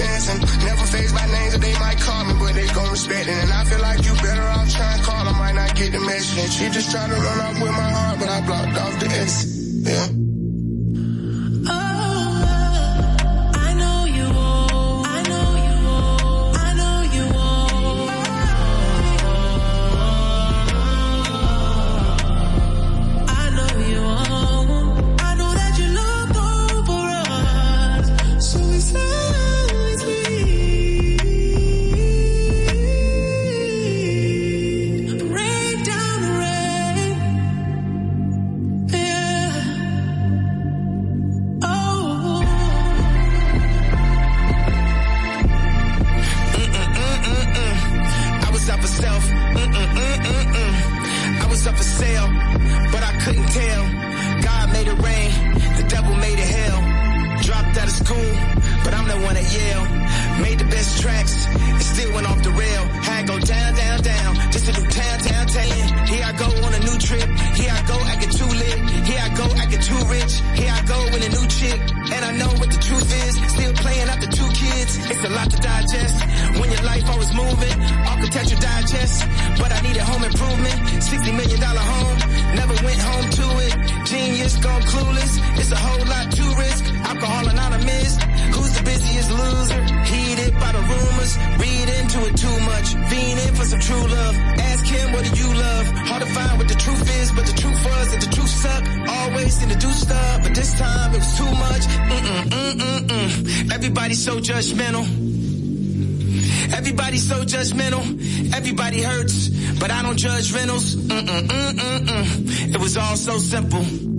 and never faced by names that they might call me, but they gon' respect it. And I feel like you better off trying to call, I might not get the message. She just tried to run off with my heart, but I blocked off the S. Yeah. so judgmental. Everybody's so judgmental. Everybody hurts, but I don't judge rentals. Mm -mm, mm it was all so simple.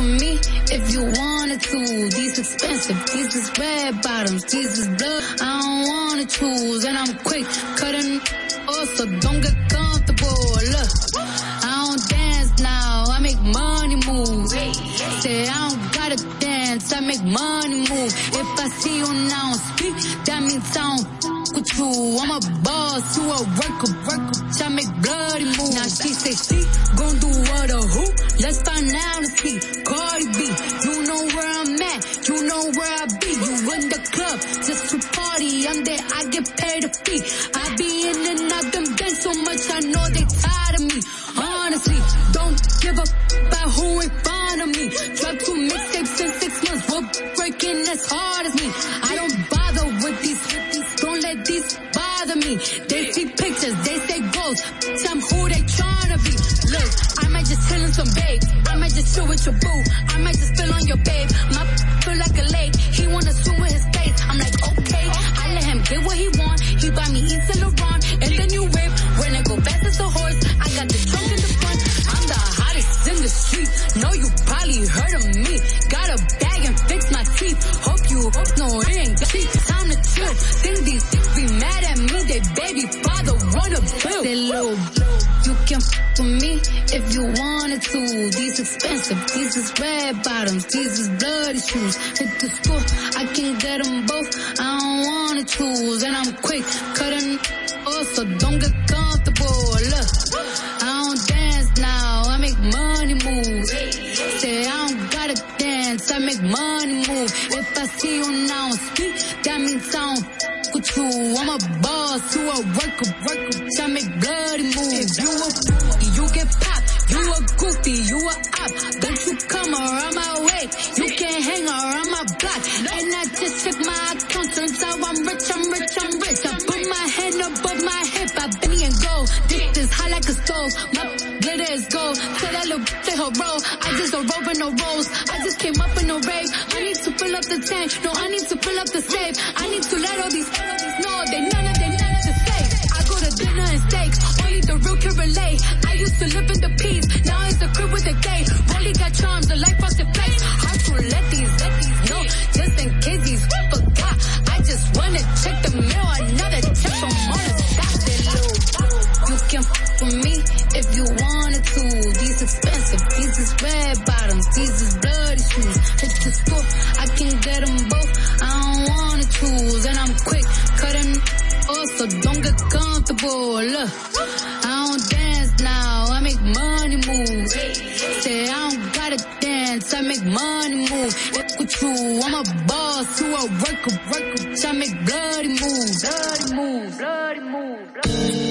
me if you wanted to. These expensive, these is red bottoms, these is blood. I don't wanna choose, and I'm quick cutting off, so don't get comfortable. Look, I don't dance now, I make money move. Say I don't gotta dance, I make money move. If I see you now speak, that means I don't with you. I'm a boss, you a worker, worker. I make bloody moves. Now she say some bad red bottoms, these is bloody shoes. Hit the school, I can get them both. I don't wanna choose, and I'm quick cutting off, so don't get comfortable. Look, I don't dance now, I make money move. Say I don't gotta dance, I make money move. If I see you now speak, that means I don't with you. I'm a boss, who a worker, worker. I'm rich, I'm rich, I'm rich. I put my hand above my hip. I Benny and gold. Dick is high like a stove. My glitter is gold. Tell that little bitch her roll. I just don't roll in no rolls. I just came up in no rave. I need to fill up the tank. No, I need to Look, I don't dance now, I make money move. Say I don't gotta dance, I make money move. Look with you, I'm a boss, who a worker, worker. I make bloody moves, bloody moves, bloody moves. Bloody moves.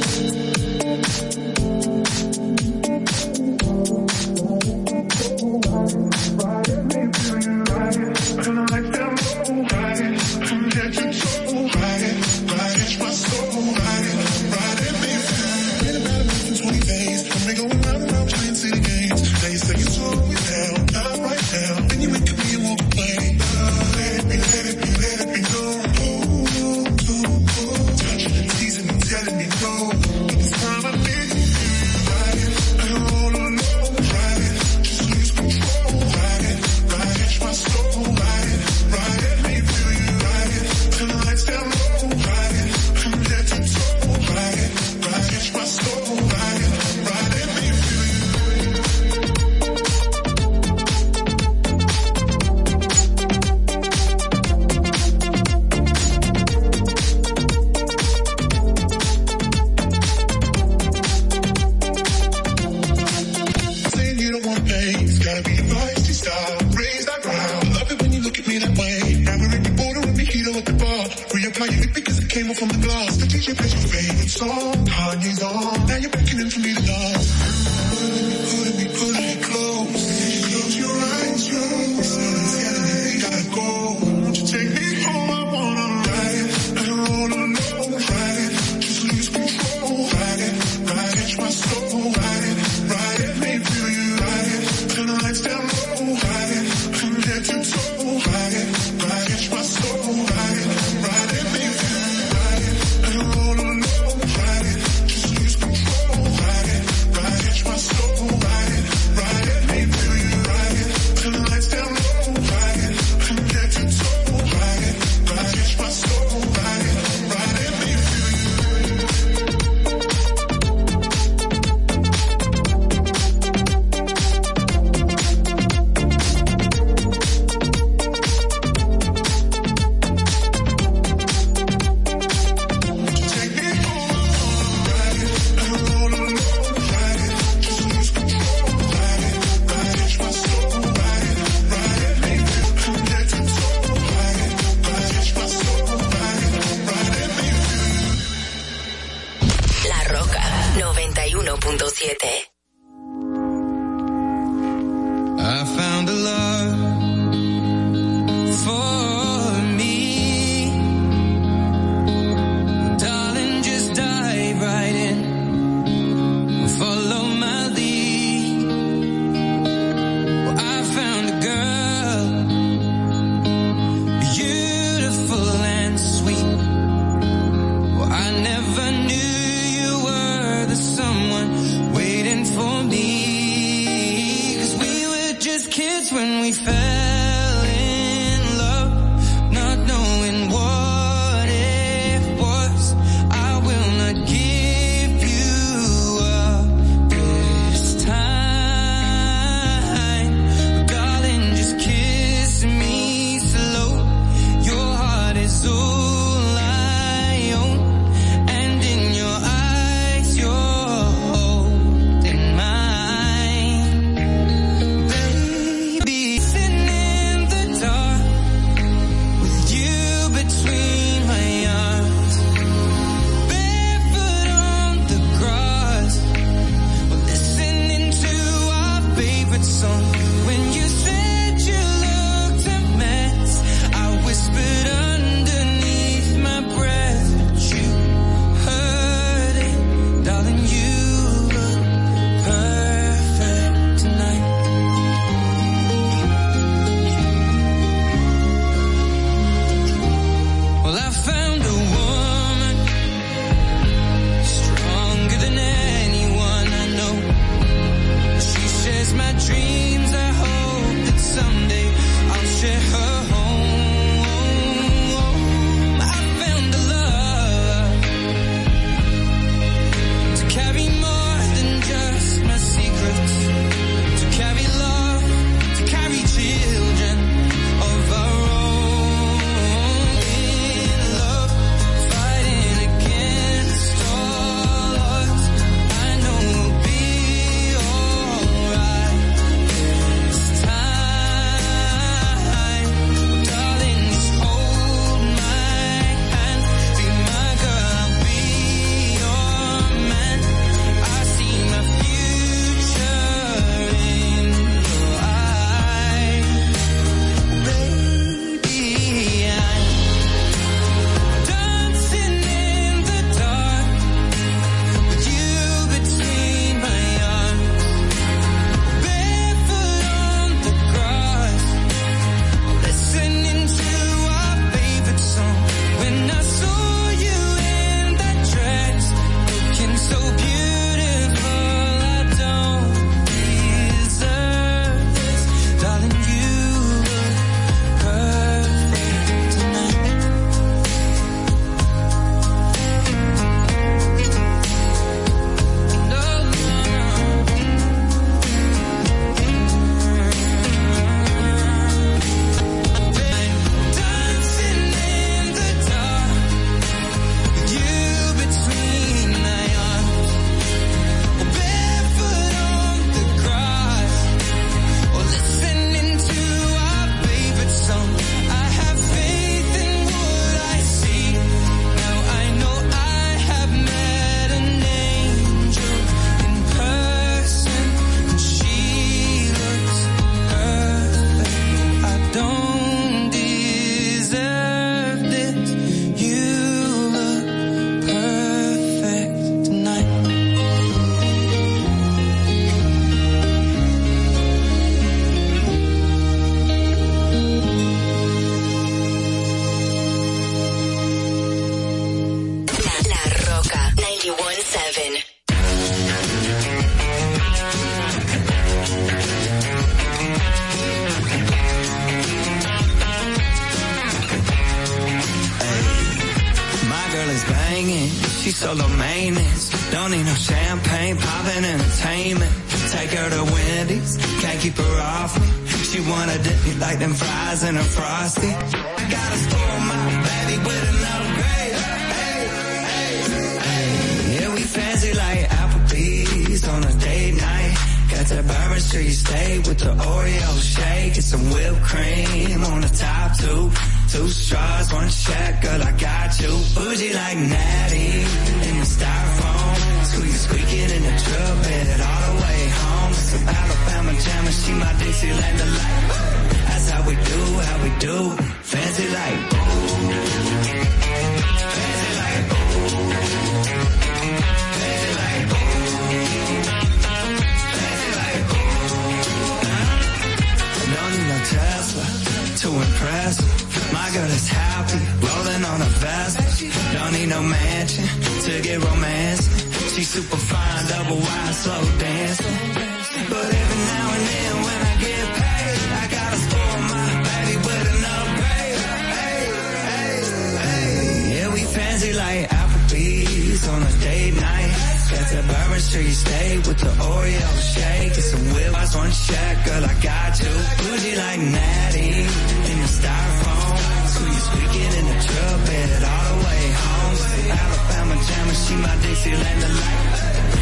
Styrofoam. Squeak, squeaking in the truck bed all the way home. Alabama jam and she my Dixieland delight.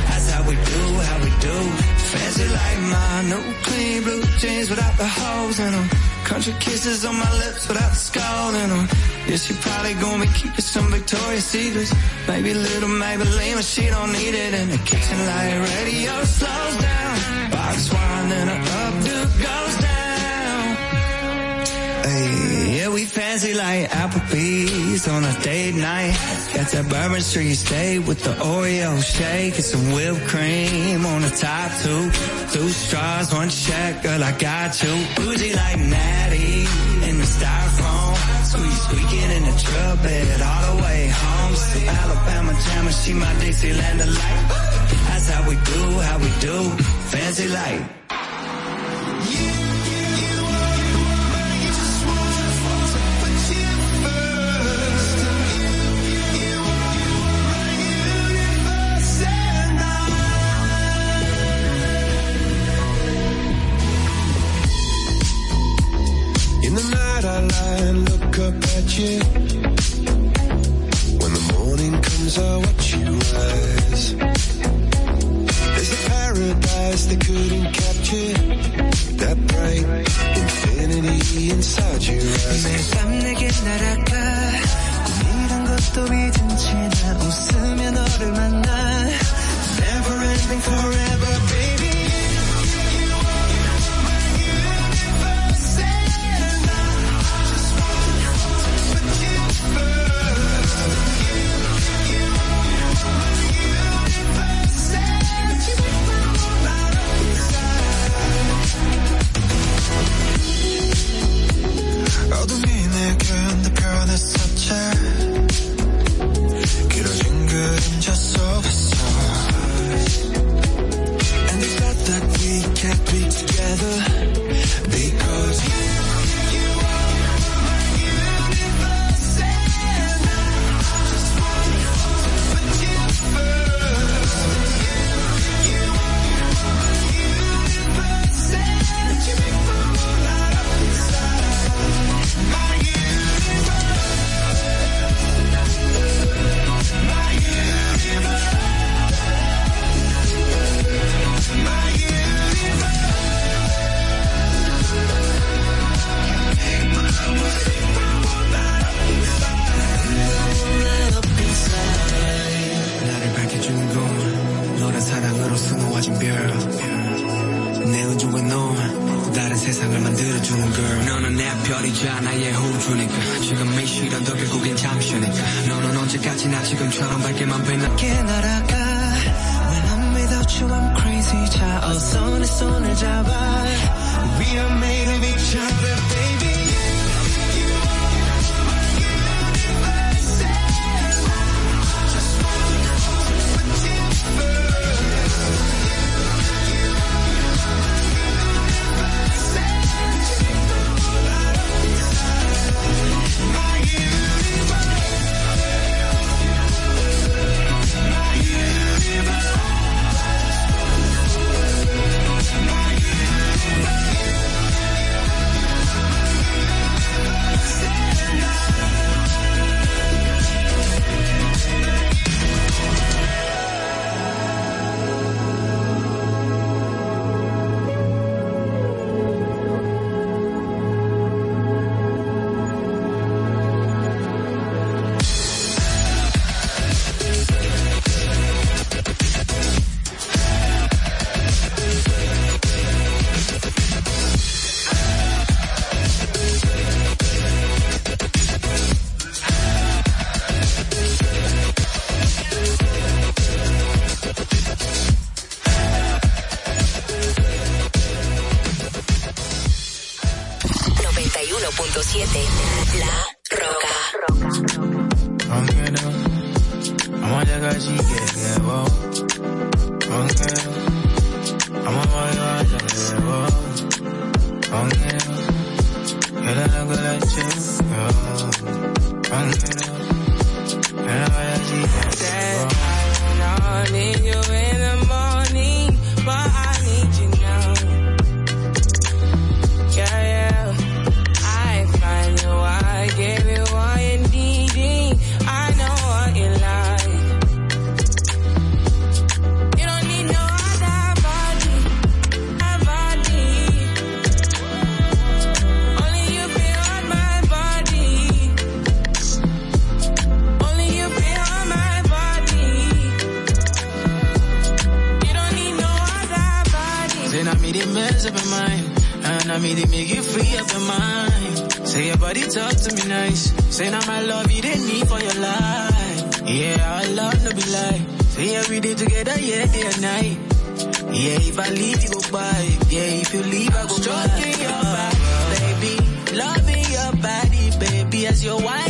That's how we do, how we do. Fancy like my new clean blue jeans without the holes in them. Country kisses on my lips without the skull in them. Yeah, she probably gonna be keeping some Victoria's Secrets. Maybe little Maybelline, but she don't need it in the kitchen light. Radio slows down. Box wine, then her updo goes yeah, we fancy like Applebee's on a date night. Got that Bourbon Street steak with the Oreo shake and some whipped cream on the top two. Two straws, one check, girl, I got you. Bougie like Natty in the styrofoam. Squeak, squeaking in the truck bed all the way home. Some Alabama jam and she my Dixieland delight. That's how we do, how we do. Fancy like. In you. When the morning comes I watch you rise. There's a paradise they couldn't capture. That bright infinity inside your eyes. 매일 밤 내게 날아가 꿈이란 것도 잊은 채나 웃으며 너를 만나 Never ending forever baby your wife.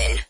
Candel.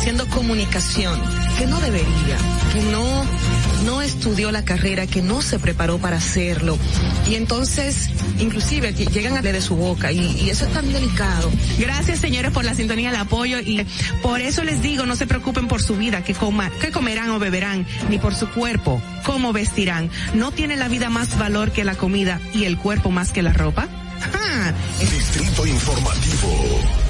haciendo comunicación que no debería, que no, no estudió la carrera, que no se preparó para hacerlo. Y entonces, inclusive, llegan a de su boca y, y eso es tan delicado. Gracias señores por la sintonía, el apoyo y por eso les digo, no se preocupen por su vida, que coma, que comerán o beberán, ni por su cuerpo, cómo vestirán. No tiene la vida más valor que la comida y el cuerpo más que la ropa. ¡Ja! Distrito Informativo.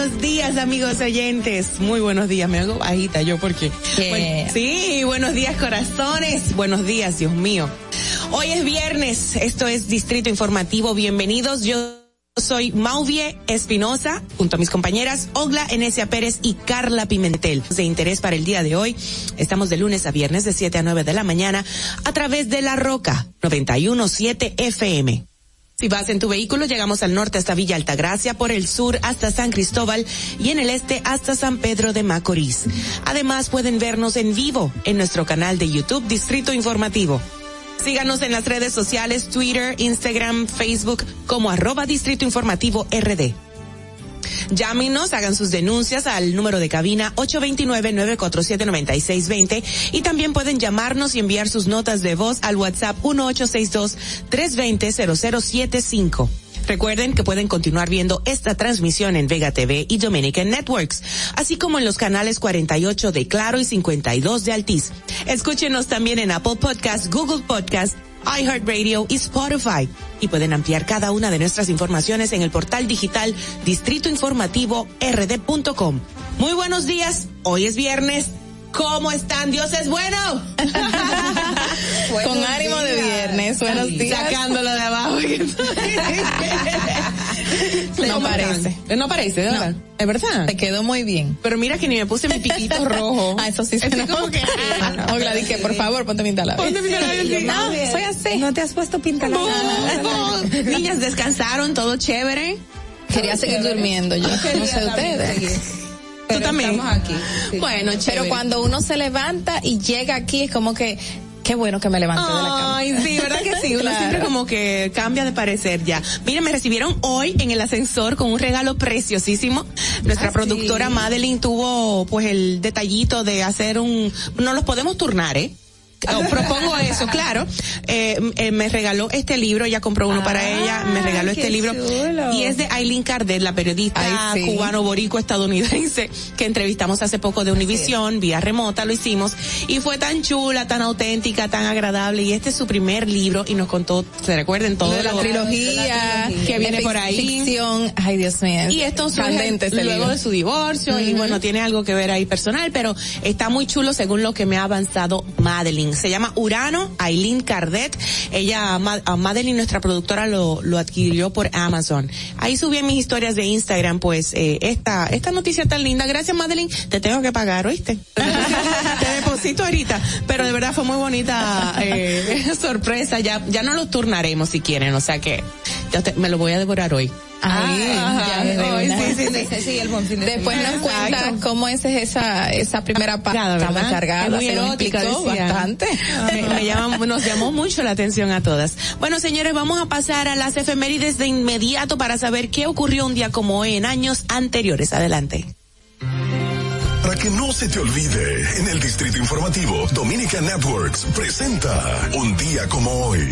Buenos días, amigos oyentes. Muy buenos días. Me hago bajita yo porque. Bueno, sí, buenos días, corazones. Buenos días, Dios mío. Hoy es viernes. Esto es Distrito Informativo. Bienvenidos. Yo soy Mauvie Espinosa, junto a mis compañeras Ogla Enesia Pérez y Carla Pimentel. De interés para el día de hoy, estamos de lunes a viernes de 7 a 9 de la mañana a través de La Roca 917 FM. Si vas en tu vehículo, llegamos al norte hasta Villa Altagracia, por el sur hasta San Cristóbal y en el este hasta San Pedro de Macorís. Además, pueden vernos en vivo en nuestro canal de YouTube Distrito Informativo. Síganos en las redes sociales, Twitter, Instagram, Facebook, como arroba Distrito Informativo RD. Llámenos, hagan sus denuncias al número de cabina 829-947-9620 y también pueden llamarnos y enviar sus notas de voz al WhatsApp 1862-320-0075. Recuerden que pueden continuar viendo esta transmisión en Vega TV y Dominican Networks, así como en los canales 48 de Claro y 52 de Altiz. Escúchenos también en Apple Podcast, Google Podcast, iHeartRadio y Spotify. Y pueden ampliar cada una de nuestras informaciones en el portal digital distritoinformativo.rd.com. Muy buenos días, hoy es viernes. ¿Cómo están? Dios es bueno. Con ánimo de viernes, buenos días. Sacándolo de abajo. no parece. No parece, ¿de verdad? ¿Es verdad? Te quedó muy bien. Pero mira que ni me puse mi piquito rojo. ah, eso sí se Es como que... Dije, por favor, ponte pintalabios. Ponte pintalabios. No, soy así. No te has puesto pintalabios. No, no. Niñas, descansaron, todo chévere. Quería seguir durmiendo yo. No sé ustedes. Tú también. Estamos aquí. sí. Bueno, chévere. Pero cuando uno se levanta y llega aquí es como que qué bueno que me levanté de la cama. Ay, sí, ¿verdad que sí? Uno Claro. siempre como que cambia de parecer ya. Miren, me recibieron hoy en el ascensor con un regalo preciosísimo. Nuestra Ah, productora sí. Madeline tuvo pues el detallito de hacer un, no los podemos turnar, ¿eh? O propongo eso, claro. Eh, eh, me regaló este libro, ella compró uno para ella, me regaló este libro. chulo. Y es de Aileen Cardet, la periodista Ay, sí. cubano borico estadounidense que entrevistamos hace poco de Univision, vía remota lo hicimos. Y fue tan chula, tan auténtica, tan agradable. Y este es su primer libro y nos contó, se recuerden todo de la lo- trilogía, que viene por ahí. Ficción. Ay, Dios mío. Y esto surge este luego libro. de su divorcio y bueno, tiene algo que ver ahí personal, pero está muy chulo según lo que me ha avanzado Madeline. Se llama Urano, Aileen Cardet. Ella, a Madeline, nuestra productora, lo, lo adquirió por Amazon. Ahí subí en mis historias de Instagram, pues, eh, esta, esta noticia tan linda. Gracias, Madeline. Te tengo que pagar, ¿oíste? Te deposito ahorita. Pero de verdad fue muy bonita, eh, sorpresa. Ya, ya no lo turnaremos si quieren, o sea que, ya te- me lo voy a devorar hoy. Después nos cuenta cómo es esa, esa primera parte. Cargada, Estamos ¿verdad? cargadas, Es muy se nos erótica, bastante. Me, me llama- nos llamó mucho la atención a todas. Bueno, señores, vamos a pasar a las efemérides de inmediato para saber qué ocurrió un día como hoy en años anteriores. Adelante. Para que no se te olvide, en el Distrito Informativo, Dominica Networks presenta Un día como hoy.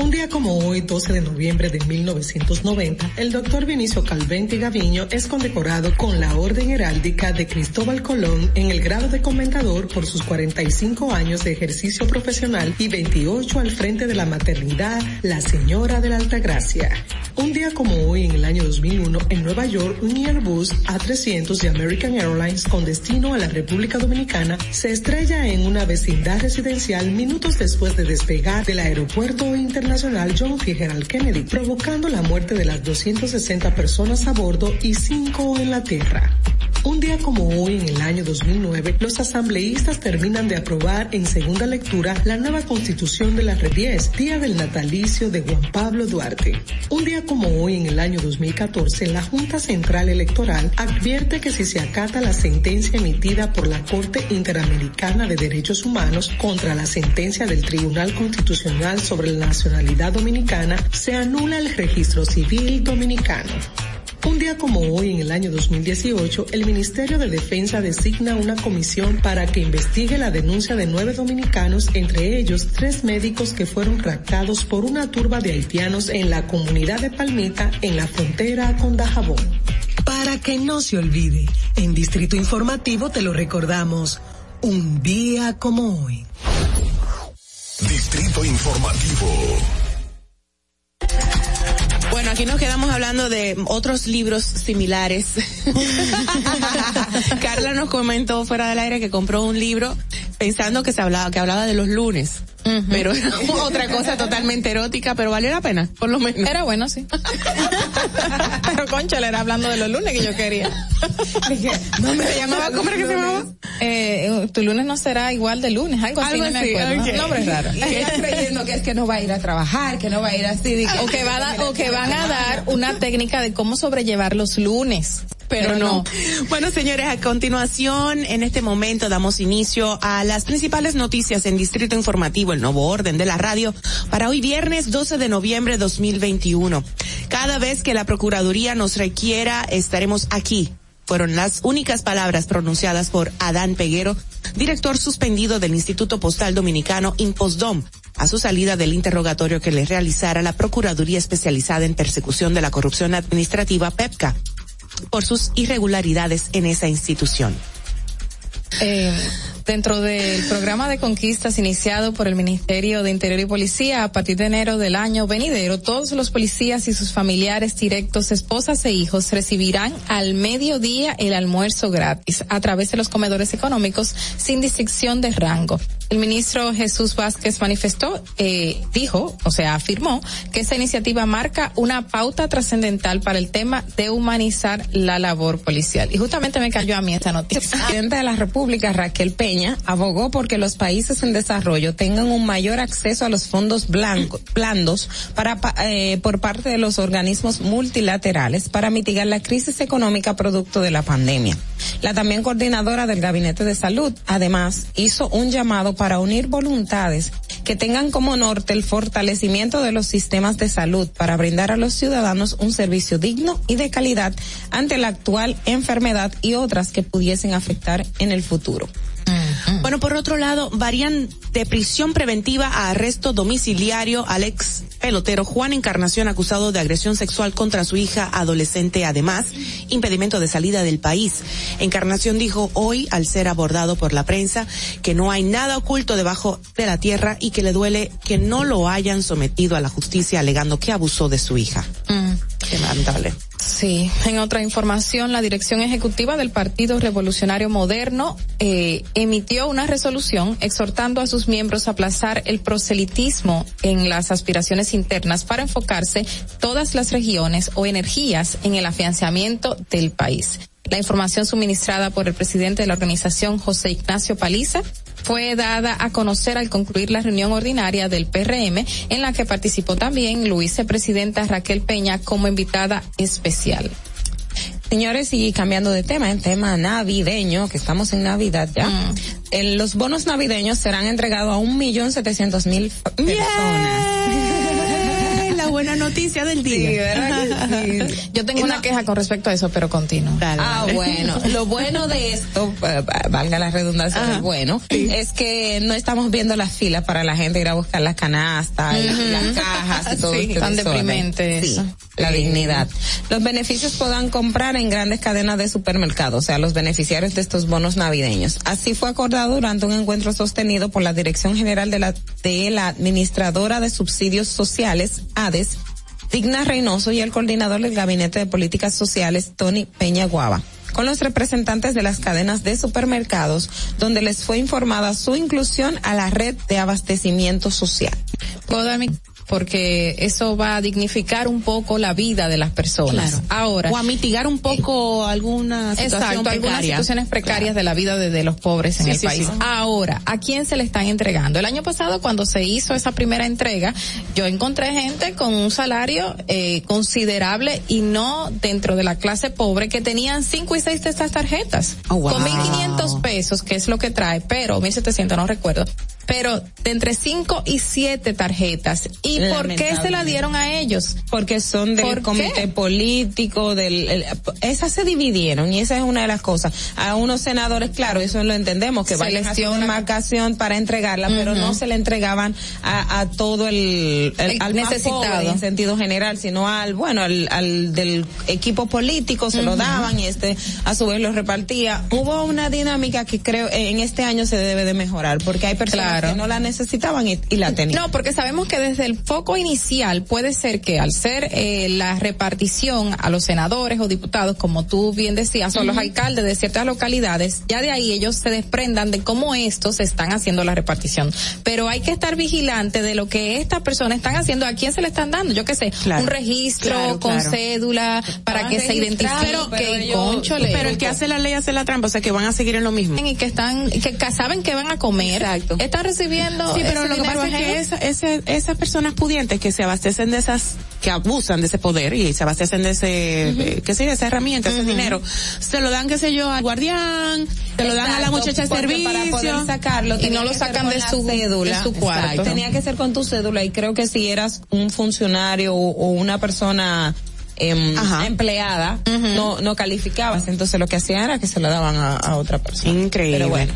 Un día como hoy, 12 de noviembre de 1990, el doctor Vinicio Calventi Gaviño es condecorado con la Orden Heráldica de Cristóbal Colón en el grado de comendador por sus 45 años de ejercicio profesional y 28 al frente de la maternidad La Señora de la Altagracia. Un día como hoy, en el año 2001, en Nueva York, un Airbus A300 de American Airlines con destino a la República Dominicana se estrella en una vecindad residencial minutos después de despegar del aeropuerto internacional John Fitzgerald Kennedy, provocando la muerte de las 260 personas a bordo y 5 en la tierra. Un día como hoy, en el año 2009, los asambleístas terminan de aprobar en segunda lectura la nueva constitución de la Revies, día del natalicio de Juan Pablo Duarte. Un día como hoy, en el año 2014, la Junta Central Electoral advierte que si se acata la sentencia emitida por la Corte Interamericana de Derechos Humanos contra la sentencia del Tribunal Constitucional sobre la dominicana, se anula el registro civil dominicano. Un día como hoy, en el año 2018, el Ministerio de Defensa designa una comisión para que investigue la denuncia de nueve dominicanos, entre ellos tres médicos que fueron raptados por una turba de haitianos en la comunidad de Palmita, en la frontera con Dajabón. Para que no se olvide, en Distrito Informativo te lo recordamos, un día como hoy. Distrito Informativo. Bueno, aquí nos quedamos hablando de otros libros similares. Carla nos comentó fuera del aire que compró un libro pensando que se hablaba, que hablaba de los lunes. Pero era otra cosa totalmente erótica, pero valió la pena, por lo menos. Era bueno, sí. Pero concha, le era hablando de los lunes que yo quería. Dije, no me llamaba, ¿cómo era que se llamaba? Eh, tu lunes no será igual de lunes, algo así, Algo no me así, acuerdo. Nombre raro. Y ella creyendo que es que no va a ir a trabajar, que no va a ir así. O que, va a o que van a dar una técnica de cómo sobrellevar los lunes. pero no. Bueno, señores, a continuación, en este momento damos inicio a las principales noticias en Distrito Informativo, nuevo orden de la radio, para hoy viernes 12 de noviembre 2021. Cada vez que la Procuraduría nos requiera, estaremos aquí. Fueron las únicas palabras pronunciadas por Adán Peguero, director suspendido del Instituto Postal Dominicano Impostdom, a su salida del interrogatorio que le realizara la Procuraduría Especializada en Persecución de la Corrupción Administrativa, PEPCA, por sus irregularidades en esa institución. Eh, dentro del programa de conquistas iniciado por el Ministerio de Interior y Policía a partir de enero del año venidero, todos los policías y sus familiares directos, esposas e hijos recibirán al mediodía el almuerzo gratis a través de los comedores económicos sin distinción de rango. El ministro Jesús Vázquez manifestó, eh, dijo, o sea, afirmó que esta iniciativa marca una pauta trascendental para el tema de humanizar la labor policial. Y justamente me cayó a mí esta noticia. El presidente de la República, Raquel Peña, abogó porque los países en desarrollo tengan un mayor acceso a los fondos blancos, blandos eh, por parte de los organismos multilaterales para mitigar la crisis económica producto de la pandemia. La también coordinadora del Gabinete de Salud, además, hizo un llamado para unir voluntades que tengan como norte el fortalecimiento de los sistemas de salud para brindar a los ciudadanos un servicio digno y de calidad ante la actual enfermedad y otras que pudiesen afectar en el futuro. Bueno, por otro lado, varían de prisión preventiva a arresto domiciliario al ex pelotero Juan Encarnación acusado de agresión sexual contra su hija adolescente, además, impedimento de salida del país. Encarnación dijo hoy, al ser abordado por la prensa, que no hay nada oculto debajo de la tierra y que le duele que no lo hayan sometido a la justicia alegando que abusó de su hija. Sí, en otra información, la dirección ejecutiva del Partido Revolucionario Moderno eh, emitió una resolución exhortando a sus miembros a aplazar el proselitismo en las aspiraciones internas para enfocarse todas las regiones o energías en el afianzamiento del país. La información suministrada por el presidente de la organización, José Ignacio Paliza, fue dada a conocer al concluir la reunión ordinaria del PRM, en la que participó también la vicepresidenta Raquel Peña como invitada especial. Señores, y cambiando de tema, en tema navideño, que estamos en Navidad ya, Mm. en los bonos navideños serán entregados a un millón setecientos mil personas. La buena noticia del día. Yo tengo una queja con respecto a eso, pero continúo. Ah, bueno. Lo bueno de esto, valga la redundancia, del bueno, es que no estamos viendo las filas para la gente ir a buscar las canastas y Ujú. las cajas y todo Sí, este tan deprimente Sí, eso. la Sí. dignidad. Los beneficios puedan comprar en grandes cadenas de supermercados, o sea, los beneficiarios de estos bonos navideños. Así fue acordado durante un encuentro sostenido por la Dirección General de la, de la Administradora de Subsidios Sociales, Digna Reynoso y el coordinador del Gabinete de Políticas Sociales, Tony Peña Guava, con los representantes de las cadenas de supermercados, donde les fue informada su inclusión a la red de abastecimiento social. Porque eso va a dignificar un poco la vida de las personas. Claro. Ahora. O a mitigar un poco alguna situación Exacto, algunas situaciones precarias de la vida de, de los pobres en Sí, el sí, país. sí. Ahora, ¿a quién se le están entregando? El año pasado, cuando se hizo esa primera entrega, yo encontré gente con un salario eh, considerable y no dentro de la clase pobre que tenían cinco y seis de estas tarjetas. Oh, wow. Con 1.500 pesos, que es lo que trae, pero 1.700 no recuerdo. Pero de entre cinco y siete tarjetas. ¿Y por qué se la dieron a ellos? Porque son del ¿Por comité qué? político, del, el- esas se dividieron y esa es una de las cosas. A unos senadores, claro, eso lo entendemos, que vayan a hacer una marcación para entregarla, pero no se le entregaban a, a todo el, el- El al más necesitado. pobre en sentido general, sino al, bueno, al, al del equipo político se lo Ujú. daban y este a su vez lo repartía. Hubo una dinámica que creo en este año se debe de mejorar, porque hay personas Claro. Que no la necesitaban y, y la tenían. No, porque sabemos que desde el foco inicial puede ser que al ser eh, la repartición a los senadores o diputados, como tú bien decías, o a los alcaldes de ciertas localidades, ya de ahí ellos se desprendan de cómo estos están haciendo la repartición. Pero hay que estar vigilante de lo que estas personas están haciendo, a quién se le están dando, yo qué sé, Claro. un registro Claro, con claro. cédula para que se identifique pero. Pero el que hace la ley hace la trampa, o sea que van a seguir en lo mismo. y que están, que saben que van a comer, Exacto. están recibiendo. Sí, pero ese lo que pasa es que esa- ese- esas personas pudientes que se abastecen de esas, que abusan de ese poder y se abastecen de ese, eh, qué sé yo, esa herramienta, ese dinero, se lo dan, qué sé yo, al guardián, se lo dan a la muchacha de servicio. para poder sacarlo Y no lo sacan de su- cédula de su cuarto. Exacto. tenía que ser con tu cédula y creo que si eras un funcionario o, o una persona em, empleada, no, no calificabas. Entonces lo que hacían era que se lo daban a, a otra persona. Increíble. Pero bueno.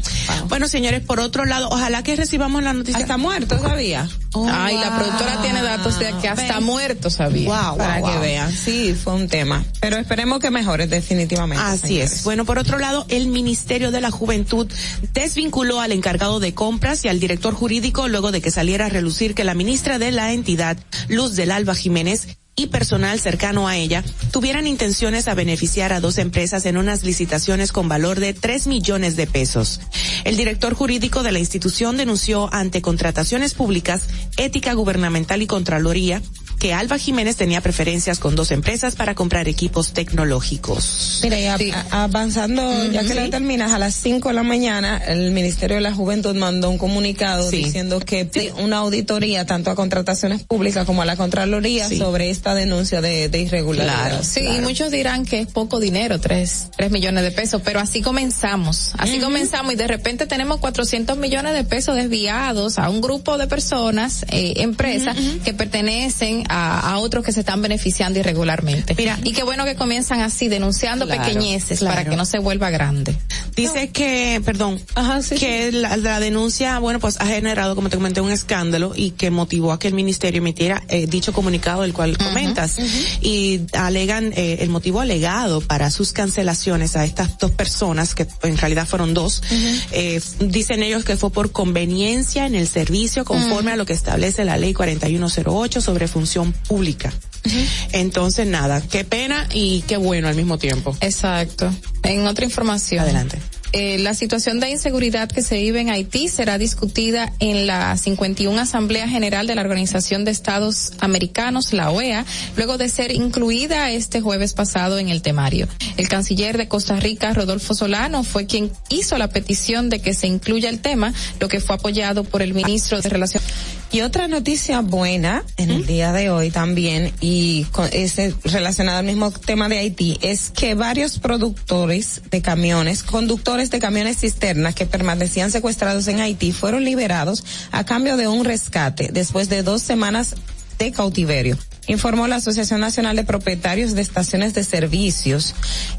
Bueno, señores, por otro lado, ojalá que recibamos la noticia. Hasta muerto sabía. Ay, la productora tiene datos de que hasta muerto sabía. Wow, para que vean. Sí, fue un tema. Pero esperemos que mejore definitivamente. Así señores. es. Bueno, por otro lado, el Ministerio de la Juventud desvinculó al encargado de compras y al director jurídico luego de que saliera a relucir que la ministra de la entidad, Luz del Alba Jiménez, y personal cercano a ella tuvieran intenciones a beneficiar a dos empresas en unas licitaciones con valor de 3 millones de pesos. El director jurídico de la institución denunció ante contrataciones públicas, ética gubernamental y contraloría que Alba Jiménez tenía preferencias con dos empresas para comprar equipos tecnológicos. Mira, y a- a- avanzando, ya que la terminas, a las 5 de la mañana, el Ministerio de la Juventud mandó un comunicado diciendo que pide una auditoría tanto a contrataciones públicas como a la Contraloría sobre esta denuncia de, de irregularidad. Sí, y muchos dirán que es poco dinero, tres, tres millones de pesos, pero así comenzamos, así comenzamos y de repente tenemos 400 millones de pesos desviados a un grupo de personas, eh, empresas que pertenecen a, a otros que se están beneficiando irregularmente. Mira, y qué bueno que comienzan así denunciando Claro, pequeñeces claro. para que no se vuelva grande. Dice que, perdón, que La, la denuncia, bueno, pues ha generado, como te comenté, un escándalo y que motivó a que el ministerio emitiera eh, dicho comunicado del cual comentas. Y alegan eh, el motivo alegado para sus cancelaciones a estas dos personas, que en realidad fueron dos, eh, dicen ellos que fue por conveniencia en el servicio conforme a lo que establece la ley 4108 sobre función pública. Entonces, nada, qué pena y qué bueno al mismo tiempo. Exacto. En otra información. Adelante. Eh, la situación de inseguridad que se vive en Haití será discutida en la 51 Asamblea General de la Organización de Estados Americanos, la OEA, luego de ser incluida este jueves pasado en el temario. El canciller de Costa Rica, Rodolfo Solano, fue quien hizo la petición de que se incluya el tema, lo que fue apoyado por el ministro de Relaciones. Y otra noticia buena en el día de hoy también, y con ese relacionado al mismo tema de Haití, es que varios productores de camiones, conductores de camiones cisternas que permanecían secuestrados en Haití fueron liberados a cambio de un rescate después de dos semanas de cautiverio. Informó la Asociación Nacional de Propietarios de Estaciones de Servicios.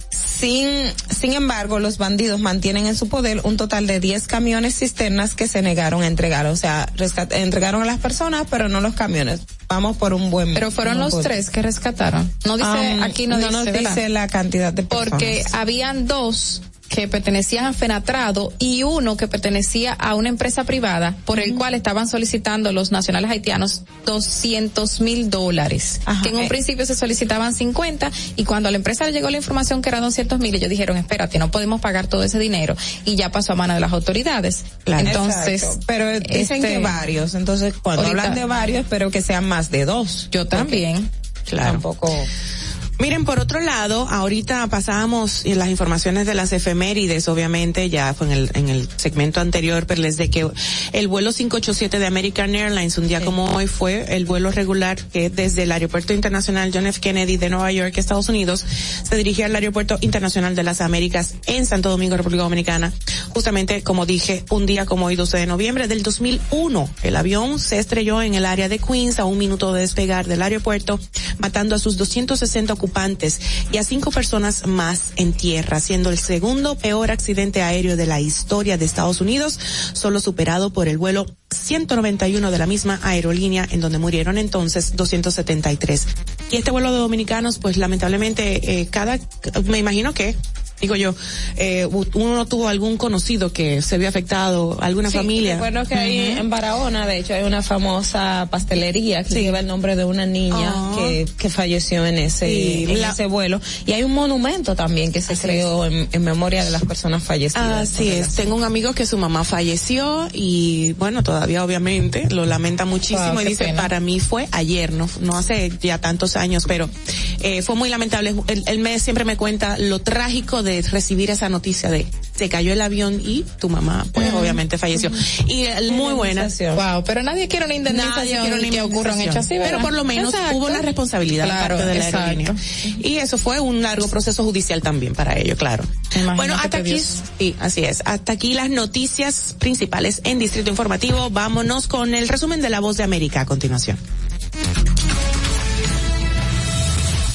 Sin, sin embargo, los bandidos mantienen en su poder un total de 10 camiones cisternas que se negaron a entregar. O sea, rescat- entregaron a las personas, pero no los camiones. Vamos por un buen. Pero fueron los tres que rescataron. No dice, Um, aquí no, no dice, nos ¿verdad? dice la cantidad de personas. Porque habían dos que pertenecían a Fenatrado y uno que pertenecía a una empresa privada por el cual estaban solicitando los nacionales haitianos 200 mil dólares. Que en un eh. principio se solicitaban 50 y cuando a la empresa le llegó la información que eran 200 mil, ellos dijeron, espérate, no podemos pagar todo ese dinero y ya pasó a mano de las autoridades. Entonces, Exacto. pero dicen este, que varios. Entonces, cuando ahorita- hablan de varios, espero que sean más de dos. Yo también. Claro. Tampoco. Miren, por otro lado, ahorita pasábamos en las informaciones de las efemérides, obviamente, ya fue en el, en el segmento anterior, pero les de que el vuelo 587 de American Airlines, un día como hoy, fue el vuelo regular que desde el Aeropuerto Internacional John F. Kennedy de Nueva York, Estados Unidos, se dirigía al Aeropuerto Internacional de las Américas en Santo Domingo, República Dominicana. Justamente, como dije, un día como hoy, 12 de noviembre del 2001, el avión se estrelló en el área de Queens a un minuto de despegar del aeropuerto, matando a sus 260 ocupantes y a cinco personas más en tierra, siendo el segundo peor accidente aéreo de la historia de Estados Unidos, solo superado por el vuelo 191 de la misma aerolínea, en donde murieron entonces 273. Y este vuelo de dominicanos, pues lamentablemente, eh, cada, me imagino que digo yo, eh, uno tuvo algún conocido que se vio afectado, alguna Sí, familia. Recuerdo que ahí Ujú. en Barahona, de hecho, hay una famosa pastelería que lleva el nombre de una niña Ah. que, que falleció en ese, Sí, en la- ese vuelo. Y hay un monumento también que se creó en, en memoria de las personas fallecidas. Así es, tengo un amigo que su mamá falleció y bueno, todavía obviamente lo lamenta muchísimo Wow, y dice, pena. para mí fue ayer, no, no hace ya tantos años, pero eh, fue muy lamentable. Él, él me, siempre me cuenta lo trágico de recibir esa noticia de se cayó el avión y tu mamá pues obviamente falleció. Y eh, muy buena. Wow, pero nadie quiere una indemnización Nadie quiere una y que ocurra un hecho así. Pero por lo menos Exacto. hubo una responsabilidad Claro, de parte de la. Y eso fue un largo proceso judicial también para ello, claro. Bueno, hasta aquí, sí, así es. Hasta aquí las noticias principales en Distrito Informativo. Vámonos con el resumen de La Voz de América a continuación.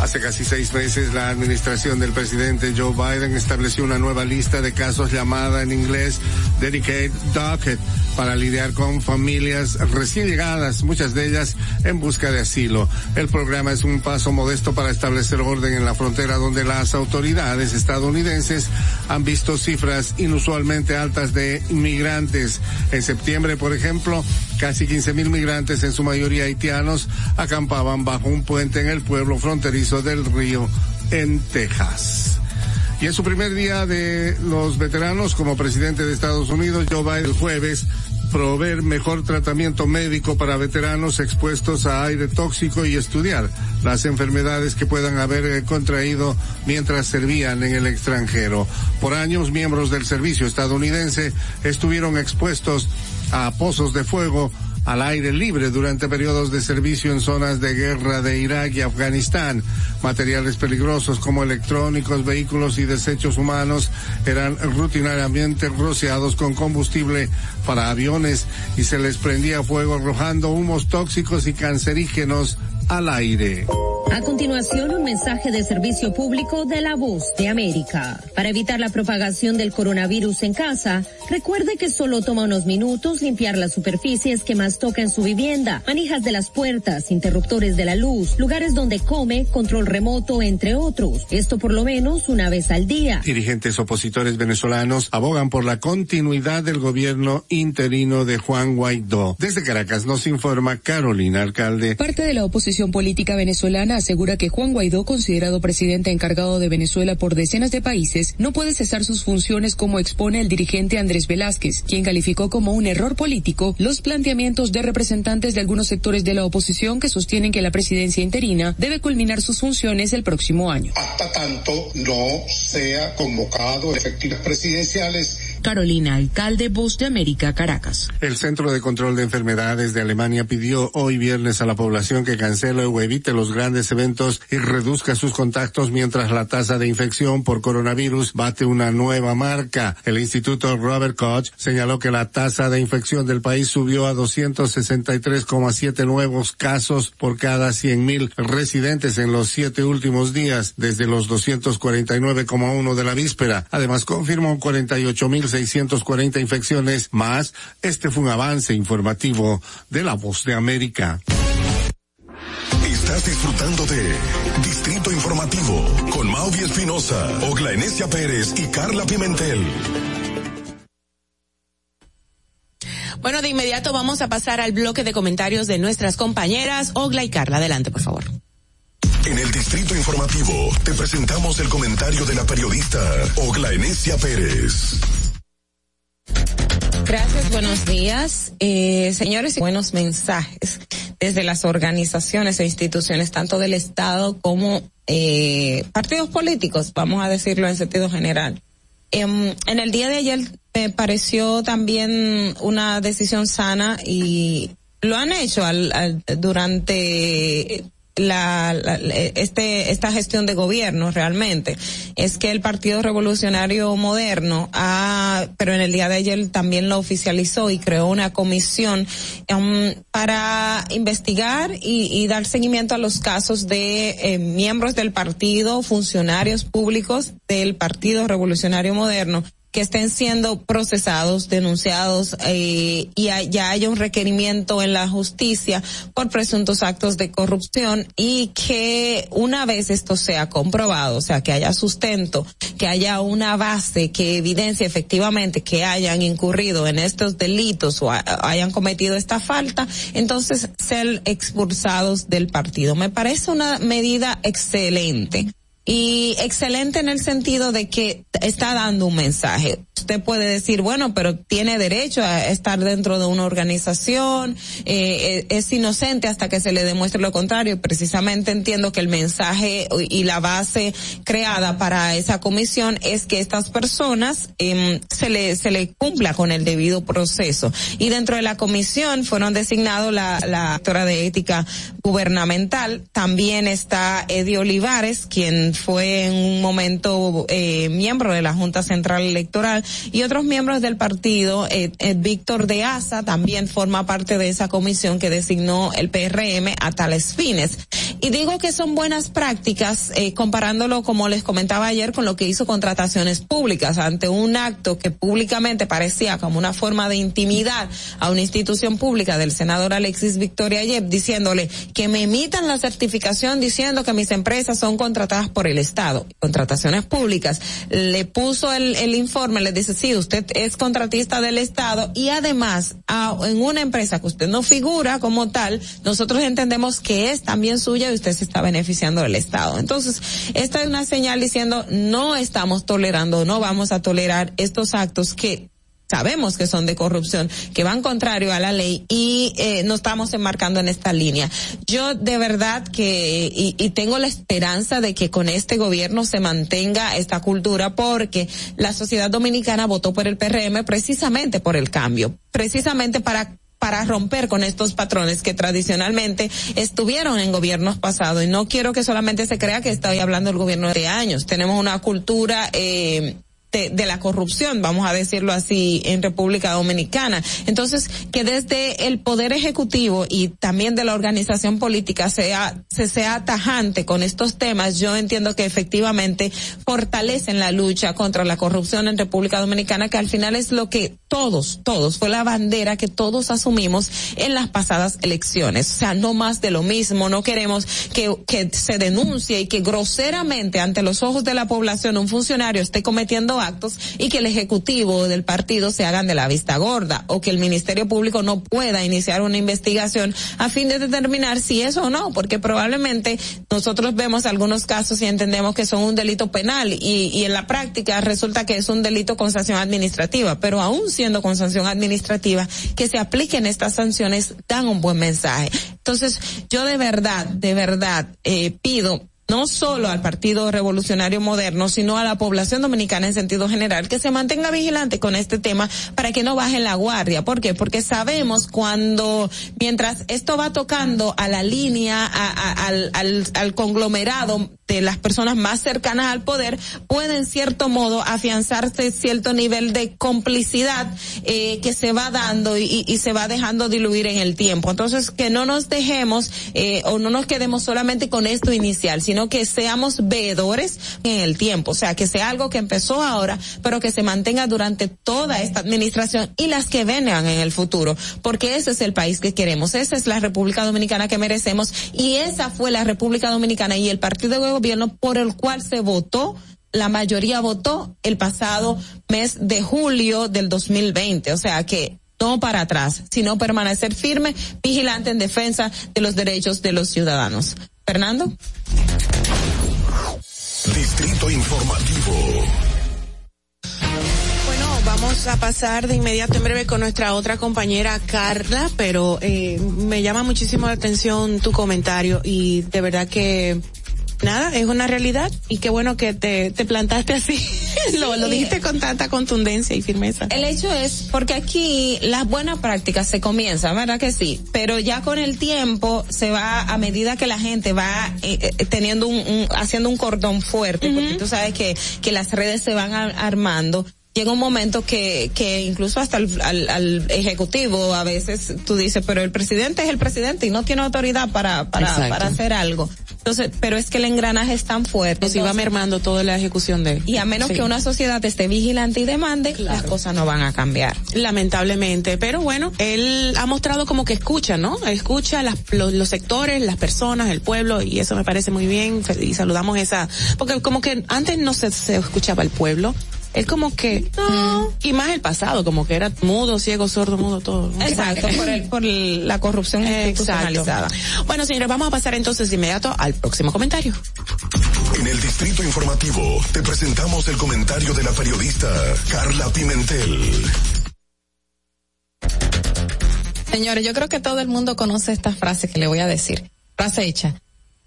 Hace casi seis meses la administración del presidente Joe Biden estableció una nueva lista de casos llamada en inglés Dedicated Docket para lidiar con familias recién llegadas, muchas de ellas en busca de asilo. El programa es un paso modesto para establecer orden en la frontera donde las autoridades estadounidenses han visto cifras inusualmente altas de inmigrantes. En septiembre, por ejemplo, casi 15 mil migrantes, en su mayoría haitianos, acampaban bajo un puente en el pueblo fronterizo del río en Texas. Y en su primer día de los veteranos como presidente de Estados Unidos, Joe Biden el jueves proveer mejor tratamiento médico para veteranos expuestos a aire tóxico y estudiar las enfermedades que puedan haber eh, contraído mientras servían en el extranjero. Por años, miembros del servicio estadounidense estuvieron expuestos a pozos de fuego al aire libre durante periodos de servicio en zonas de guerra de Irak y Afganistán. Materiales peligrosos como electrónicos, vehículos y desechos humanos eran rutinariamente rociados con combustible para aviones y se les prendía fuego arrojando humos tóxicos y cancerígenos al aire. A continuación, un mensaje de servicio público de la voz de América. Para evitar la propagación del coronavirus en casa, recuerde que solo toma unos minutos limpiar las superficies que más toca en su vivienda, manijas de las puertas, interruptores de la luz, lugares donde come, control remoto, entre otros. Esto por lo menos una vez al día. Dirigentes opositores venezolanos abogan por la continuidad del gobierno interino de Juan Guaidó. Desde Caracas nos informa Carolina Alcalde. Parte de la oposición política venezolana asegura que Juan Guaidó, considerado presidente encargado de Venezuela por decenas de países, no puede cesar sus funciones como expone el dirigente Andrés Velázquez, quien calificó como un error político los planteamientos de representantes de algunos sectores de la oposición que sostienen que la presidencia interina debe culminar sus funciones el próximo año. Hasta tanto no sea convocado efectivas presidenciales Carolina, alcalde Voz de América, Caracas. El Centro de Control de Enfermedades de Alemania pidió hoy viernes a la población que cancele o evite los grandes eventos y reduzca sus contactos mientras la tasa de infección por coronavirus bate una nueva marca. El Instituto Robert Koch señaló que la tasa de infección del país subió a 263,7 nuevos casos por cada 100.000 residentes en los siete últimos días, desde los 249,1 de la víspera. Además, confirmó 48.000 640 infecciones más. Este fue un avance informativo de la voz de América. Estás disfrutando de Distrito Informativo con Mauvie Espinosa, Ogla Enesia Pérez y Carla Pimentel. Bueno, de inmediato vamos a pasar al bloque de comentarios de nuestras compañeras Ogla y Carla. Adelante, por favor. En el Distrito Informativo te presentamos el comentario de la periodista Ogla Enesia Pérez. Gracias, buenos días. Eh, señores, buenos mensajes desde las organizaciones e instituciones, tanto del Estado como eh, partidos políticos, vamos a decirlo en sentido general. Eh, en el día de ayer me pareció también una decisión sana y lo han hecho al, al, durante la, la, este esta gestión de gobierno realmente es que el Partido Revolucionario Moderno ha pero en el día de ayer también lo oficializó y creó una comisión um, para investigar y, y, dar seguimiento a los casos de eh, miembros del partido funcionarios públicos del Partido Revolucionario Moderno que estén siendo procesados, denunciados eh, y ya haya un requerimiento en la justicia por presuntos actos de corrupción y que una vez esto sea comprobado, o sea, que haya sustento, que haya una base que evidencie efectivamente que hayan incurrido en estos delitos o hayan cometido esta falta, entonces ser expulsados del partido. Me parece una medida excelente y excelente en el sentido de que está dando un mensaje. Usted puede decir, bueno, pero tiene derecho a estar dentro de una organización, eh, es inocente hasta que se le demuestre lo contrario. Precisamente entiendo que el mensaje y la base creada para esa comisión es que estas personas eh, se le se le cumpla con el debido proceso. Y dentro de la comisión fueron designados la la actora de ética gubernamental, también está Eddie Olivares, quien fue en un momento eh, miembro de la Junta Central Electoral y otros miembros del partido. Eh, eh, Víctor de Asa también forma parte de esa comisión que designó el PRM a tales fines. Y digo que son buenas prácticas eh, comparándolo, como les comentaba ayer, con lo que hizo contrataciones públicas ante un acto que públicamente parecía como una forma de intimidar a una institución pública del senador Alexis Victoria Yep, diciéndole que me emitan la certificación diciendo que mis empresas son contratadas por el Estado, contrataciones públicas. Le puso el, el informe, le dice, sí, usted es contratista del Estado y además a- en una empresa que usted no figura como tal, nosotros entendemos que es también suya y usted se está beneficiando del Estado. Entonces, esta es una señal diciendo no estamos tolerando, no vamos a tolerar estos actos que sabemos que son de corrupción, que van contrario a la ley y eh, nos estamos enmarcando en esta línea. Yo de verdad que, y, y tengo la esperanza de que con este gobierno se mantenga esta cultura porque la sociedad dominicana votó por el PRM precisamente por el cambio, precisamente para para romper con estos patrones que tradicionalmente estuvieron en gobiernos pasados. Y no quiero que solamente se crea que estoy hablando del gobierno de años. Tenemos una cultura eh, de, de la corrupción, vamos a decirlo así, en República Dominicana. Entonces, que desde el Poder Ejecutivo y también de la organización política sea, se sea tajante con estos temas, yo entiendo que efectivamente fortalecen la lucha contra la corrupción en República Dominicana, que al final es lo que todos, todos, fue la bandera que todos asumimos en las pasadas elecciones. O sea, no más de lo mismo, no queremos que, que se denuncie y que groseramente ante los ojos de la población un funcionario esté cometiendo y que el ejecutivo del partido se hagan de la vista gorda o que el Ministerio Público no pueda iniciar una investigación a fin de determinar si es o no, porque probablemente nosotros vemos algunos casos y entendemos que son un delito penal y, y en la práctica resulta que es un delito con sanción administrativa, pero aún siendo con sanción administrativa, que se apliquen estas sanciones dan un buen mensaje. Entonces, yo de verdad, de verdad, eh, pido no solo al Partido Revolucionario Moderno, sino a la población dominicana en sentido general, que se mantenga vigilante con este tema para que no baje la guardia. ¿Por qué? Porque sabemos cuando, mientras esto va tocando a la línea, al conglomerado de las personas más cercanas al poder, puede en cierto modo afianzarse cierto nivel de complicidad eh, que se va dando y, y se va dejando diluir en el tiempo. Entonces, que no nos dejemos eh, o no nos quedemos solamente con esto inicial, sino que seamos veedores en el tiempo. O sea, que sea algo que empezó ahora, pero que se mantenga durante toda esta administración y las que vengan en el futuro. Porque ese es el país que queremos. Esa es la República Dominicana que merecemos y esa fue la República Dominicana y el partido de gobierno por el cual se votó la mayoría votó el pasado mes de julio del 2020. O sea que no para atrás, sino permanecer firme, vigilante en defensa de los derechos de los ciudadanos. Fernando. Distrito Informativo. Bueno, vamos a pasar de inmediato en breve con nuestra otra compañera Carla, pero eh, me llama muchísimo la atención tu comentario y de verdad que nada, es una realidad y qué bueno que te, te plantaste así, lo, lo dijiste con tanta contundencia y firmeza. El hecho es porque aquí las buenas prácticas se comienzan, ¿verdad que sí? Pero ya con el tiempo se va, a medida que la gente va eh, eh, teniendo un, un- haciendo un cordón fuerte, porque tú sabes que, que las redes se van ar- armando. Llega un momento que, que incluso hasta al, al, al ejecutivo a veces tú dices, pero el presidente es el presidente y no tiene autoridad para, para, para hacer algo. Entonces, pero es que el engranaje es tan fuerte. Entonces, mermando toda la ejecución de y a menos Sí. que una sociedad esté vigilante y demande, las cosas no van a cambiar. Lamentablemente, pero bueno, él ha mostrado como que escucha, ¿no? Escucha las, los, los sectores, las personas, el pueblo, y eso me parece muy bien, y saludamos esa, porque como que antes no se, se escuchaba el pueblo, él como que, no, y más el pasado, como que era mudo, ciego, sordo, mudo, todo. Exacto, por, el, por el- la corrupción institucionalizada. Bueno, señores, vamos a pasar entonces de inmediato al próximo comentario. En el Distrito Informativo te presentamos el comentario de la periodista Carla Pimentel. Señores, yo creo que todo el mundo conoce esta frase que le voy a decir. Frase hecha.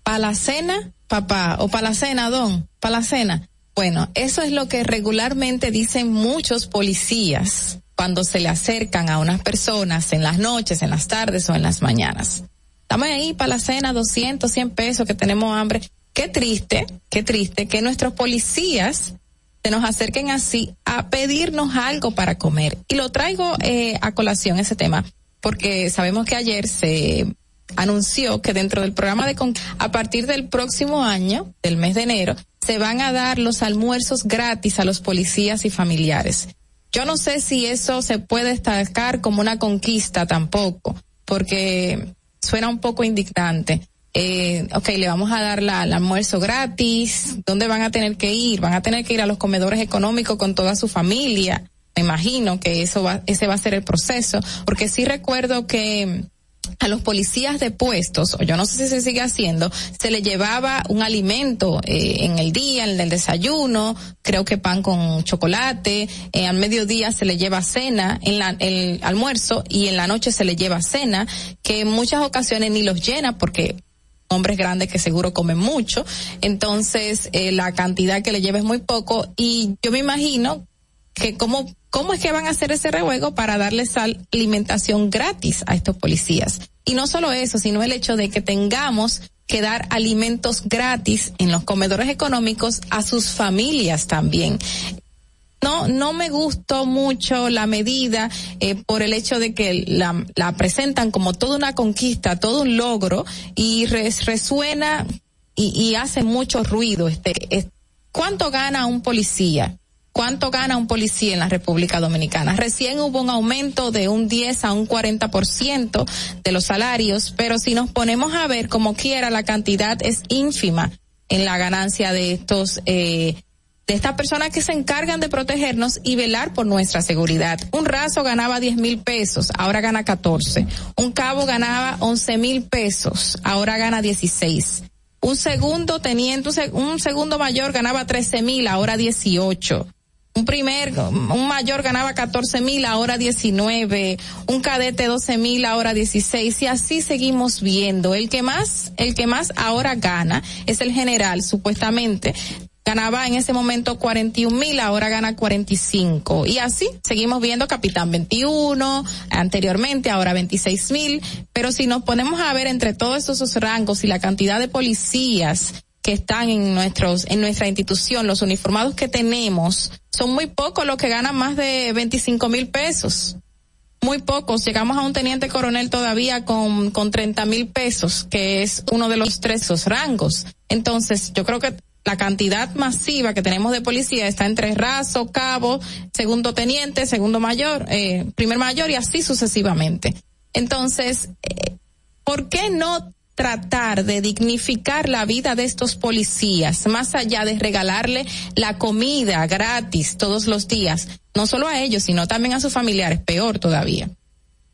Para la cena, papá, o para la cena, don, para la cena. Bueno, eso es lo que regularmente dicen muchos policías cuando se le acercan a unas personas en las noches, en las tardes o en las mañanas. Estamos ahí para la cena, 200, 100 pesos, que tenemos hambre. qué triste, qué triste que nuestros policías se nos acerquen así a pedirnos algo para comer. Y lo traigo eh, a colación ese tema, porque sabemos que ayer se anunció que dentro del programa de con a partir del próximo año, del mes de enero, se van a dar los almuerzos gratis a los policías y familiares. Yo no sé si eso se puede destacar como una conquista tampoco, porque suena un poco indignante. Eh, ok, le vamos a dar la, el almuerzo gratis. ¿Dónde van a tener que ir? Van a tener que ir a los comedores económicos con toda su familia. Me imagino que eso va, ese va a ser el proceso, porque sí recuerdo que a los policías de puestos, o yo no sé si se sigue haciendo, se le llevaba un alimento eh, en el día, en el desayuno, creo que pan con chocolate, eh, al mediodía se le lleva cena, en la, el almuerzo y en la noche se le lleva cena, que en muchas ocasiones ni los llena porque hombres grandes que seguro comen mucho, entonces eh, la cantidad que le lleva es muy poco y yo me imagino que cómo, cómo es que van a hacer ese rejuego para darles alimentación gratis a estos policías. Y no solo eso, sino el hecho de que tengamos que dar alimentos gratis en los comedores económicos a sus familias también. No, no me gustó mucho la medida eh, por el hecho de que la, la, presentan como toda una conquista, todo un logro y res, resuena y, y, hace mucho ruido. Este, este, ¿Cuánto gana un policía? ¿Cuánto gana un policía en la República Dominicana? Recién hubo un aumento de un 10 a un 40% de los salarios, pero si nos ponemos a ver como quiera, la cantidad es ínfima en la ganancia de estos, eh, de estas personas que se encargan de protegernos y velar por nuestra seguridad. Un raso ganaba 10 mil pesos, ahora gana 14. Un cabo ganaba 11 mil pesos, ahora gana 16. Un segundo teniente, un segundo mayor ganaba 13 mil, ahora 18 un primer, un mayor ganaba 14 mil, ahora 19, un cadete 12 mil, ahora 16, y así seguimos viendo. El que más, el que más ahora gana es el general, supuestamente. Ganaba en ese momento 41 mil, ahora gana 45. Y así seguimos viendo capitán 21, anteriormente, ahora 26 mil. Pero si nos ponemos a ver entre todos esos rangos y la cantidad de policías que están en nuestros, en nuestra institución, los uniformados que tenemos, son muy pocos los que ganan más de 25 mil pesos. Muy pocos. Llegamos a un teniente coronel todavía con, con 30 mil pesos, que es uno de los tres rangos. Entonces, yo creo que la cantidad masiva que tenemos de policía está entre raso, cabo, segundo teniente, segundo mayor, eh, primer mayor y así sucesivamente. Entonces, eh, ¿por qué no tratar de dignificar la vida de estos policías, más allá de regalarle la comida gratis todos los días, no solo a ellos, sino también a sus familiares, peor todavía.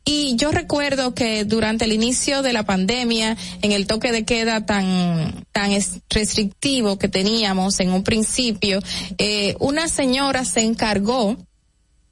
Y yo recuerdo que durante el inicio de la pandemia, en el toque de queda tan, tan restrictivo que teníamos en un principio, eh, una señora se encargó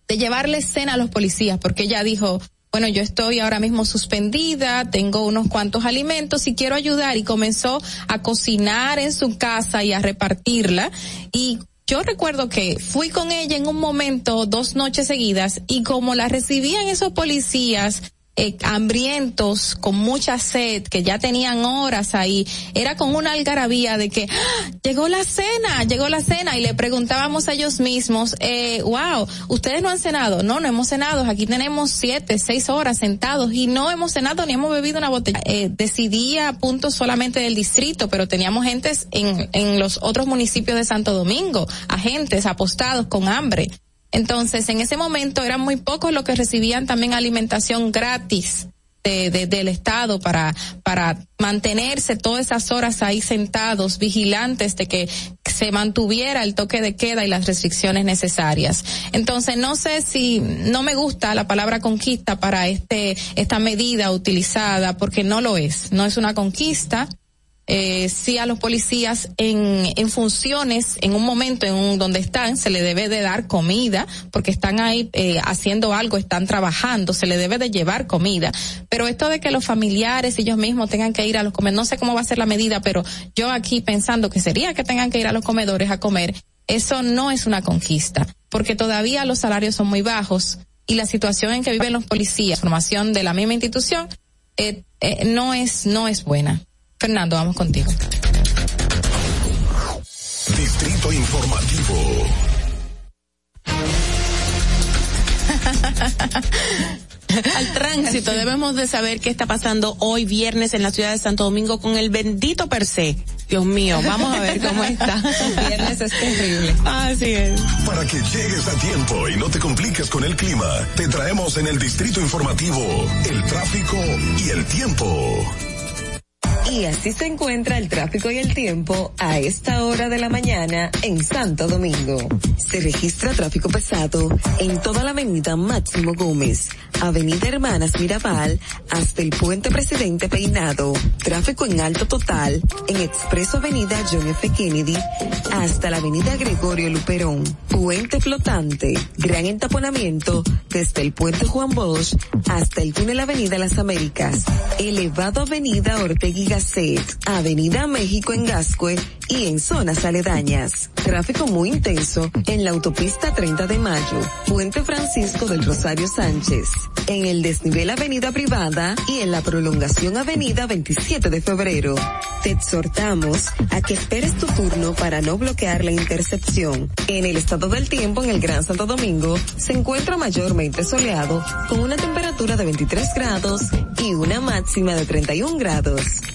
de llevarle cena a los policías, porque ella dijo, bueno, yo estoy ahora mismo suspendida, tengo unos cuantos alimentos y quiero ayudar. Y comenzó a cocinar en su casa y a repartirla. Y yo recuerdo que fui con ella en un momento dos noches seguidas y como la recibían esos policías eh, hambrientos, con mucha sed, que ya tenían horas ahí, era con una algarabía de que ¡Ah! llegó la cena, llegó la cena y le preguntábamos a ellos mismos, eh, wow, ustedes no han cenado, no, no hemos cenado, aquí tenemos siete, seis horas sentados y no hemos cenado ni hemos bebido una botella. Eh, decidía puntos solamente del distrito, pero teníamos gentes en, en los otros municipios de Santo Domingo, agentes apostados con hambre. Entonces, en ese momento eran muy pocos los que recibían también alimentación gratis. De, de, del Estado para, para mantenerse todas esas horas ahí sentados, vigilantes de que se mantuviera el toque de queda y las restricciones necesarias. Entonces, no sé si no me gusta la palabra conquista para este, esta medida utilizada, porque no lo es. No es una conquista, eh, sí a los policías en, en funciones, en un momento en un, donde están, se le debe de dar comida, porque están ahí eh, haciendo algo, están trabajando, se le debe de llevar comida. Pero esto de que los familiares ellos mismos tengan que ir a los comedores, no sé cómo va a ser la medida, pero yo aquí pensando que sería que tengan que ir a los comedores a comer, eso no es una conquista, porque todavía los salarios son muy bajos y la situación en que viven los policías, formación de la misma institución, eh, eh, no es, no es buena. Fernando, vamos contigo. Distrito Informativo. Al tránsito debemos de saber qué está pasando hoy viernes en la ciudad de Santo Domingo con el bendito per se. Dios mío, vamos a ver cómo está. Viernes es terrible. Así es. Para que llegues a tiempo y no te compliques con el clima, te traemos en el Distrito Informativo el tráfico y el tiempo. Y así se encuentra el tráfico y el tiempo a esta hora de la mañana en Santo Domingo. Se registra tráfico pesado en toda la avenida Máximo Gómez, avenida Hermanas Mirabal, hasta el puente Presidente Peinado. Tráfico en alto total en Expreso Avenida John F. Kennedy hasta la avenida Gregorio Luperón. Puente flotante, gran entaponamiento desde el puente Juan Bosch hasta el túnel Avenida Las Américas. Elevado Avenida Ortega Gasset, Avenida México en Gascue y en zonas aledañas. Tráfico muy intenso en la autopista 30 de Mayo, Puente Francisco del Rosario Sánchez, en el desnivel Avenida Privada y en la prolongación Avenida 27 de Febrero. Te exhortamos a que esperes tu turno para no bloquear la intercepción. En el estado del tiempo en el Gran Santo Domingo se encuentra mayormente soleado con una temperatura de 23 grados y una máxima de 31 grados.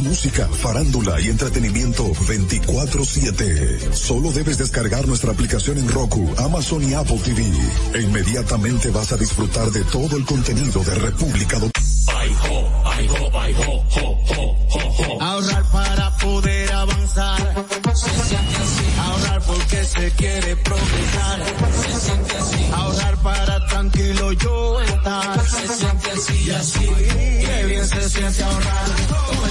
música, farándula y entretenimiento 24/7. Solo debes descargar nuestra aplicación en Roku, Amazon y Apple TV. E inmediatamente vas a disfrutar de todo el contenido de República Dominicana. Ahorrar para poder avanzar. Se siente así. Ahorrar porque se quiere progresar. Se siente así. Ahorrar para tranquilo yo estar. Se siente así y así. Qué bien se siente ahorrar. Con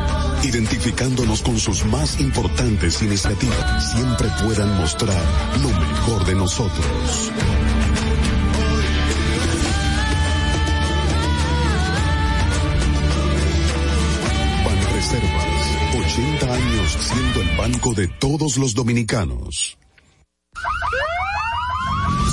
identificándonos con sus más importantes iniciativas. Siempre puedan mostrar lo mejor de nosotros. Banreservas, 80 años siendo el banco de todos los dominicanos.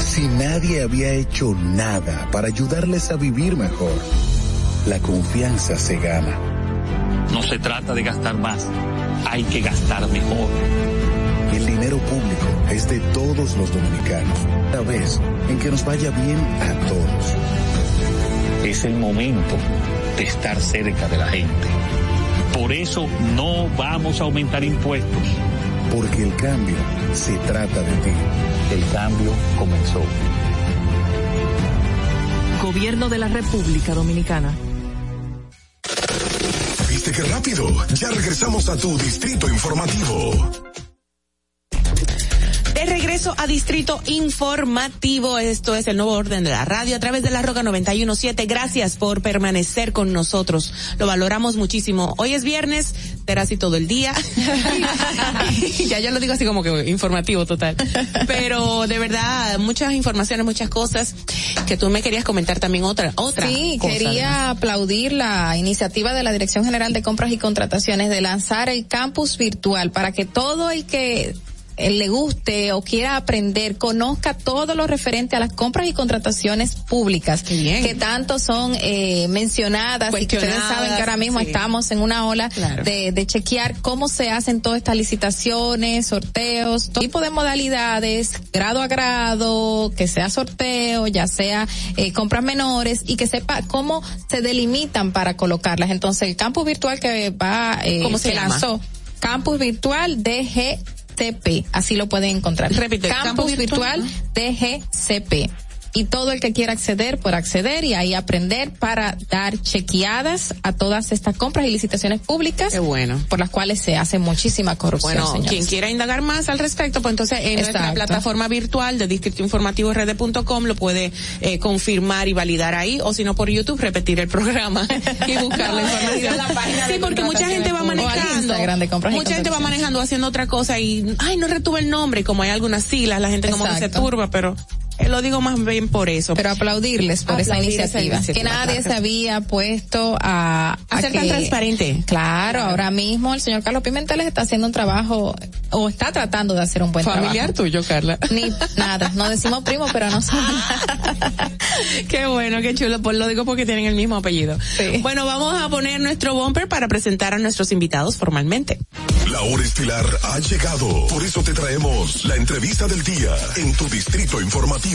si nadie había hecho nada para ayudarles a vivir mejor? La confianza se gana. No se trata de gastar más, hay que gastar mejor. El dinero público es de todos los dominicanos. La vez en que nos vaya bien a todos. Es el momento de estar cerca de la gente. Por eso no vamos a aumentar impuestos. Porque el cambio se trata de ti. El cambio comenzó. Gobierno de la República Dominicana. ¿Viste qué rápido? Ya regresamos a tu distrito informativo. De regreso a Distrito Informativo, esto es el nuevo orden de la radio a través de la Roca 917. Gracias por permanecer con nosotros. Lo valoramos muchísimo. Hoy es viernes, será así todo el día. ya yo lo digo así como que informativo total. Pero de verdad, muchas informaciones, muchas cosas que tú me querías comentar también otra, otra. Sí, cosa, quería además. aplaudir la iniciativa de la Dirección General de Compras y Contrataciones de lanzar el campus virtual para que todo el que le guste o quiera aprender, conozca todo lo referente a las compras y contrataciones públicas, que tanto son eh, mencionadas y que ustedes saben que ahora mismo sí. estamos en una ola Claro. de, de chequear cómo se hacen todas estas licitaciones, sorteos, todo tipo de modalidades, grado a grado, que sea sorteo, ya sea eh, compras menores y que sepa cómo se delimitan para colocarlas. Entonces el campus virtual que va, eh, ¿Cómo se llama? lanzó, campus virtual DGCP, así lo pueden encontrar. Repite, campus, Campus virtual, DGCP. Y todo el que quiera acceder, por acceder y ahí aprender para dar chequeadas a todas estas compras y licitaciones públicas. bueno. Por las cuales se hace muchísima corrupción. Bueno, señores. quien quiera indagar más al respecto, pues entonces en nuestra Exacto. plataforma virtual de Distrito Informativo lo puede eh, confirmar y validar ahí, o si no por YouTube, repetir el programa y buscar la información. La página sí, porque mucha gente va manejando. De compras Mucha gente va manejando haciendo otra cosa y, ay, no retuve el nombre, como hay algunas siglas, la gente como que se turba, pero lo digo más bien por eso. Pero aplaudirles por esa Aplaudir iniciativa, esa que nadie claro. se había puesto a, A ser tan transparente. Claro, ahora mismo el señor Carlos Pimentel está haciendo un trabajo o está tratando de hacer un buen Familiar trabajo. tuyo, Carla. Ni nada, no decimos primo, pero no somos Qué bueno, qué chulo. Pues lo digo porque tienen el mismo apellido. Bueno, vamos a poner nuestro bumper para presentar a nuestros invitados formalmente. La hora estilar ha llegado. Por eso te traemos la entrevista del día en tu distrito informativo.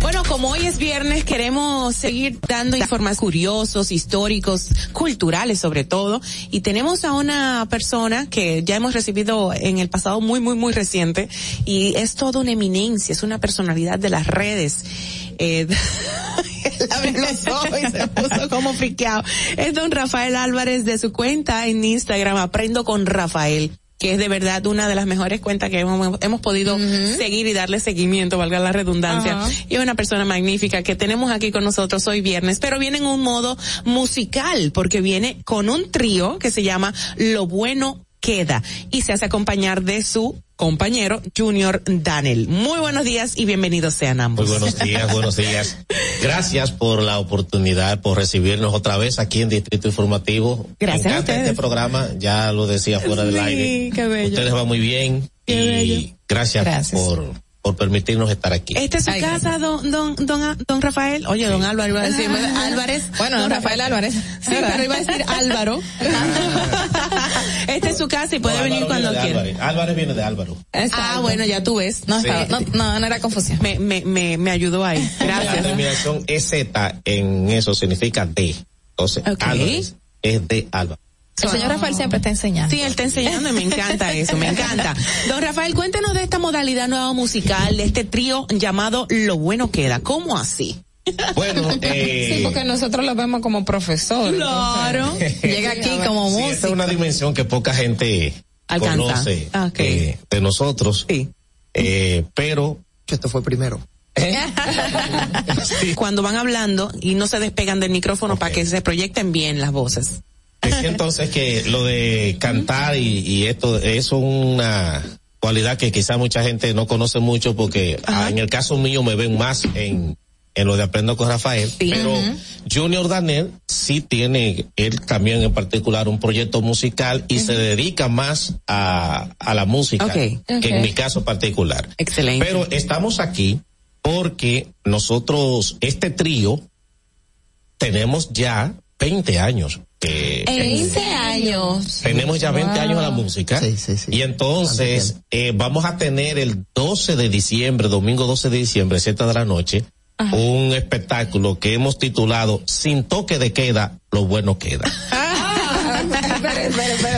Bueno, como hoy es viernes, queremos seguir dando informes curiosos, históricos, culturales sobre todo. Y tenemos a una persona que ya hemos recibido en el pasado muy, muy, muy reciente. Y es toda una eminencia, es una personalidad de las redes. Eh, él abre los ojos y se puso como friqueado. Es don Rafael Álvarez de su cuenta en Instagram, Aprendo con Rafael que es de verdad una de las mejores cuentas que hemos, hemos podido seguir y darle seguimiento, valga la redundancia. Y es una persona magnífica que tenemos aquí con nosotros hoy viernes, pero viene en un modo musical, porque viene con un trío que se llama Lo Bueno Queda y se hace acompañar de su compañero Junior Daniel. Muy buenos días y bienvenidos sean ambos. Muy buenos días, buenos días. Gracias por la oportunidad, por recibirnos otra vez aquí en Distrito Informativo. Gracias Me encanta este programa, ya lo decía fuera del aire. qué bello. Ustedes van muy bien y gracias, Gracias. por por permitirnos estar aquí. Esta es su casa, don, don, don, don Rafael. Oye, don Álvaro, iba a decir, Álvarez. Bueno, don Rafael Álvarez. Sí, pero iba a decir Álvaro. Esta es su casa y puede No, venir cuando quiera. Álvarez. Álvarez viene de Álvaro. Ah, bueno, ya tú ves. No, Sí. estaba- no, no, no era confusión. Me, me, me, me ayudó ahí. La Gracias. terminación EZ en eso significa de. Entonces, Ok. Álvarez es de Álvaro. El señor Rafael siempre está enseñando. Sí, él está enseñando y me encanta eso, me encanta. Don Rafael, cuéntenos de esta modalidad nueva musical, de este trío llamado Lo Bueno Queda. ¿Cómo así? Bueno, eh, Sí, porque nosotros lo vemos como profesor. Claro. Llega aquí como Sí, músico. esta es una dimensión que poca gente Alcanza. conoce Ah, eh, de nosotros. Eh, pero Esto fue primero. Cuando van hablando y no se despegan del micrófono para que se proyecten bien las voces. Decía entonces que lo de cantar y, y esto es una cualidad que quizá mucha gente no conoce mucho porque ah, en el caso mío me ven más en en lo de Aprendo con Rafael, pero Junior Daniel sí tiene, él también en particular, un proyecto musical y se dedica más a, a la música que en mi caso particular. Excelente. Pero estamos aquí porque nosotros, este trío, tenemos ya 20 años Eh, 20 años. Tenemos ya 20 Wow. años en la música. Sí, sí, sí. Y entonces eh, vamos a tener el 12 de diciembre, domingo 12 de diciembre, 7 de la noche, un espectáculo que hemos titulado Sin toque de queda, lo bueno queda.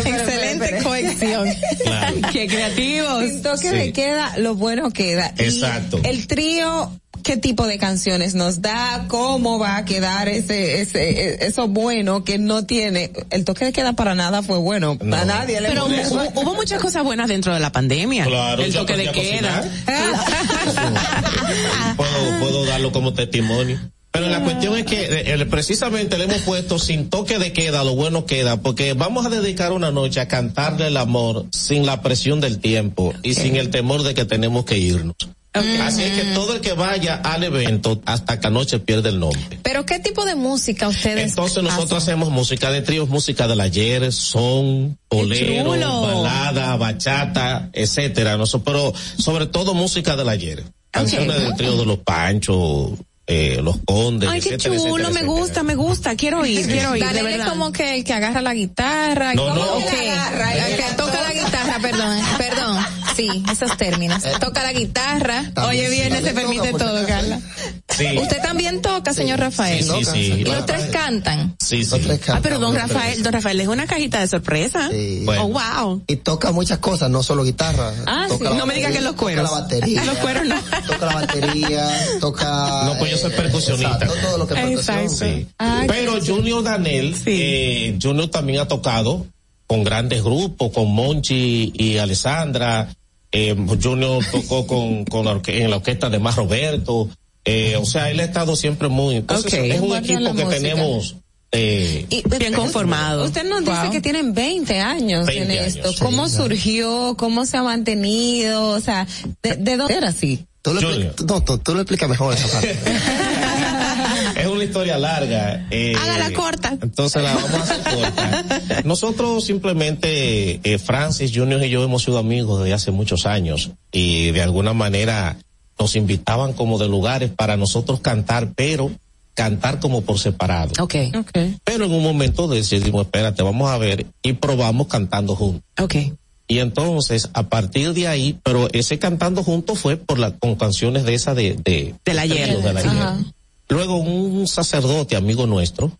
Excelente cohesión. Claro. Qué creativos. Sin toque Sí. de queda, lo bueno queda. Y Exacto. el trío, ¿qué tipo de canciones nos da? ¿Cómo va a quedar ese, ese, eso bueno que no tiene? El toque de queda para nada fue bueno. A nadie le Pero hubo, hubo muchas cosas buenas dentro de la pandemia. Claro, el toque de queda. puedo, puedo darlo como testimonio. Pero la cuestión es que eh, eh, precisamente le hemos puesto sin toque de queda, lo bueno queda, porque vamos a dedicar una noche a cantarle el amor sin la presión del tiempo y sin el temor de que tenemos que irnos. Así es que todo el que vaya al evento hasta que anoche pierde el nombre. Pero ¿qué tipo de música ustedes Entonces nosotros hacemos música de tríos, música del ayer, son, bolero, balada, bachata, etcétera. Nosotros, pero sobre todo música del ayer. Canciones del trío de los Panchos, eh, los Condes, Ay, qué etcétera, chulo, etcétera, me etcétera. gusta, me gusta. Quiero ir, quiero Daniel es como que el que agarra la guitarra. No, ¿Cómo no. que? El que toca la guitarra, perdón, perdón. Sí, esos términos. Toca la guitarra. Oye, viene, se permite todo, Carla. Sí. Usted también toca, señor Rafael. Sí, sí, sí. Y los tres cantan. Sí, sí. Ah, pero don Rafael, don Rafael es una cajita de sorpresa. Bueno. Oh, wow. Y toca muchas cosas, no solo guitarra. Ah, Toca sí. No me diga que los cueros. Toca la batería. Los cueros no. Toca la batería, toca... No, pues yo soy eh, percusionista. exacto, todo lo que es percusión. Sí. Ay, Pero Junior Danel, eh, Junior también ha tocado con grandes grupos, con Monchi y Alessandra. Eh, Junior tocó con, con la orque- en la orquesta de Más Roberto. Eh, o sea, él ha estado siempre muy. Entonces, es un equipo que música. tenemos. Eh, Y- Bien conformado. Usted nos dice que tienen 20 años 20 en años, esto. sí, ¿Cómo surgió? ¿Cómo se ha mantenido? O sea, ¿de, de dónde era así? Tú lo, no, tú, tú lo explicas mejor esa parte. una historia larga. Eh, Hágala corta. Entonces la vamos a hacer corta. Nosotros simplemente, eh, Francis Junior y yo hemos sido amigos desde hace muchos años y de alguna manera nos invitaban como de lugares para nosotros cantar, pero cantar como por separado. Ok. Pero en un momento decidimos, espérate, vamos a ver y probamos cantando juntos. Ok. Y entonces, a partir de ahí, pero ese cantando juntos fue por la, con canciones de esa de, de, Del ayer. del ayer. Luego un sacerdote, amigo nuestro,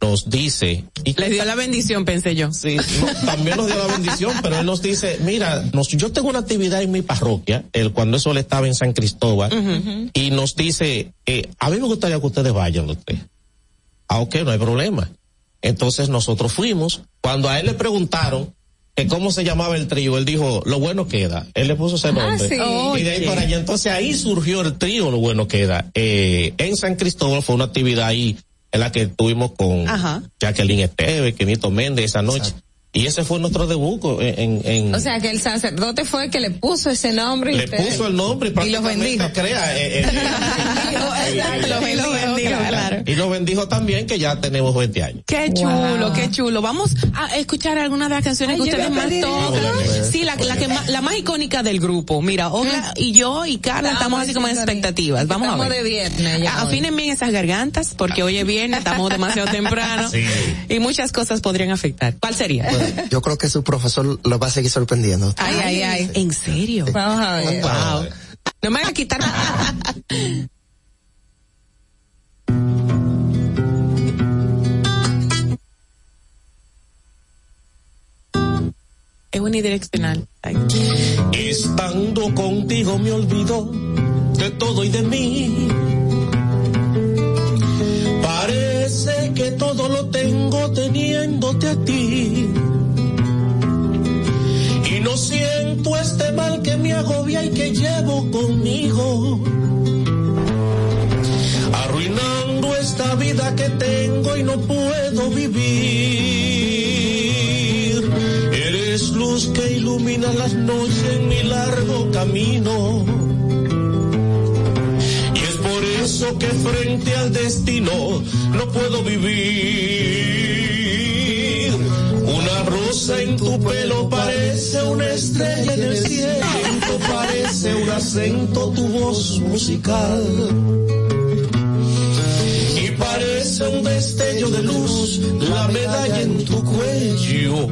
nos dice, y Les dio la bendición, pensé yo. Sí, no, también nos dio la bendición, pero él nos dice, mira, nos, yo tengo una actividad en mi parroquia, el, cuando eso le estaba en San Cristóbal, y nos dice, eh, a mí me gustaría que ustedes vayan tres. Ah, ok, no hay problema. Entonces nosotros fuimos, cuando a él le preguntaron que cómo se llamaba el trío, él dijo, lo bueno queda. Él le puso ese nombre. sí. Y de ahí para allá, entonces ahí surgió el trío, lo bueno queda. Eh, en San Cristóbal fue una actividad ahí en la que estuvimos con Ajá. Jacqueline Esteve, Kenito Méndez esa noche. Y ese fue nuestro debut en, en, en- O sea, que el sacerdote fue el que le puso ese nombre. y le puso el nombre y, Y los bendijo. crea, eh, eh, Exacto, Lo bendijo, bendijo, claro. y lo bendijo también que ya tenemos 20 años. Qué chulo, qué chulo. Vamos a escuchar algunas de las canciones Ay, que ustedes más tocan. Sí, la, la que más, la más icónica del grupo. Mira, Olga y yo y Carla estamos así como en expectativas. Vamos a Estamos ver. de viernes ya hoy. Afinen bien esas gargantas porque hoy es viernes, estamos demasiado temprano Sí. y muchas cosas podrían afectar. ¿Cuál sería? Yo creo que su profesor lo va a seguir sorprendiendo. Ay, ay, ay. ¿En serio? Vamos a ver. Wow. No me van a quitar. Es unidireccional. Ay. Estando contigo me olvido de todo y de mí. Que todo lo tengo teniéndote a ti. Y no siento este mal que me agobia y que llevo conmigo. Arruinando esta vida que tengo y no puedo vivir. Eres luz que ilumina las noches en mi largo camino. Eso que frente al destino no puedo vivir. Una rosa en tu pelo parece una estrella en el cielo. Parece un acento tu voz musical. Y parece un destello de luz la medalla en tu cuello.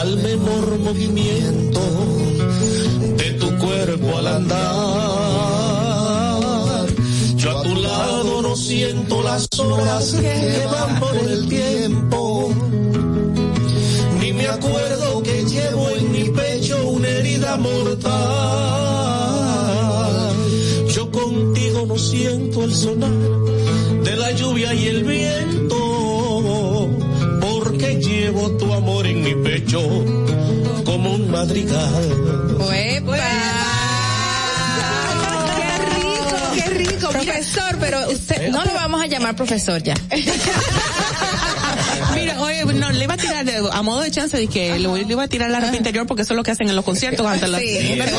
Al menor movimiento de tu cuerpo al andar. Siento las horas que van por el tiempo. Ni me acuerdo que llevo en mi pecho una herida mortal. Yo contigo no siento el sonar de la lluvia y el viento, porque llevo tu amor en mi pecho como un madrigal. Profesor, pero usted no lo vamos a llamar profesor ya. Mira, oye, no, le iba a tirar de- a modo de chance que le, le iba a tirar la ropa interior porque eso es lo que hacen en los conciertos. ante las- Sí, pero la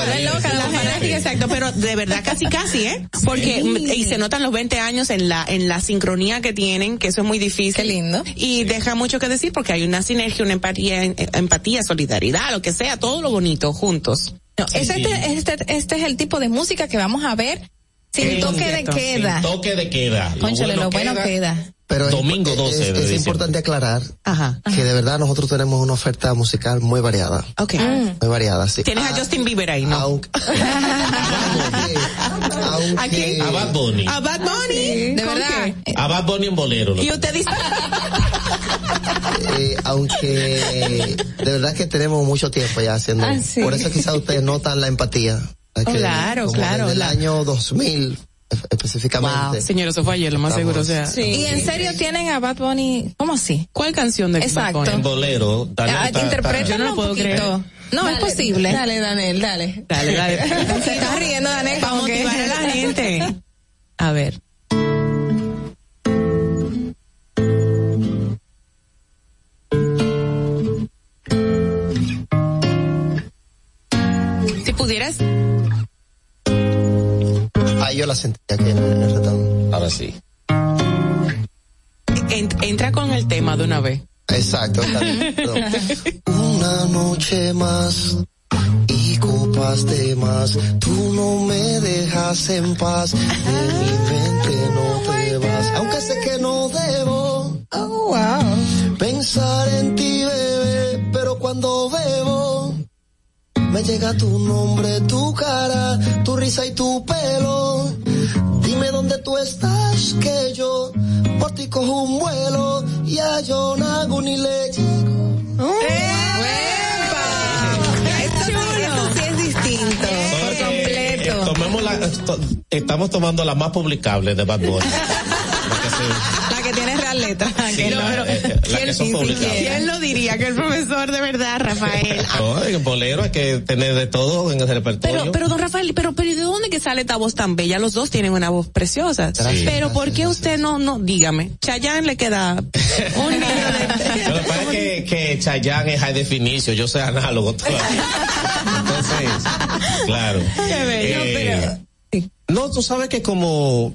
fanática, fanáticas. exacto, pero de verdad casi casi, ¿eh? Porque Sí. y se notan los 20 años en la en la sincronía que tienen, que eso es muy difícil. Qué lindo. Y deja mucho que decir porque hay una sinergia, una empatía, em- empatía, solidaridad, lo que sea, todo lo bonito juntos. No, este, este, este es el tipo de música que vamos a ver sin En toque de queda. Sin toque de queda. Lo Cónchale, lo bueno queda. Pero es- Domingo es, 12 de es diciembre. importante aclarar Ajá. que de verdad nosotros tenemos una oferta musical muy variada. Ok. Muy variada, sí. Tienes a Justin Bieber ahí, ¿no? Aunque, ¿A quién? A Bad Bunny. A Bad Bunny. De ¿Con verdad. qué? A Bad Bunny en bolero. Y usted dice, eh, aunque de verdad que tenemos mucho tiempo ya haciendo. Ah, sí. Por eso quizás ustedes notan la empatía. Que Claro, como claro, Desde el la- año 2000 e- específicamente. wow, señor, eso fue ayer, lo más Estamos- seguro, o sea. Y en serio tienen a Bad Bunny, ¿cómo así? ¿Cuál canción de Exacto. Bad En Bunny? bolero. Daniel Ah, Yo no lo puedo poquito. creer. No, es posible. Dale, Daniel, dale. Dale, dale. Se está riendo, Daniel, Para como que- motivar a la gente. A ver. Si pudieras, yo la sentí aquí en el retorno. Ahora sí. en- entra con el tema de una vez. Exacto. Una noche más y copas de más. Tú no me dejas en paz. De mi mente no te vas. Aunque sé que no debo pensar en ti, bebé. Pero cuando bebo, me llega tu nombre, tu cara, tu risa y tu pelo. Dime dónde tú estás, que yo por ti cojo un vuelo y a yo no hago ni le llego. Esto sí es distinto. Por Eh, completo. tomemos la, estamos tomando la más publicable de Bad Bunny. La que tiene real letra. sí, que la, no- eh, que son. ¿Quién lo diría que el profesor de verdad, Rafael? No, en bolero hay que tener de todo en el repertorio. Pero, pero don Rafael, pero, pero ¿y de dónde que sale esta voz tan bella? Los dos tienen una voz preciosa. Gracias, pero ¿por qué usted no, no, dígame, Chayanne le queda un niño de... Lo que pasa es que, que Chayanne es high definition, yo soy análogo todavía. Entonces, claro. Qué bello, Eh, No, tú sabes que como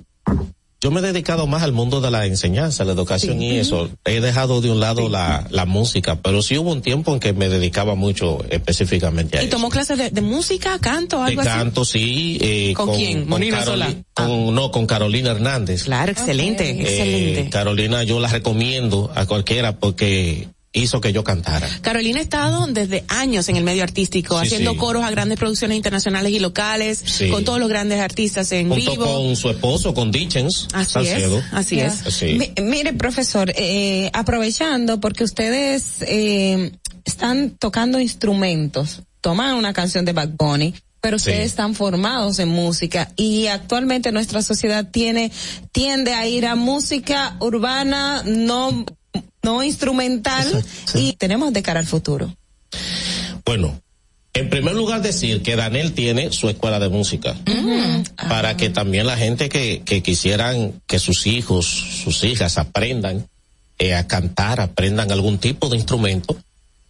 yo me he dedicado más al mundo de la enseñanza, la educación y eso, he dejado de un lado la, la música, pero sí hubo un tiempo en que me dedicaba mucho específicamente a ¿Y eso. tomó clases de, de música, canto, De algo así? canto, sí. eh, ¿Con quién? ¿Monina Caroli- Solá? con- No, con Carolina Hernández. Claro, excelente, Eh, excelente. Carolina yo la recomiendo a cualquiera porque hizo que yo cantara. Carolina ha estado desde años en el medio artístico, Sí, haciendo sí. coros a grandes producciones internacionales y locales, Sí. con todos los grandes artistas en Junto vivo. con su esposo, con Dichens Así Salcedo. es, así es. Sí. Mi- mire, profesor, eh, aprovechando porque ustedes eh, están tocando instrumentos, toman una canción de Bad Bunny, pero Sí. ustedes están formados en música y actualmente nuestra sociedad tiene tiende a ir a música urbana no no instrumental y tenemos de cara al futuro. Bueno, en primer lugar decir que Daniel tiene su escuela de música. Para que también la gente que, que quisieran que sus hijos, sus hijas aprendan eh, a cantar, aprendan algún tipo de instrumento,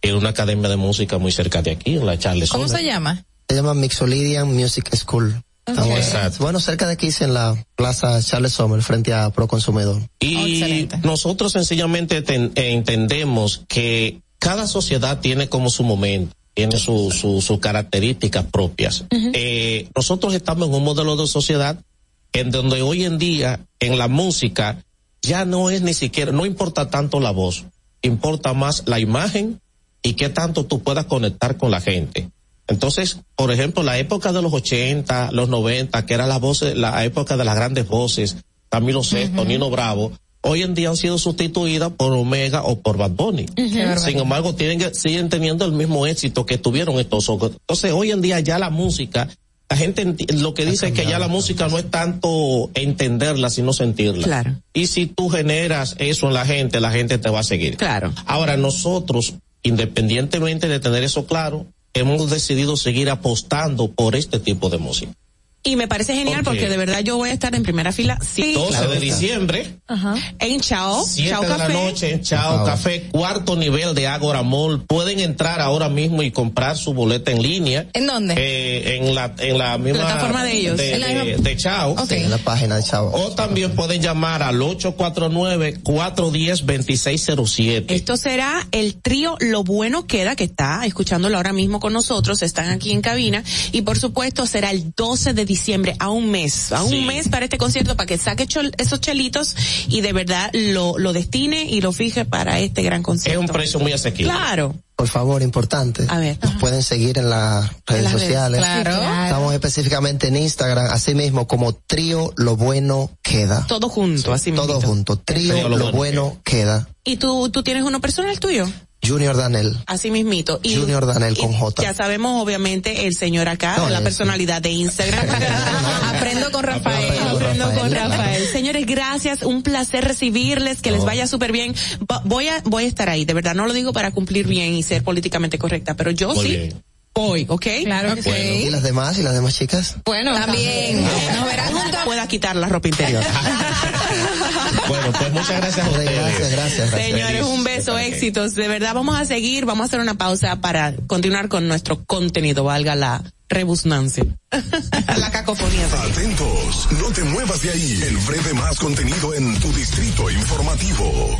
en una academia de música muy cerca de aquí, en la Charles ¿Cómo se llama? Se llama Mixolydian Music School. Estamos, Exacto. bueno, cerca de aquí, en la Plaza Charles Sommer, frente a Proconsumidor. Y nosotros sencillamente ten- eh, entendemos que cada sociedad tiene como su momento, tiene su- su- sus características propias. Eh, nosotros estamos en un modelo de sociedad en donde hoy en día en la música ya no es ni siquiera, no importa tanto la voz, importa más la imagen y qué tanto tú puedas conectar con la gente. Entonces, por ejemplo, la época de los 80, los 90, que era la voz, la época de las grandes voces, Camilo Sesto, Nino Bravo, hoy en día han sido sustituidas por Omega o por Bad Bunny. Sin embargo, tienen que, siguen teniendo el mismo éxito que tuvieron estos ojos. Entonces, hoy en día ya la música, la gente lo que dice es que ya la música no es tanto entenderla, sino sentirla. Claro. Y si tú generas eso en la gente, la gente te va a seguir. Claro. Ahora, nosotros, independientemente de tener eso claro, hemos decidido seguir apostando por este tipo de música. Y me parece genial porque de verdad yo voy a estar en primera fila. Sí. 12 de diciembre. Ajá. En Chao. 7 Chao de la Café. noche en Chao Café, cuarto nivel de Agora Mall. Pueden entrar ahora mismo y comprar su boleta en línea. ¿En dónde? Eh, en la en la misma Plataforma de ellos. de, En la de- Chao. Ok. En la página de Chavo. O también pueden llamar al 849-410-2607. Esto será el trío Lo Bueno Queda, que está escuchándolo ahora mismo con nosotros, están aquí en cabina, y por supuesto será el 12 de diciembre, a un mes, a un mes para este concierto, para que saque chol- esos chelitos y de verdad lo, lo destine y lo fije para este gran Es concierto. un precio muy asequible. Claro. Por favor, importante. A ver. Nos pueden seguir en las redes las redes, sociales. claro. Estamos específicamente en Instagram, así mismo como Trío Lo Bueno Queda. Todo junto, así mismo. Todo junto. Trío Lo, Lo Bueno, Bueno Queda. ¿Y tú, tú tienes uno personal tuyo? Junior Danel. Así mismito. Y, Junior Danel con J. Ya sabemos, obviamente, el señor acá, No, la personalidad de Instagram. Aprendo con Rafael. Aprendo con Rafael. Rafael. Señores, gracias. Un placer recibirles, que les vaya súper bien. Voy a, voy a estar ahí. De verdad, no lo digo para cumplir bien y ser políticamente correcta, pero yo Muy sí bien. Voy, ¿ok? Claro que ¿Y sí. las demás? ¿Y las demás chicas? Bueno, también. Nos verán juntos. Pueda quitar la ropa interior. Bueno, pues muchas gracias ustedes. gracias, gracias, gracias. Señores, un beso, éxitos. De verdad, vamos a seguir, vamos a hacer una pausa para continuar con nuestro contenido, valga la rebusnancia. la cacofonía. Atentos, no te muevas de ahí. El breve más contenido en tu distrito informativo.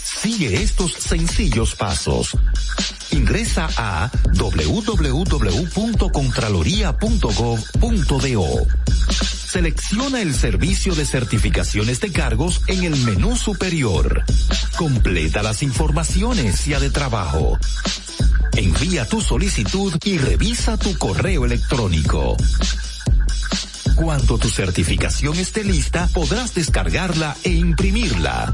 Sigue estos sencillos pasos. Ingresa a www.contraloría.gov.do. Selecciona el servicio de certificaciones de cargos en el menú superior. Completa las informaciones ya de trabajo. Envía tu solicitud y revisa tu correo electrónico. Cuando tu certificación esté lista, podrás descargarla e imprimirla.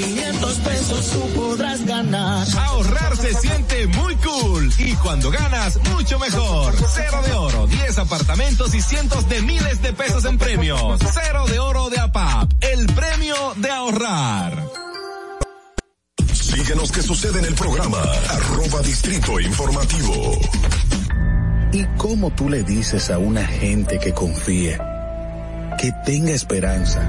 Que con 500 pesos tú podrás ganar. Ahorrar se siente muy cool y cuando ganas, mucho mejor. Cero de oro, 10 apartamentos y cientos de miles de pesos en premios. Cero de oro de APAP, el premio de ahorrar. Síguenos que sucede en el programa. Arroba Distrito Informativo. ¿Y cómo tú le dices a una gente que confíe, que tenga esperanza,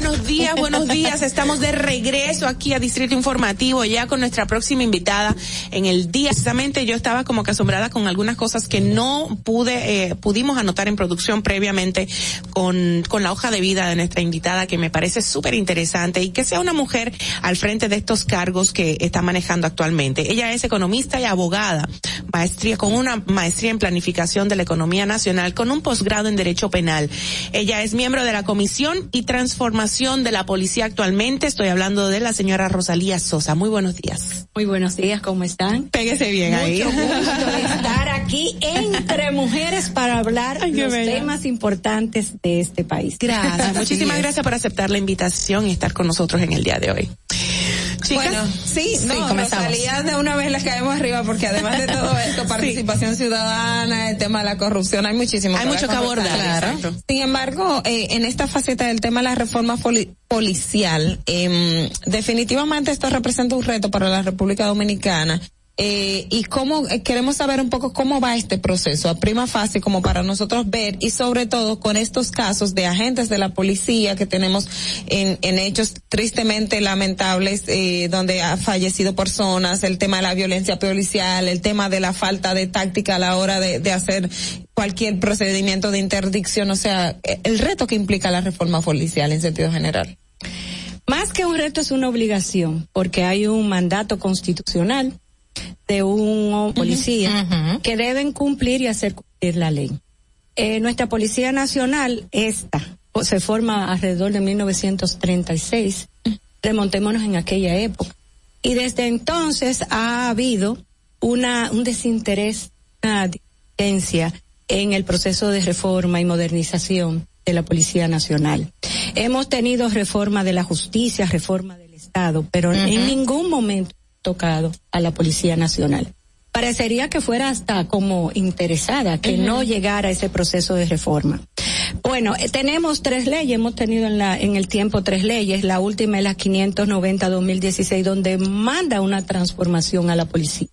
Buenos días, buenos días. Estamos de regreso aquí a Distrito Informativo ya con nuestra próxima invitada en el día. Precisamente yo estaba como que asombrada con algunas cosas que no pude, eh, pudimos anotar en producción previamente con, con la hoja de vida de nuestra invitada que me parece súper interesante y que sea una mujer al frente de estos cargos que está manejando actualmente. Ella es economista y abogada, maestría con una maestría en planificación de la economía nacional con un posgrado en derecho penal. Ella es miembro de la comisión y transformación de la policía actualmente. Estoy hablando de la señora Rosalía Sosa. Muy buenos días. Muy buenos días, ¿cómo están? Pégese bien Mucho ahí. gusto estar aquí entre mujeres para hablar Ay, los bella. temas importantes de este país. Gracias. Muchísimas gracias por aceptar la invitación y estar con nosotros en el día de hoy. Chicas, Bueno, sí, no, comenzamos. Rosalía, de una vez les caemos arriba porque además de todo esto, participación ciudadana, el tema de la corrupción, hay muchísimo Hay mucho que abordar. Sin embargo, eh, en esta faceta del tema de la reforma poli- policial, em, definitivamente esto representa un reto para la República Dominicana. Eh, y cómo eh, queremos saber un poco cómo va este proceso a prima fase como para nosotros ver y sobre todo con estos casos de agentes de la policía que tenemos en, en hechos tristemente lamentables eh, donde ha fallecido personas el tema de la violencia policial el tema de la falta de táctica a la hora de, hacer cualquier procedimiento de interdicción o sea eh, el reto que implica la reforma policial en sentido general. Más que un reto es una obligación, porque hay un mandato constitucional de un policía que deben cumplir y hacer cumplir la ley. Eh, nuestra Policía Nacional, esta, se forma alrededor de 1936. Remontémonos en aquella época. Y desde entonces ha habido una, un desinterés, una diferencia en el proceso de reforma y modernización de la Policía Nacional. Hemos tenido reforma de la justicia, reforma del Estado, pero en ningún momento tocado a la Policía Nacional. Parecería que fuera hasta como interesada, que no llegara a ese proceso de reforma. Bueno, eh, tenemos tres leyes, hemos tenido en, la, en el tiempo tres leyes, la última es la 590-2016, donde manda una transformación a la policía.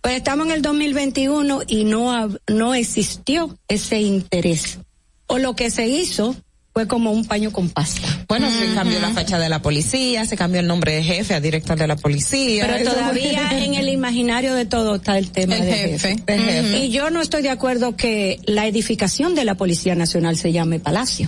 Pues estamos en el 2021 y no, no existió ese interés. O lo que se hizo fue como un paño con pasta. Bueno, se cambió la fecha de la policía, se cambió el nombre de jefe a director de la policía. Pero todavía en el imaginario de todo está el tema El de jefe, jefe. el jefe. Y yo no estoy de acuerdo que la edificación de la Policía Nacional se llame Palacio.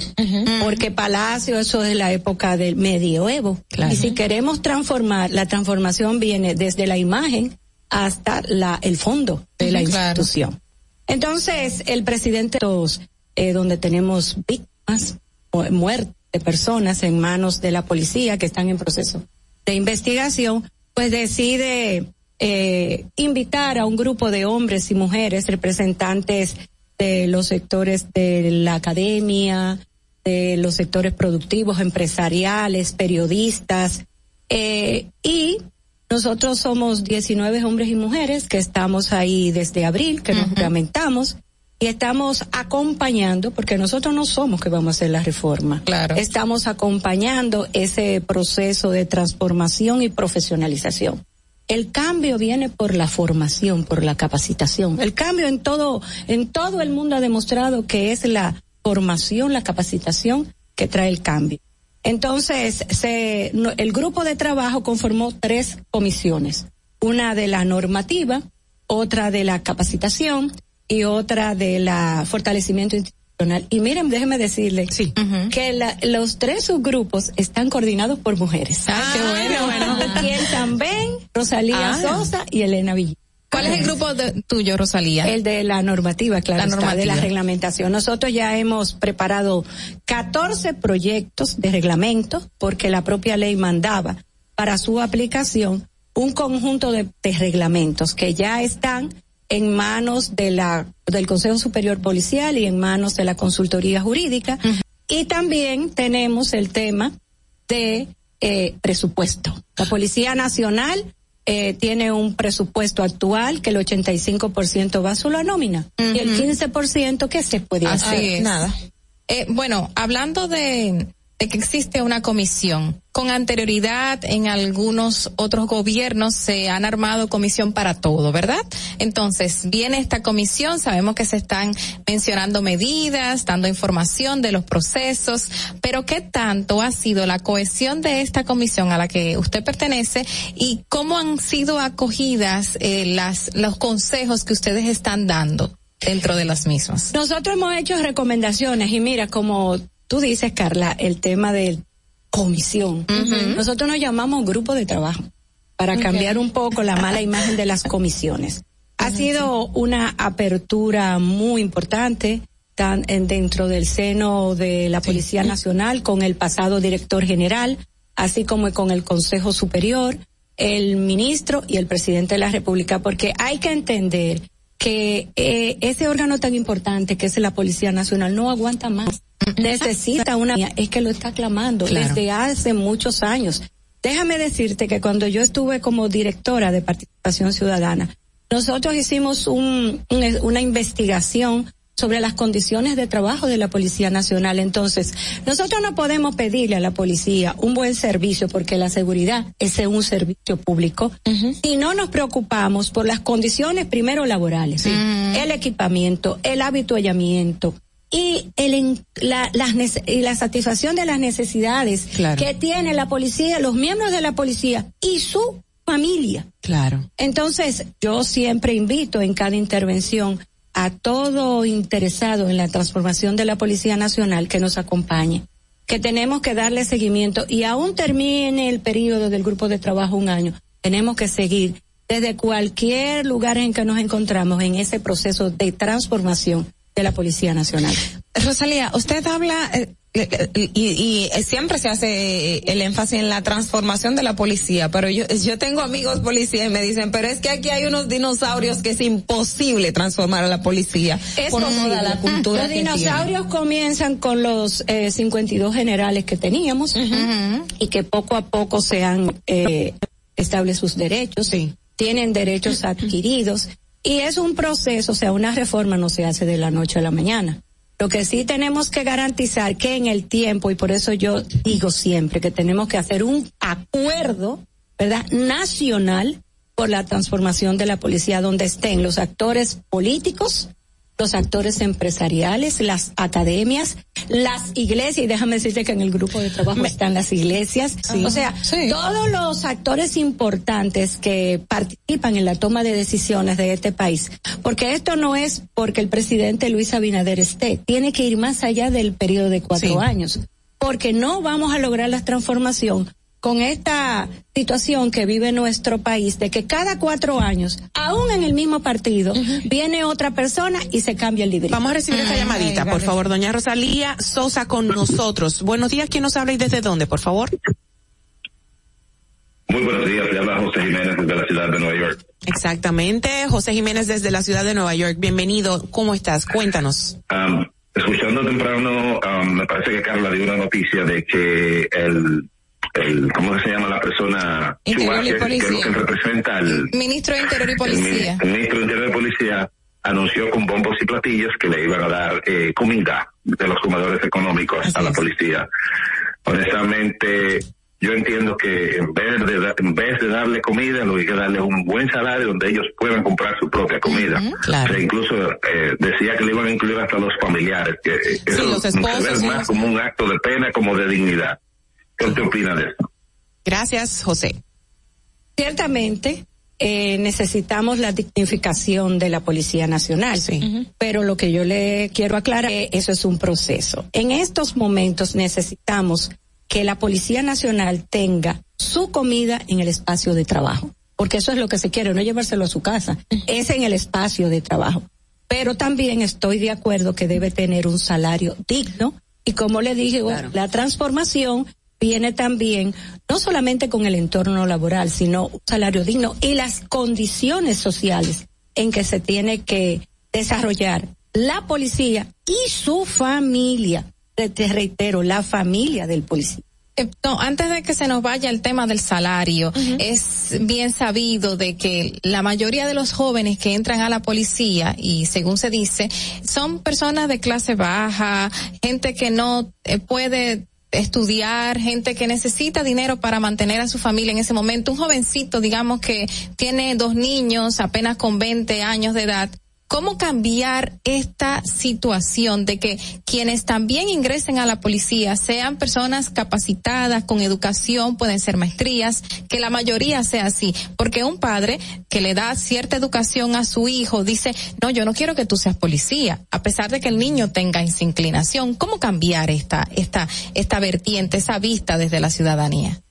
Porque Palacio, eso es la época del medioevo. Y si queremos transformar, la transformación viene desde la imagen hasta la, el fondo de la claro. institución. Entonces, el presidente, eh, donde tenemos víctimas, o muertes de personas en manos de la policía que están en proceso de investigación, pues decide eh, invitar a un grupo de hombres y mujeres representantes de los sectores de la academia, de los sectores productivos, empresariales, periodistas, eh, y nosotros somos 19 hombres y mujeres que estamos ahí desde abril, que nos juramentamos y estamos acompañando, porque nosotros no somos que vamos a hacer la reforma. Claro. Estamos acompañando ese proceso de transformación y profesionalización. el cambio viene por la formación, por la capacitación. El cambio en todo, en todo el mundo ha demostrado que es la formación, la capacitación que trae el cambio. Entonces, se, el grupo de trabajo conformó tres comisiones. Una de la normativa, otra de la capacitación y otra de la fortalecimiento institucional. Y miren, déjeme decirle sí. que la, los tres subgrupos están coordinados por mujeres. Ah, qué bueno. bueno. Rosalía ah. Sosa y Elena Villa. ¿Cuál es el grupo de, tuyo, Rosalía? El de la normativa, claro, la normativa. de la reglamentación. Nosotros ya hemos preparado 14 proyectos de reglamento porque la propia ley mandaba para su aplicación un conjunto de, reglamentos que ya están en manos de la del Consejo Superior Policial y en manos de la consultoría jurídica. Y también tenemos el tema de eh, presupuesto. La Policía Nacional eh, tiene un presupuesto actual que el 85% va solo a nómina y el 15% que se puede hacer. Nada. Eh, bueno, hablando de de que existe una comisión. Con anterioridad en algunos otros gobiernos se han armado comisión para todo, ¿verdad? Entonces, viene esta comisión, sabemos que se están mencionando medidas, dando información de los procesos, pero ¿qué tanto ha sido la cohesión de esta comisión a la que usted pertenece y cómo han sido acogidas eh, las, los consejos que ustedes están dando? dentro de las mismas. Nosotros hemos hecho recomendaciones y mira, como tú dices, Carla, el tema de comisión. Nosotros nos llamamos grupo de trabajo para cambiar un poco la mala imagen de las comisiones. Ha sido una apertura muy importante tan, en, dentro del seno de la Policía Nacional con el pasado director general, así como con el Consejo Superior, el ministro y el presidente de la República, porque hay que entender que eh, ese órgano tan importante que es la Policía Nacional no aguanta más. Necesita una, es que lo está clamando desde hace muchos años. Déjame decirte que cuando yo estuve como directora de participación ciudadana, nosotros hicimos un, una investigación sobre las condiciones de trabajo de la Policía Nacional. Entonces, nosotros no podemos pedirle a la policía un buen servicio porque la seguridad es un servicio público y no nos preocupamos por las condiciones primero laborales, el equipamiento, el habituallamiento, y el, la, y la satisfacción de las necesidades que tiene la policía, los miembros de la policía y su familia. Claro. Entonces, yo siempre invito en cada intervención a todo interesado en la transformación de la Policía Nacional que nos acompañe, que tenemos que darle seguimiento y aún termine el periodo del grupo de trabajo un año, tenemos que seguir desde cualquier lugar en que nos encontramos en ese proceso de transformación de la Policía Nacional. Rosalía, usted habla eh, eh, y, y, siempre se hace el énfasis en la transformación de la policía, pero yo, yo tengo amigos policías y me dicen, pero es que aquí hay unos dinosaurios que es imposible transformar a la policía es por toda la cultura. Los dinosaurios comienzan con los eh, 52 generales que teníamos y que poco a poco se han eh, establecido sus derechos, sí. tienen derechos adquiridos y es un proceso, o sea, una reforma no se hace de la noche a la mañana. Lo que sí tenemos que garantizar que en el tiempo, y por eso yo digo siempre que tenemos que hacer un acuerdo, ¿verdad? Nacional por la transformación de la policía donde estén los actores políticos, los actores empresariales, las academias, las iglesias, y déjame decirte que en el grupo de trabajo están las iglesias, o sea, todos los actores importantes que participan en la toma de decisiones de este país, porque esto no es porque el presidente Luis Abinader esté, tiene que ir más allá del periodo de cuatro años, porque no vamos a lograr la transformación con esta situación que vive nuestro país de que cada cuatro años, aún en el mismo partido, viene otra persona y se cambia el librito. Vamos a recibir esta llamadita, por favor, doña Rosalía Sosa con nosotros. Buenos días, ¿quién nos habla y desde dónde, por favor? Muy buenos días, le habla José Jiménez desde la ciudad de Nueva York. Exactamente, José Jiménez desde la ciudad de Nueva York. Bienvenido, ¿cómo estás? Cuéntanos. escuchando temprano, me parece que Carla dio una noticia de que el el ¿cómo se llama la persona Interior y Policía. que, representa al ministro de Interior y Policía. El, ministro de Interior y Policía anunció con bombos y platillos que le iban a dar eh, comida de los comedores económicos a la policía. Honestamente, yo entiendo que en vez de, en vez de darle comida, lo que hay que darle un buen salario donde ellos puedan comprar su propia comida. claro. O sea, incluso eh, decía que le iban a incluir hasta los familiares, que eh, eso los esposos, se ve sí, más como un acto de pena como de dignidad. ¿Qué usted opina de eso? Gracias, José. Ciertamente, eh, necesitamos la dignificación de la Policía Nacional. Pero lo que yo le quiero aclarar es que eso es un proceso. En estos momentos necesitamos que la Policía Nacional tenga su comida en el espacio de trabajo. Porque eso es lo que se quiere, no llevárselo a su casa. Es en el espacio de trabajo. Pero también estoy de acuerdo que debe tener un salario digno. Y como le dije, la transformación viene también no solamente con el entorno laboral, sino un salario digno y las condiciones sociales en que se tiene que desarrollar la policía y su familia. Te, te reitero, la familia del policía. Eh, No, antes de que se nos vaya el tema del salario, es bien sabido de que la mayoría de los jóvenes que entran a la policía, y según se dice, son personas de clase baja, gente que no eh, puede estudiar, gente que necesita dinero para mantener a su familia en ese momento, un jovencito, digamos que tiene dos niños apenas con 20 años de edad. ¿Cómo cambiar esta situación de que quienes también ingresen a la policía sean personas capacitadas, con educación, pueden ser maestrías, que la mayoría sea así? Porque un padre que le da cierta educación a su hijo dice, no, yo no quiero que tú seas policía, a pesar de que el niño tenga esa inclinación. ¿Cómo cambiar esta, esta, esta vertiente, esa vista desde la ciudadanía?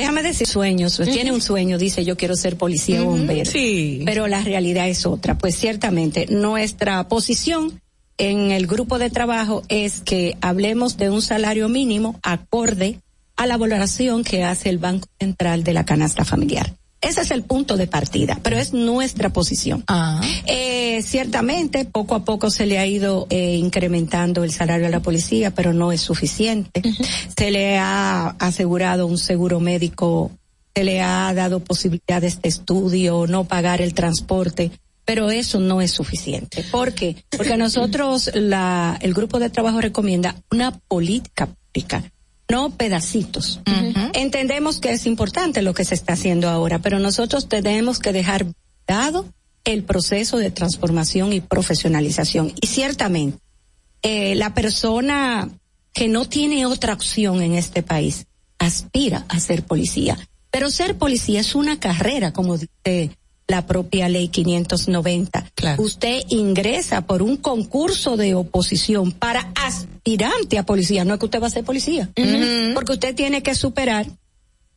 Déjame decir sueños, pues tiene un sueño, dice yo quiero ser policía o bombero. Sí. Pero la realidad es otra. Pues ciertamente nuestra posición en el grupo de trabajo es que hablemos de un salario mínimo acorde a la valoración que hace el Banco Central de la canasta familiar. Ese es el punto de partida, pero es nuestra posición. Eh, ciertamente, poco a poco se le ha ido eh, incrementando el salario a la policía, pero no es suficiente. Se le ha asegurado un seguro médico, se le ha dado posibilidades de estudio, no pagar el transporte, pero eso no es suficiente. ¿Por qué? Porque nosotros, la, el grupo de trabajo recomienda una política pública no pedacitos. Entendemos que es importante lo que se está haciendo ahora, pero nosotros tenemos que dejar dado el proceso de transformación y profesionalización. Y ciertamente, eh, la persona que no tiene otra opción en este país aspira a ser policía. Pero ser policía es una carrera, como dice la propia ley 590. Usted ingresa por un concurso de oposición para aspirante a policía, no es que usted va a ser policía, porque usted tiene que superar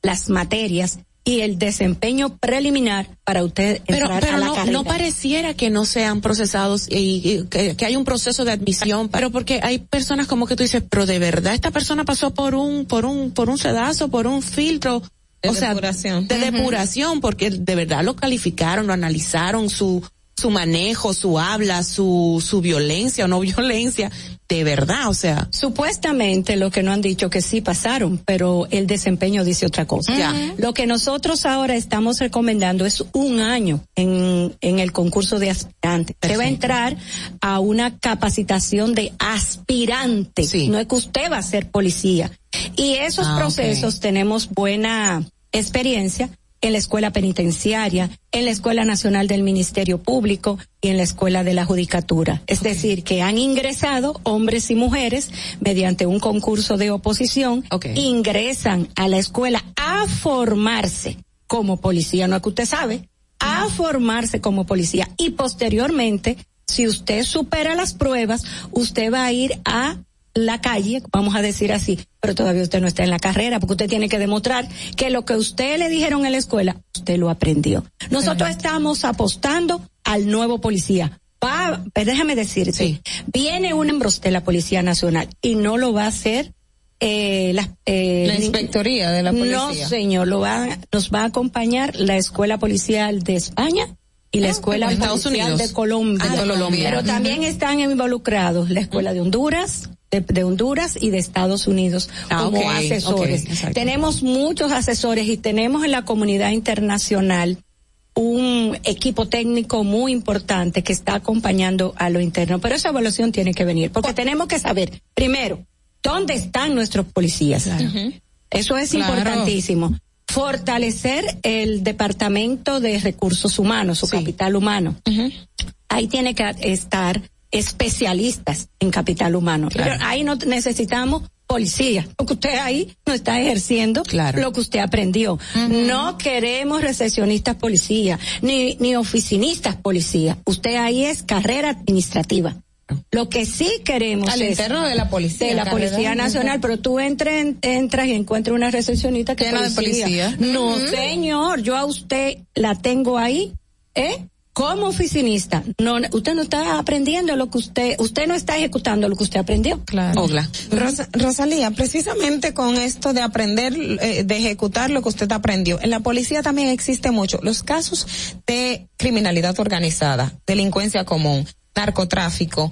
las materias y el desempeño preliminar para usted Pero, entrar pero a la no, carrera. no pareciera que no sean procesados y, y que, que hay un proceso de admisión, pero porque hay personas como que tú dices, pero de verdad esta persona pasó por un, por un, por un sedazo, por un filtro, De o sea, depuración. de depuración, porque de verdad lo calificaron, lo analizaron, su, su manejo, su habla, su, su violencia o no violencia, de verdad, o sea. Supuestamente lo que no han dicho que sí pasaron, pero el desempeño dice otra cosa. Ya. Lo que nosotros ahora estamos recomendando es un año en, en el concurso de aspirantes. Usted va a entrar a una capacitación de aspirante. No es que usted va a ser policía. Y esos Ah, procesos tenemos buena experiencia en la escuela penitenciaria, en la escuela nacional del Ministerio Público y en la escuela de la Judicatura. Es decir, que han ingresado hombres y mujeres mediante un concurso de oposición, ingresan a la escuela a formarse como policía, no es que usted sabe, a formarse como policía. Y posteriormente, si usted supera las pruebas, usted va a ir a la calle, vamos a decir así, pero todavía usted no está en la carrera, porque usted tiene que demostrar que lo que usted le dijeron en la escuela, usted lo aprendió. Nosotros estamos apostando al nuevo policía. Va, déjame decirte, viene un miembro de la Policía Nacional y no lo va a hacer eh, la, eh, La inspectoría de la No, policía. señor, lo va, nos va a acompañar la Escuela Policial de España y la Escuela de Estados Policial Unidos. de Colombia. Ah, de Colombia. Pero también están involucrados la Escuela de Honduras, de, de Honduras y de Estados Unidos Ah, como asesores. tenemos muchos asesores y tenemos en la comunidad internacional un equipo técnico muy importante que está acompañando a lo interno. Pero esa evaluación tiene que venir, porque tenemos que saber, primero, dónde están nuestros policías. Eso es Claro. importantísimo. Fortalecer el departamento de recursos humanos, su capital humano. Ahí tiene que estar especialistas en capital humano. Claro. Pero ahí no necesitamos policía, porque usted ahí no está ejerciendo lo que usted aprendió. No queremos recesionistas policía, ni, ni oficinistas policía. Usted ahí es carrera administrativa. Lo que sí queremos Al es interno de la policía, de la policía nacional, pero tú entres, entras y encuentras una recepcionista que es Llena de policía. No, señor, yo a usted la tengo ahí, ¿eh? Como oficinista, no, usted no está aprendiendo lo que usted, usted no está ejecutando lo que usted aprendió. Claro. Rosa- Rosalía, precisamente con esto de aprender, eh, de ejecutar lo que usted aprendió, en la policía también existe mucho los casos de criminalidad organizada, delincuencia común, narcotráfico,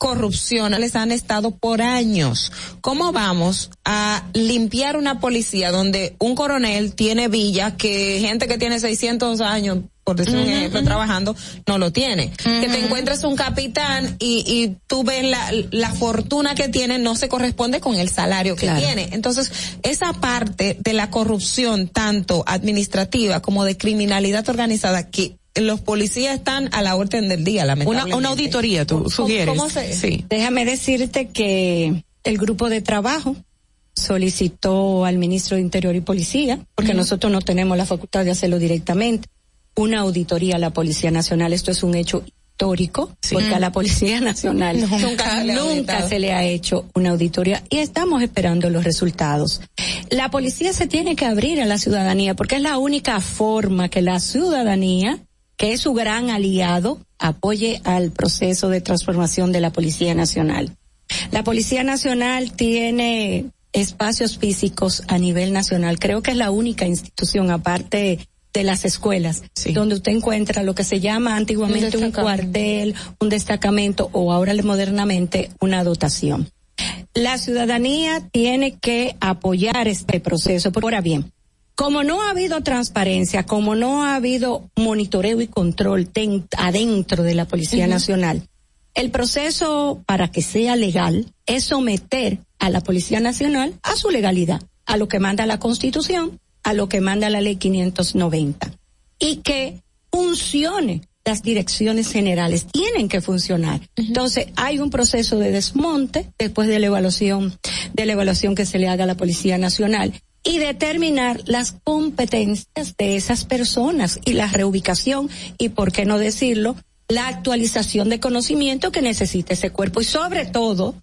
corrupción, les han estado por años. ¿Cómo vamos a limpiar una policía donde un coronel tiene villa que gente que tiene 600 años, por decir un ejemplo, trabajando, no lo tiene? Que te encuentres un capitán y, y tú ves la, la fortuna que tiene no se corresponde con el salario que Claro. tiene. Entonces, esa parte de la corrupción, tanto administrativa como de criminalidad organizada, que los policías están a la orden del día, lamentablemente. una auditoría, tú ¿Cómo- sugieres. cómo se- Sí. Déjame decirte que el grupo de trabajo solicitó al ministro de Interior y Policía, porque nosotros no tenemos la facultad de hacerlo directamente, una auditoría a la Policía Nacional. Esto es un hecho histórico, porque a la Policía Nacional Nunca se le ha hecho una auditoría y estamos esperando los resultados. La policía se tiene que abrir a la ciudadanía porque es la única forma que la ciudadanía, que es su gran aliado, apoye al proceso de transformación de la Policía Nacional. La Policía Nacional tiene espacios físicos a nivel nacional. Creo que es la única institución, aparte de las escuelas, donde usted encuentra lo que se llama antiguamente Un un, cuartel, un destacamento o ahora modernamente una dotación. La ciudadanía tiene que apoyar este proceso. Ahora bien, como no ha habido transparencia, como no ha habido monitoreo y control den- adentro de la Policía. Nacional, el proceso para que sea legal es someter a la Policía Nacional a su legalidad, a lo que manda la Constitución, a lo que manda la Ley 590 y que funcione. Las direcciones generales tienen que funcionar. Entonces, hay un proceso de desmonte después de la evaluación, de la evaluación que se le haga a la Policía Nacional y determinar las competencias de esas personas y la reubicación y, por qué no decirlo, la actualización de conocimiento que necesita ese cuerpo y sobre todo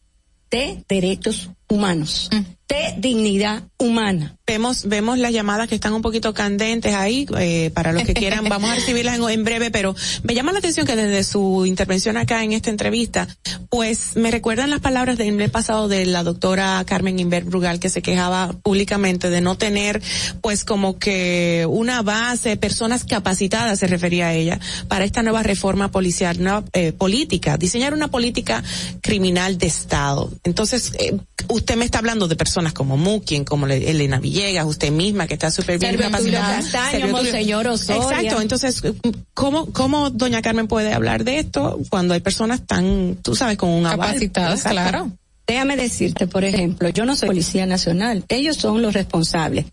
de derechos humanos, de dignidad humana. Vemos, vemos las llamadas que están un poquito candentes ahí, eh, para los que quieran, vamos a recibirlas en, en breve, pero me llama la atención que desde su intervención acá en esta entrevista, pues me recuerdan las palabras del mes pasado de la doctora Carmen Inver Brugal que se quejaba públicamente de no tener, pues como que una base, personas capacitadas, se refería a ella, para esta nueva reforma policial, nueva eh, política, diseñar una política criminal de Estado. Entonces, eh, usted me está hablando de personas como Mukien, como le- Elena Villegas, usted misma que está súper bien capacitada. Castaño, Monseñor. Exacto, entonces, ¿cómo, ¿cómo doña Carmen puede hablar de esto cuando hay personas tan, tú sabes, con un? Capacitadas, claro. Déjame decirte, por ejemplo, yo no soy policía nacional, ellos son los responsables.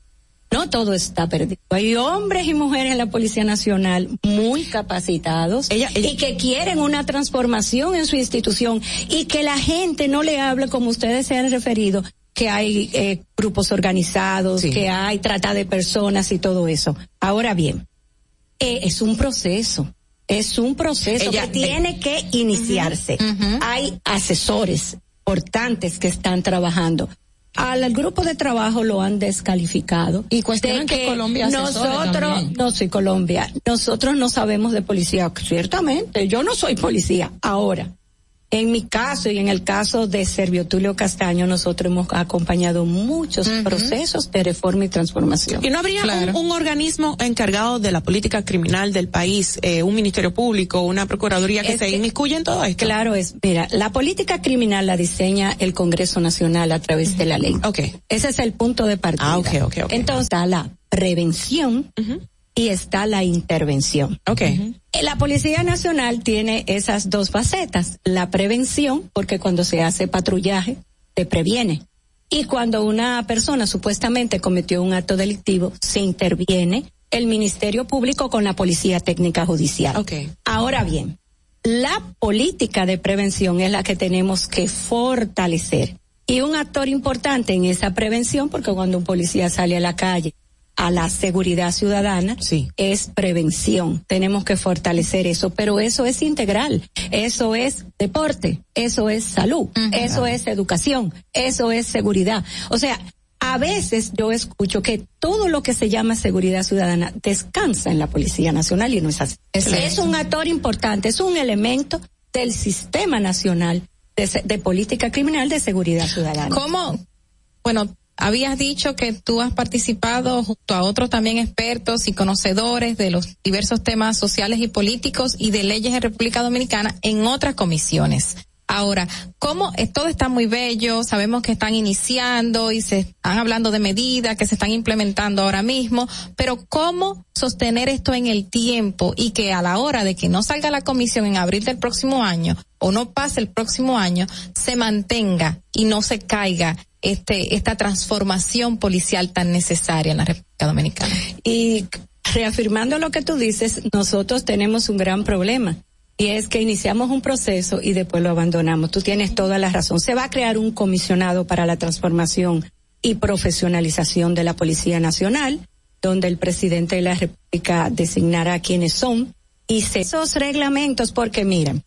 No todo está perdido. Hay hombres y mujeres en la Policía Nacional muy capacitados y que quieren una transformación en su institución y que la gente no le habla como ustedes se han referido, que hay eh, grupos organizados, que hay trata de personas y todo eso. Ahora bien, eh, es un proceso. Es un proceso Ella- que tiene que iniciarse. Hay asesores importantes que están trabajando. Al, grupo de trabajo lo han descalificado. Y cuestionan que Colombia asesore nosotros, no soy Colombia, nosotros no sabemos de policía. Ciertamente, yo no soy policía. Ahora, en mi caso y en el caso de Servio Tulio Castaño, nosotros hemos acompañado muchos procesos de reforma y transformación. ¿Y no habría un, un organismo encargado de la política criminal del país, eh, un ministerio público, una procuraduría que Es se que- inmiscuya en todo esto? Claro es, mira, la política criminal la diseña el Congreso Nacional a través de la ley. Okay. Ese es el punto de partida. Ah, ok, ok, ok. Entonces está la prevención y está la intervención. Okay. Eh, La Policía Nacional tiene esas dos facetas. La prevención, porque cuando se hace patrullaje, te previene. Y cuando una persona supuestamente cometió un acto delictivo, se interviene el Ministerio Público con la Policía Técnica Judicial. Okay. Ahora bien, la política de prevención es la que tenemos que fortalecer. Y un actor importante en esa prevención, porque cuando un policía sale a la calle a la seguridad ciudadana es prevención. Tenemos que fortalecer eso, pero eso es integral. Eso es deporte, eso es salud, eso es educación, eso es seguridad. O sea, a veces yo escucho que todo lo que se llama seguridad ciudadana descansa en la Policía Nacional y no es así. Es, un actor importante, es un elemento del sistema nacional de, de política criminal de seguridad ciudadana. ¿Cómo? Bueno, habías dicho que tú has participado junto a otros también expertos y conocedores de los diversos temas sociales y políticos y de leyes en República Dominicana en otras comisiones. Ahora, ¿cómo todo está muy bello? Sabemos que están iniciando y se están hablando de medidas que se están implementando ahora mismo, pero ¿cómo sostener esto en el tiempo y que a la hora de que no salga la comisión en abril del próximo año o no pase el próximo año, se mantenga y no se caiga este, esta transformación policial tan necesaria en la República Dominicana? Y reafirmando lo que tú dices, nosotros tenemos un gran problema y es que iniciamos un proceso y después lo abandonamos. Tú tienes toda la razón. Se va a crear un comisionado para la transformación y profesionalización de la Policía Nacional, donde el presidente de la República designará quiénes son y esos reglamentos, porque miren,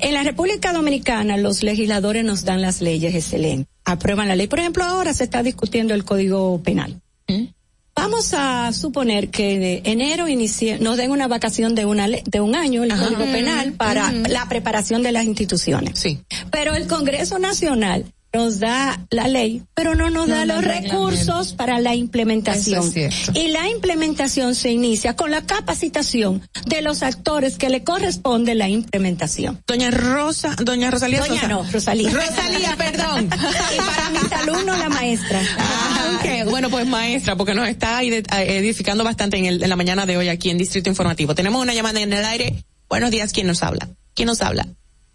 en la República Dominicana los legisladores nos dan las leyes excelentes, aprueban la ley. Por ejemplo, ahora se está discutiendo el Código Penal. ¿Mm? Vamos a suponer que de enero inicie, nos den una vacación de una de un año el Código Penal para la preparación de las instituciones. Sí. Pero el Congreso Nacional nos da la ley, pero no nos da los recursos para la implementación. y la implementación se inicia con la capacitación de los actores que le corresponde la implementación. Doña Rosa, doña Rosalía Doña no, Rosalía. Rosalía, perdón. y para mis alumnos la maestra. Ah, Bueno, pues maestra, porque nos está eh, edificando bastante en, el, en la mañana de hoy aquí en Distrito Informativo. Tenemos una llamada en el aire. Buenos días, ¿quién nos habla? ¿Quién nos habla?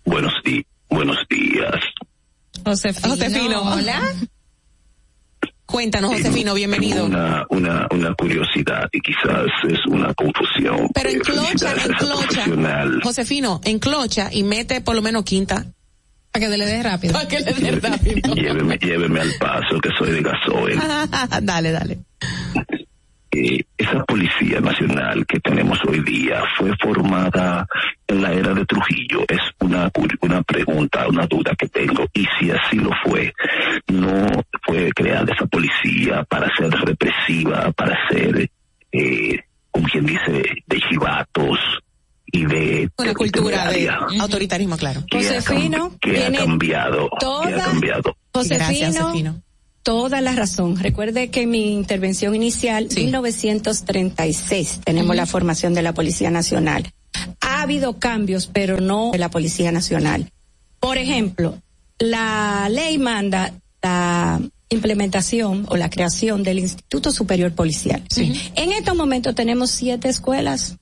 Buenos días. Buenos días. Josefino. Josefino. Hola. Cuéntanos, Josefino, bienvenido. Una, una, una curiosidad y quizás es una confusión. Pero en Eh, clocha, felicidades en a esa clocha. profesional. Josefino, en clocha y mete por lo menos quinta. Para que le dé rápido. Para que le dé rápido. Lléveme, lléveme al paso que soy de gasoil. dale, dale. Eh, esa policía nacional que tenemos hoy día fue formada en la era de Trujillo. Es una, una pregunta, una duda que tengo. Y si así lo fue, no fue creada esa policía para ser represiva, para ser, eh, como quien dice, de chivatos y de... Una cultura de autoritarismo, claro. ¿Qué ha ¿Qué ha cambiado? ¿Qué toda- ha cambiado? Josefino, toda la razón. Recuerde que mi intervención inicial, 1936, tenemos la formación de la Policía Nacional. Ha habido cambios, pero no de la Policía Nacional. Por ejemplo, la ley manda la implementación o la creación del Instituto Superior Policial. En estos momentos tenemos siete escuelas.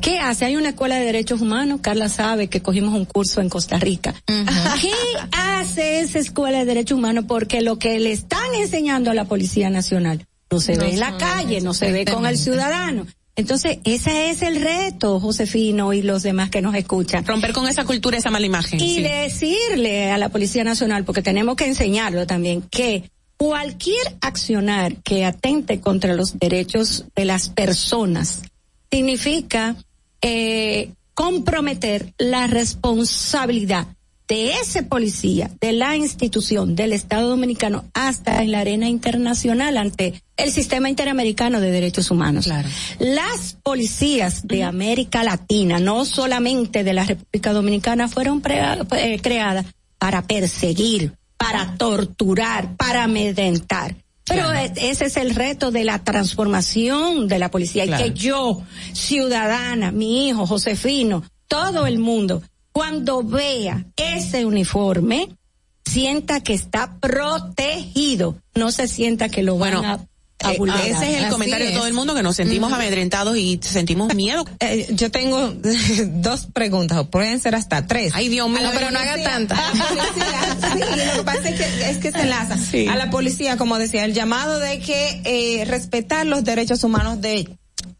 ¿Qué hace? Hay una escuela de derechos humanos. Carla sabe que cogimos un curso en Costa Rica. ¿Qué hace esa escuela de derechos humanos? Porque lo que le están enseñando a la Policía Nacional no se No ve en la calle, no se ve con el ciudadano. Entonces, ese es el reto, Josefino y los demás que nos escuchan. Romper con esa cultura, esa mala imagen. Y sí. decirle a la Policía Nacional, porque tenemos que enseñarlo también, que cualquier accionar que atente contra los derechos de las personas significa eh, comprometer la responsabilidad de ese policía, de la institución, del Estado Dominicano, hasta en la arena internacional ante el sistema interamericano de derechos humanos. Las policías de América Latina, no solamente de la República Dominicana, fueron eh, creadas para perseguir, para torturar, para amedrentar. Pero ese es el reto de la transformación de la policía. Claro. y que yo, ciudadana, mi hijo, Josefino, todo el mundo, cuando vea ese uniforme, sienta que está protegido, no se sienta que lo van Bueno, a Eh, ese es el comentario de todo el mundo que nos sentimos amedrentados y sentimos miedo. Eh, yo tengo dos preguntas, pueden ser hasta tres. Ay, Dios mío, pero no haga tantas. Sí, lo que pasa es que, es que se enlaza. A la policía, como decía, el llamado de que eh, respetar los derechos humanos de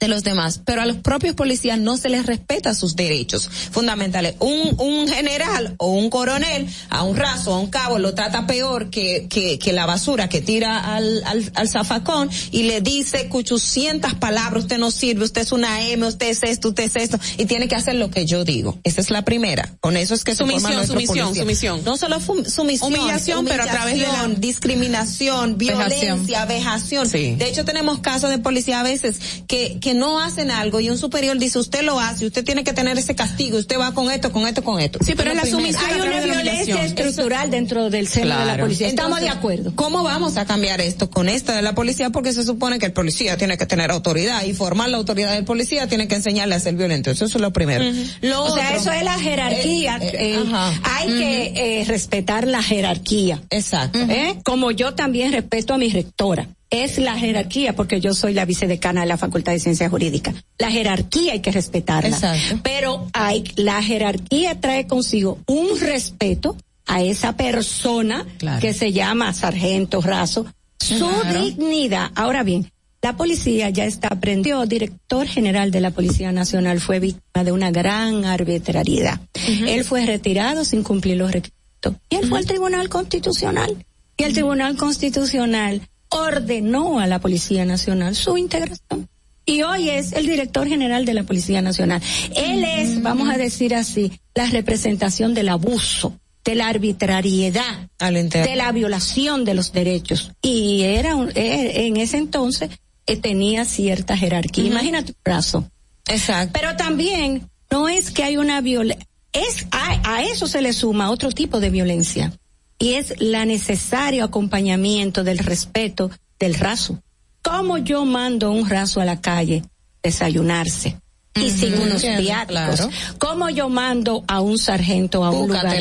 de los demás, pero a los propios policías no se les respeta sus derechos fundamentales. Un, un general o un coronel a un raso, a un cabo, lo trata peor que, que, que la basura que tira al, al, al zafacón y le dice 800 palabras, usted no sirve, usted es una M, usted es esto, usted es esto, y tiene que hacer lo que yo digo. Esa es la primera. Con eso es que sumisión, sumisión, sumisión. No solo sumisión, humillación, pero a través de la discriminación, violencia, vejación. De hecho tenemos casos de policía a veces que que no hacen algo y un superior dice usted lo hace, usted tiene que tener ese castigo, usted va con esto, con esto, con esto. Sí, pero la sumisión hay una violencia estructural dentro del seno de la policía. Estamos de acuerdo. ¿Cómo vamos a cambiar esto con esto de la policía? Porque se supone que el policía tiene que tener autoridad y formar la autoridad del policía tiene que enseñarle a ser violento. Eso, es lo primero. o sea, eso es la jerarquía. Eh, eh, eh, hay que respetar la jerarquía. Exacto. Como yo también respeto a mi rectora es la jerarquía, porque yo soy la vicedecana de la Facultad de Ciencias Jurídicas. La jerarquía hay que respetarla. Pero hay, la jerarquía trae consigo un respeto a esa persona que se llama sargento raso, su dignidad. Ahora bien, la policía ya está aprendió, director general de la Policía Nacional fue víctima de una gran arbitrariedad. Él fue retirado sin cumplir los requisitos. Y él fue al Tribunal Constitucional. Y el Tribunal Constitucional ordenó a la Policía Nacional su integración. Y hoy es el director general de la Policía Nacional. Él es, vamos a decir así, la representación del abuso, de la arbitrariedad, de la violación de los derechos. Y era eh, en ese entonces eh, tenía cierta jerarquía. Imagínate un brazo. Exacto. Pero también no es que hay una violencia, es a eso se le suma otro tipo de violencia y es la necesario acompañamiento del respeto del raso. ¿Cómo yo mando un raso a la calle desayunarse? y sin unos viáticos. ¿Cómo yo mando a un sargento a un lugar?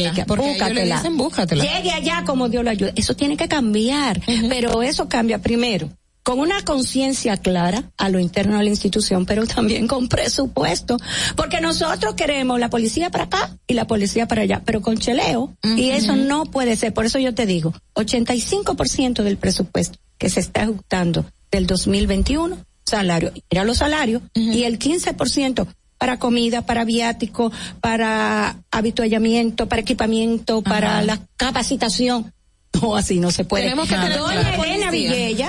búscatela. Llegue allá como Dios lo ayude. Eso tiene que cambiar, pero eso cambia primero con una conciencia clara a lo interno de la institución, pero también con presupuesto, porque nosotros queremos la policía para acá y la policía para allá, pero con cheleo, y eso no puede ser. Por eso yo te digo, 85% del presupuesto que se está ejecutando del 2021, salario, era los salarios, y el 15% para comida, para viático, para habituallamiento, para equipamiento, para la capacitación no, así no se puede. Tenemos que tener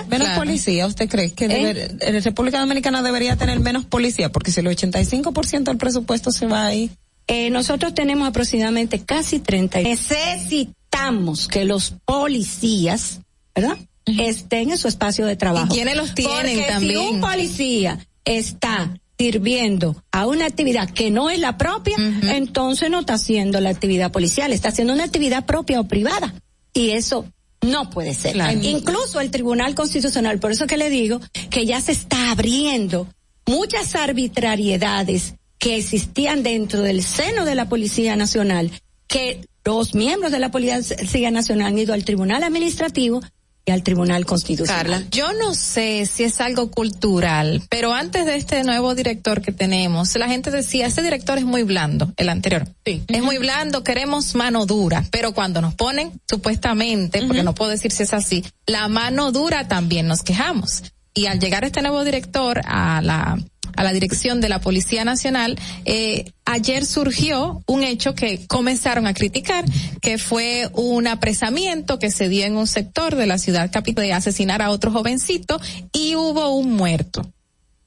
menos policía. ¿Usted cree que ¿Eh? la República Dominicana debería tener menos policía? Porque si el 85% del presupuesto se va ahí. Eh, nosotros tenemos aproximadamente casi 30. Necesitamos que los policías, ¿verdad? Estén en su espacio de trabajo. ¿Y quiénes los tienen también? Si un policía está sirviendo a una actividad que no es la propia, entonces no está haciendo la actividad policial, está haciendo una actividad propia o privada y eso no puede ser. Incluso el Tribunal Constitucional, por eso que le digo que ya se está abriendo muchas arbitrariedades que existían dentro del seno de la Policía Nacional, que los miembros de la Policía Nacional han ido al Tribunal Administrativo y al Tribunal Constitucional. Carla, yo no sé si es algo cultural, pero antes de este nuevo director que tenemos, la gente decía, este director es muy blando, el anterior. Sí. Es muy blando, queremos mano dura, pero cuando nos ponen, supuestamente, porque no puedo decir si es así, la mano dura también nos quejamos. Y al llegar este nuevo director a la a la dirección de la Policía Nacional, eh, ayer surgió un hecho que comenzaron a criticar, que fue un apresamiento que se dio en un sector de la ciudad capital de asesinar a otro jovencito y hubo un muerto.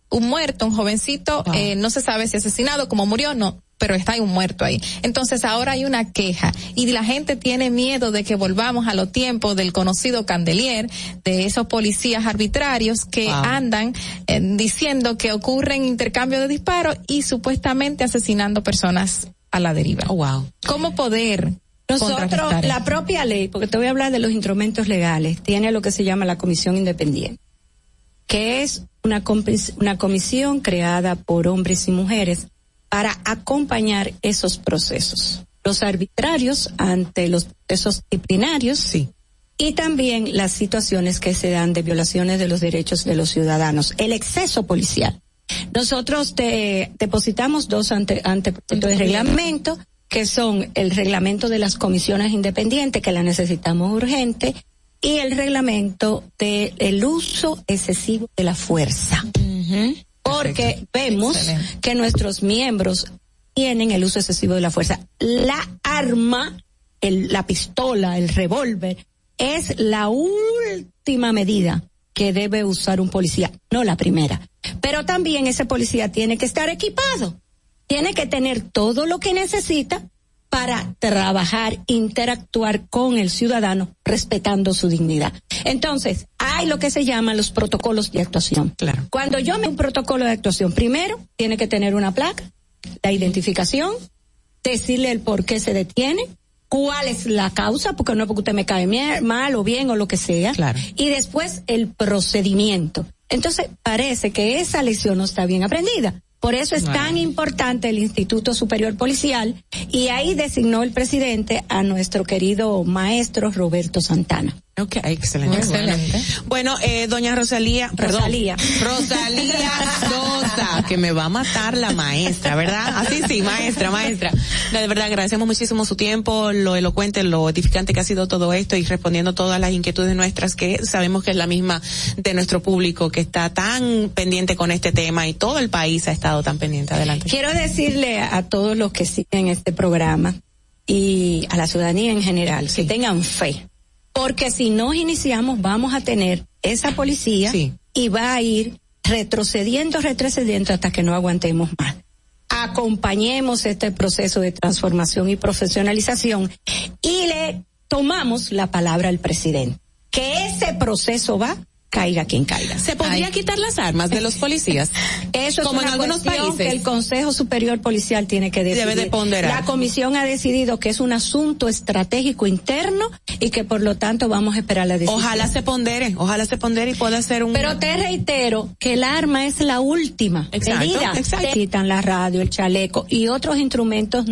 Un muerto, un jovencito, eh, no se sabe si asesinado, cómo murió, no, pero está ahí un muerto ahí. Entonces ahora hay una queja y la gente tiene miedo de que volvamos a los tiempos del conocido Candelier, de esos policías arbitrarios que andan eh, diciendo que ocurren intercambio de disparos y supuestamente personas a la deriva. Oh, wow. ¿Cómo poder nosotros, la propia ley, porque te voy a hablar de los instrumentos legales, tiene lo que se llama la comisión independiente, que es una, una comisión creada por hombres y mujeres para acompañar esos procesos. Los arbitrarios ante los procesos disciplinarios, sí. y también las situaciones que se dan de violaciones de los derechos de los ciudadanos, el exceso policial. Nosotros te, depositamos dos ante, anteproyectos de reglamento, que son el reglamento de las comisiones independientes, que la necesitamos urgente, y el reglamento del uso excesivo de la fuerza. Porque vemos que nuestros miembros tienen el uso excesivo de la fuerza. La arma, el, la pistola, el revólver, es la última medida que debe usar un policía, no la primera. Pero también ese policía tiene que estar equipado, tiene que tener todo lo que necesita para trabajar, interactuar con el ciudadano respetando su dignidad. Entonces, hay lo que se llaman los protocolos de actuación. Claro. Cuando yo me un protocolo de actuación, primero tiene que tener una placa, la identificación, decirle el por qué se detiene, cuál es la causa, porque no es porque usted me cae mal o bien o lo que sea. Claro. Y después el procedimiento. Entonces, parece que esa lección no está bien aprendida. Por eso es tan importante el Instituto Superior Policial y ahí designó el presidente a nuestro querido maestro Roberto Santana. Ok, excelente. excelente. Bueno, eh, doña Rosalía, perdón. Rosalía. Rosalía Sosa, que me va a matar la maestra, ¿verdad? Así sí, maestra, maestra. de verdad, agradecemos muchísimo su tiempo, lo elocuente, lo edificante que ha sido todo esto y respondiendo todas las inquietudes nuestras que sabemos que es la misma de nuestro público que está tan pendiente con este tema y todo el país ha estado tan pendiente. Adelante. Quiero decirle a todos los que siguen este programa y a la ciudadanía en general que tengan fe porque si nos iniciamos vamos a tener esa policía y va a ir retrocediendo, retrocediendo hasta que no aguantemos más. Acompañemos este proceso de transformación y profesionalización y le tomamos la palabra al presidente. Que ese proceso va caiga quien caiga. ¿Se podría quitar las armas de los policías? Eso es Como en algunos países. que el Consejo Superior Policial tiene que decidir. Debe de ponderar. La comisión ha decidido que es un asunto estratégico interno y que por lo tanto vamos a esperar la decisión. Ojalá se pondere, ojalá se pondere y pueda ser un... Pero te reitero que el arma es la última exacto, medida. Exacto. Quitan la radio, el chaleco y otros instrumentos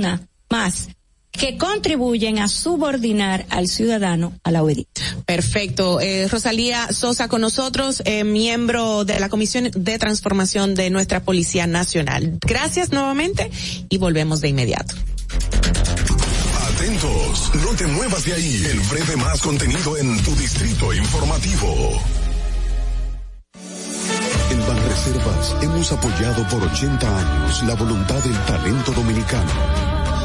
más que contribuyen a subordinar al ciudadano a la obediencia. Perfecto. Eh, Rosalía Sosa con nosotros, eh, miembro de la Comisión de Transformación de nuestra Policía Nacional. Gracias nuevamente y volvemos de inmediato. Atentos, no te muevas de ahí. El breve más contenido en tu distrito informativo. En Banreservas hemos apoyado por 80 años la voluntad del talento dominicano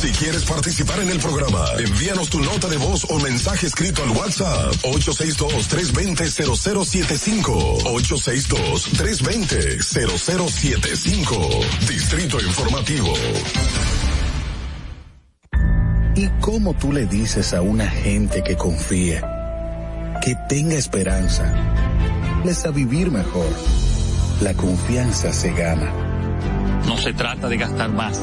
Si quieres participar en el programa, envíanos tu nota de voz o mensaje escrito al WhatsApp 862-320-0075. 862-320-0075. Distrito Informativo. ¿Y cómo tú le dices a una gente que confíe, que tenga esperanza, les a vivir mejor? La confianza se gana. No se trata de gastar más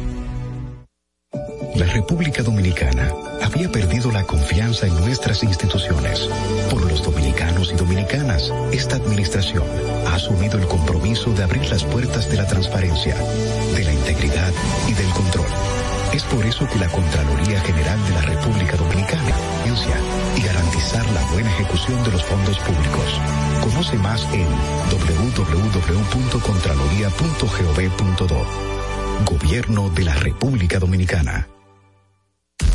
la República Dominicana había perdido la confianza en nuestras instituciones. Por los dominicanos y dominicanas, esta administración ha asumido el compromiso de abrir las puertas de la transparencia, de la integridad y del control. Es por eso que la Contraloría General de la República Dominicana y garantizar la buena ejecución de los fondos públicos. Conoce más en www.contraloría.gov.do. Gobierno de la República Dominicana.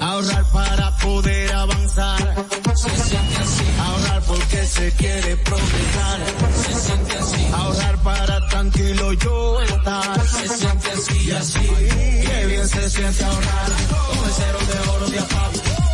Ahorrar para poder avanzar. Se siente así. Ahorrar porque se quiere progresar. Se siente así. Ahorrar para tranquilo yo estar. Se siente así y así. Qué bien se siente ahorrar. Con cero de oro de APAP.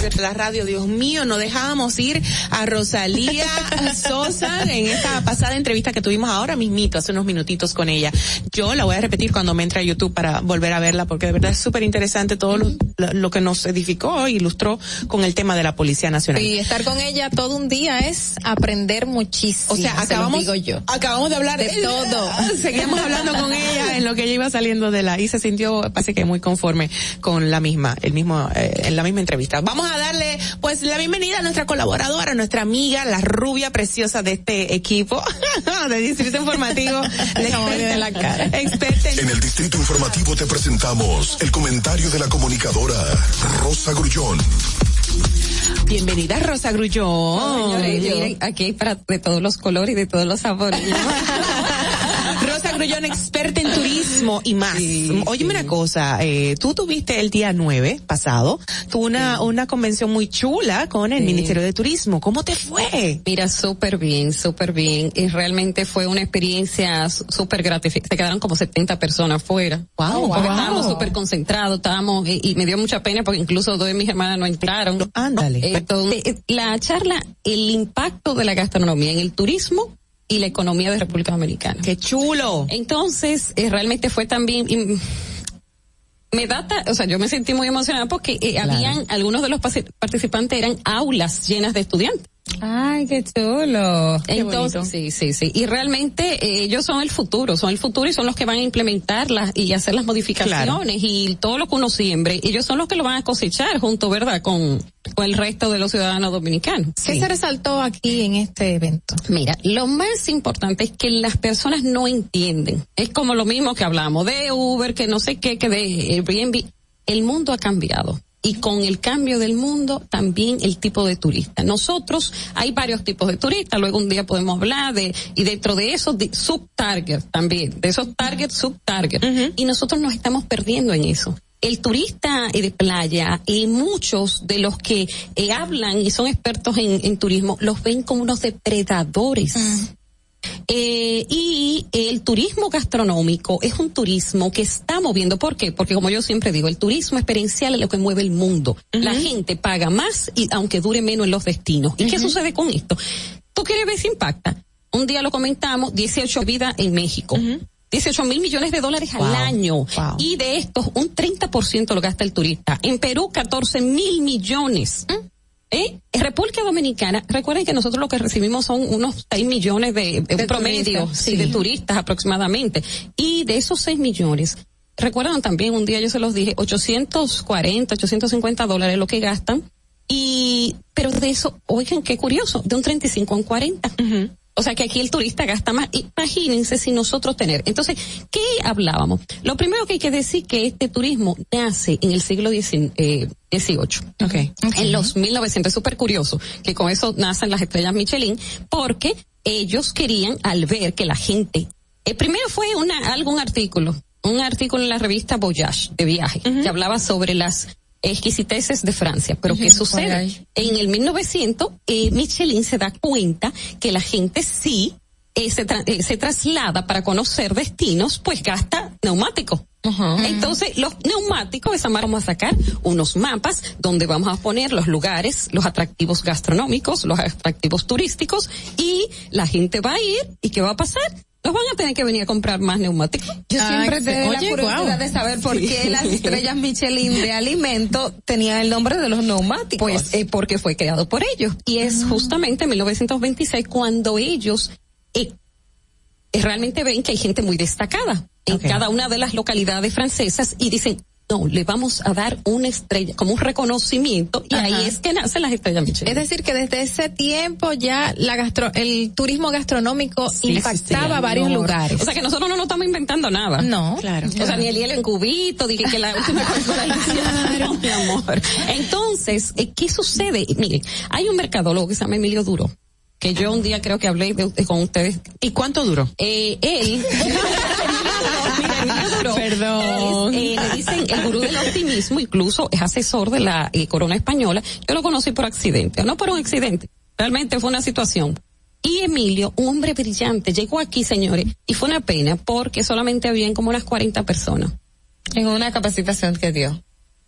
De la radio, Dios mío, no dejábamos ir a Rosalía Sosa en esta pasada entrevista que tuvimos ahora mismito, hace unos minutitos con ella. Yo la voy a repetir cuando me entre a YouTube para volver a verla, porque de verdad es súper interesante todo lo, lo que nos edificó e ilustró con el tema de la Policía Nacional. Y estar con ella todo un día es aprender muchísimo. O sea, acabamos, yo. acabamos de hablar de todo. Seguíamos hablando con ella en lo que ella iba saliendo de la y se sintió, parece que muy conforme con la misma, el mismo, eh, en la misma entrevista. Vamos a darle, pues, la bienvenida a nuestra colaboradora, nuestra amiga, la rubia preciosa de este equipo de Distrito Informativo. la la cara. Experta en En el Distrito Informativo te presentamos el comentario de la comunicadora Rosa Grullón. Bienvenida Rosa Grullón. Señores, miren, aquí hay para de todos los colores y de todos los sabores. Rosa Grullón, experta en turismo y más. Óyeme una cosa, eh, tú tuviste el día 9 pasado, tuvo una, una convención muy chula con el Sí. Ministerio de Turismo. ¿Cómo te fue? Mira, súper bien, súper bien. Y realmente fue una experiencia súper gratificante. Se quedaron como 70 personas fuera. Wow, Porque wow. estábamos súper concentrados, estábamos, y, y me dio mucha pena porque incluso dos de mis hermanas no entraron. Ándale. Entonces, eh, la charla, el impacto de la gastronomía en el turismo y la economía de República Dominicana. ¡Qué chulo! Entonces, eh, realmente fue también, y, me da, ta- o sea, yo me sentí muy emocionada porque eh, habían, algunos de los participantes eran aulas llenas de estudiantes. Ay, qué chulo. Qué Entonces, bonito. sí, sí, sí. Y realmente eh, ellos son el futuro, son el futuro y son los que van a implementarlas y hacer las modificaciones y todo lo que uno siembre. Ellos son los que lo van a cosechar junto, ¿verdad? Con, con el resto de los ciudadanos dominicanos. ¿Qué se resaltó aquí en este evento? Mira, lo más importante es que las personas no entienden. Es como lo mismo que hablamos de Uber, que no sé qué, que de Airbnb. El mundo ha cambiado. Y con el cambio del mundo, también el tipo de turista. Nosotros, hay varios tipos de turistas, luego un día podemos hablar de, y dentro de esos, de sub-target también, de esos target, sub-target. Y nosotros nos estamos perdiendo en eso el turista eh, de playa y muchos de los que eh, hablan y son expertos en, en turismo los ven como unos depredadores. Eh, y el turismo gastronómico es un turismo que está moviendo. ¿Por qué? Porque como yo siempre digo, el turismo experiencial es lo que mueve el mundo. La gente paga más y aunque dure menos en los destinos. ¿Y qué sucede con esto? ¿Tú quieres ver si impacta? Un día lo comentamos, 18 vidas en México. 18 mil millones de dólares al año. wow. Y de estos, un 30% lo gasta el turista. En Perú, 14 mil millones. ¿Eh? República Dominicana, recuerden que nosotros lo que recibimos son unos 6 millones de, de un promedio, sí. de turistas aproximadamente. Y de esos 6 millones, recuerdan también, un día yo se los dije, 840, 850 dólares lo que gastan. Y, pero de eso, oigan, qué curioso, de un 35 a un 40. O sea que aquí el turista gasta más. Imagínense si nosotros tener. Entonces, ¿qué hablábamos? Lo primero que hay que decir que este turismo nace en el siglo XIX. Eh, 18. Okay. En los 1900 es súper curioso que con eso nacen las estrellas Michelin porque ellos querían al ver que la gente eh, primero fue una algún artículo, un artículo en la revista Voyage de viaje que hablaba sobre las exquisiteces de Francia. Pero ¿qué sucede? En el 1900 eh, Michelin se da cuenta que la gente sí eh, se, tra- eh, se traslada para conocer destinos, pues gasta neumáticos. Entonces, los neumáticos, esa marca vamos a sacar unos mapas donde vamos a poner los lugares, los atractivos gastronómicos, los atractivos turísticos y la gente va a ir y ¿qué va a pasar? Nos van a tener que venir a comprar más neumáticos. Yo Ah, siempre tengo la curiosidad de saber por qué las estrellas Michelin de alimento tenían el nombre de los neumáticos. Pues eh, porque fue creado por ellos. Y es justamente en 1926 cuando ellos eh, realmente ven que hay gente muy destacada en cada una de las localidades francesas y dicen, no, le vamos a dar una estrella, como un reconocimiento, y ahí es que nacen las estrellas Michelin. Es decir, que desde ese tiempo ya la gastro, el turismo gastronómico impactaba varios lugares. O sea que nosotros no nos estamos inventando nada. No. Claro. O sea, ni el hielo en cubito, dije que la última cosa claro. mi amor. Entonces, eh, ¿qué sucede? Mire, hay un mercadólogo que se llama Emilio Duro, que yo un día creo que hablé de, con ustedes. ¿Y cuánto duró? Eh, él. Perdón. eh, le dicen el gurú del optimismo, incluso es asesor de la eh, corona española. Yo lo conocí por accidente, no por un accidente. Realmente fue una situación. Y Emilio, un hombre brillante, llegó aquí, señores, y fue una pena porque solamente habían como unas 40 personas. En una capacitación que dio.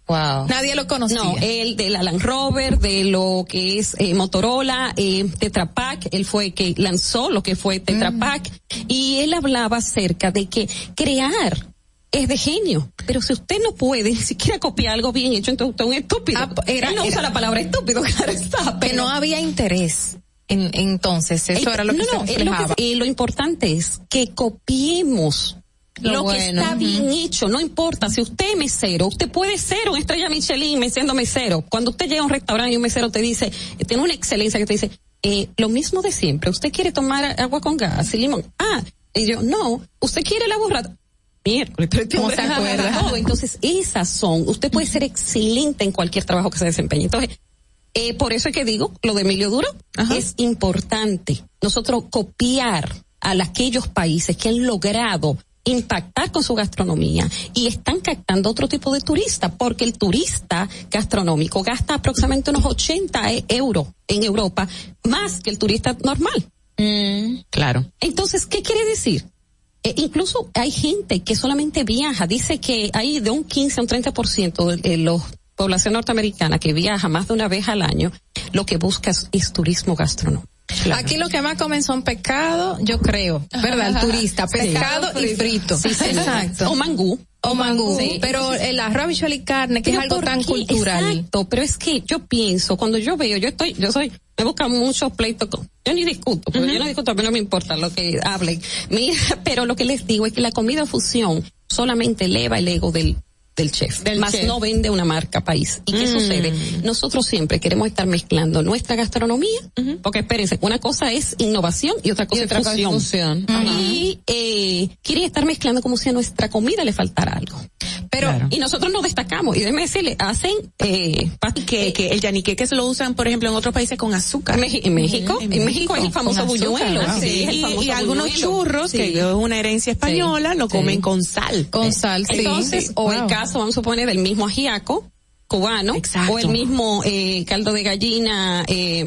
Wow. Nadie lo conocía. No, él de la Land Rover, de lo que es eh, Motorola, eh, Tetra Pak, él fue que lanzó lo que fue Tetra Pak, y él hablaba acerca de que crear es de genio, pero si usted no puede ni siquiera copiar algo bien hecho, entonces usted es un estúpido. Ah, era, él no era- usa la palabra estúpido, claro está, que pero no había interés. En, entonces, eso era lo que no, se no, eh, lo, reflejaba. que- eh, lo importante es que copiemos Lo lo, que está bien hecho, no importa si usted es mesero, usted puede ser una estrella Michelin me siendo mesero. Cuando usted llega a un restaurante y un mesero te dice, eh, tiene una excelencia que te dice, eh, lo mismo de siempre, usted quiere tomar agua con gas y limón. Ah, y yo, no, usted quiere la borrada. Miércoles, pero ¿Cómo hombre se acuerda? todo. Entonces, esas son, usted puede ser excelente en cualquier trabajo que se desempeñe. Entonces, eh, por eso es que digo, lo de Emilio Duro es importante. Nosotros copiar a aquellos países que han logrado impactar con su gastronomía y están captando otro tipo de turista, porque el turista gastronómico gasta aproximadamente unos 80 e- euros en Europa, más que el turista normal. Claro. Entonces, ¿qué quiere decir? Eh, incluso hay gente que solamente viaja, dice que hay de un 15 a un 30% de de la población norteamericana que viaja más de una vez al año, lo que busca es turismo gastronómico. Aquí lo que más comen son pescado, yo creo, ¿verdad? El turista, pescado y frito. Sí, sí. Exacto. O mangú. O mangú. Sí. Pero el arroz, habichuela y carne, que es algo ¿por tan qué? cultural. Exacto, pero es que yo pienso, cuando yo veo, yo estoy, yo soy, me buscan muchos pleitos con, yo ni discuto, porque yo no discuto, a mí no me importa lo que hablen. Mira, pero lo que les digo es que la comida fusión solamente eleva el ego del del chef, Del más chef. no vende una marca país. ¿Y qué Mm. sucede? Nosotros siempre queremos estar mezclando nuestra gastronomía, porque espérense, una cosa es innovación y otra cosa Y otra es es fusión. Y eh, quiere estar mezclando como si a nuestra comida le faltara algo. Pero, y nosotros nos destacamos, y déjeme decirle, hacen, eh, Que, que el yanique que se lo usan, por ejemplo, en otros países con azúcar. Meji- en México, en México es el famoso buñuelo, wow. sí, el y, famoso y algunos buñuelo. churros, Sí. que es una herencia española, lo comen con sal. Con sal, sí. Entonces, o el Wow. Caso, vamos a suponer, del mismo ajiaco cubano, o el mismo eh, caldo de gallina eh,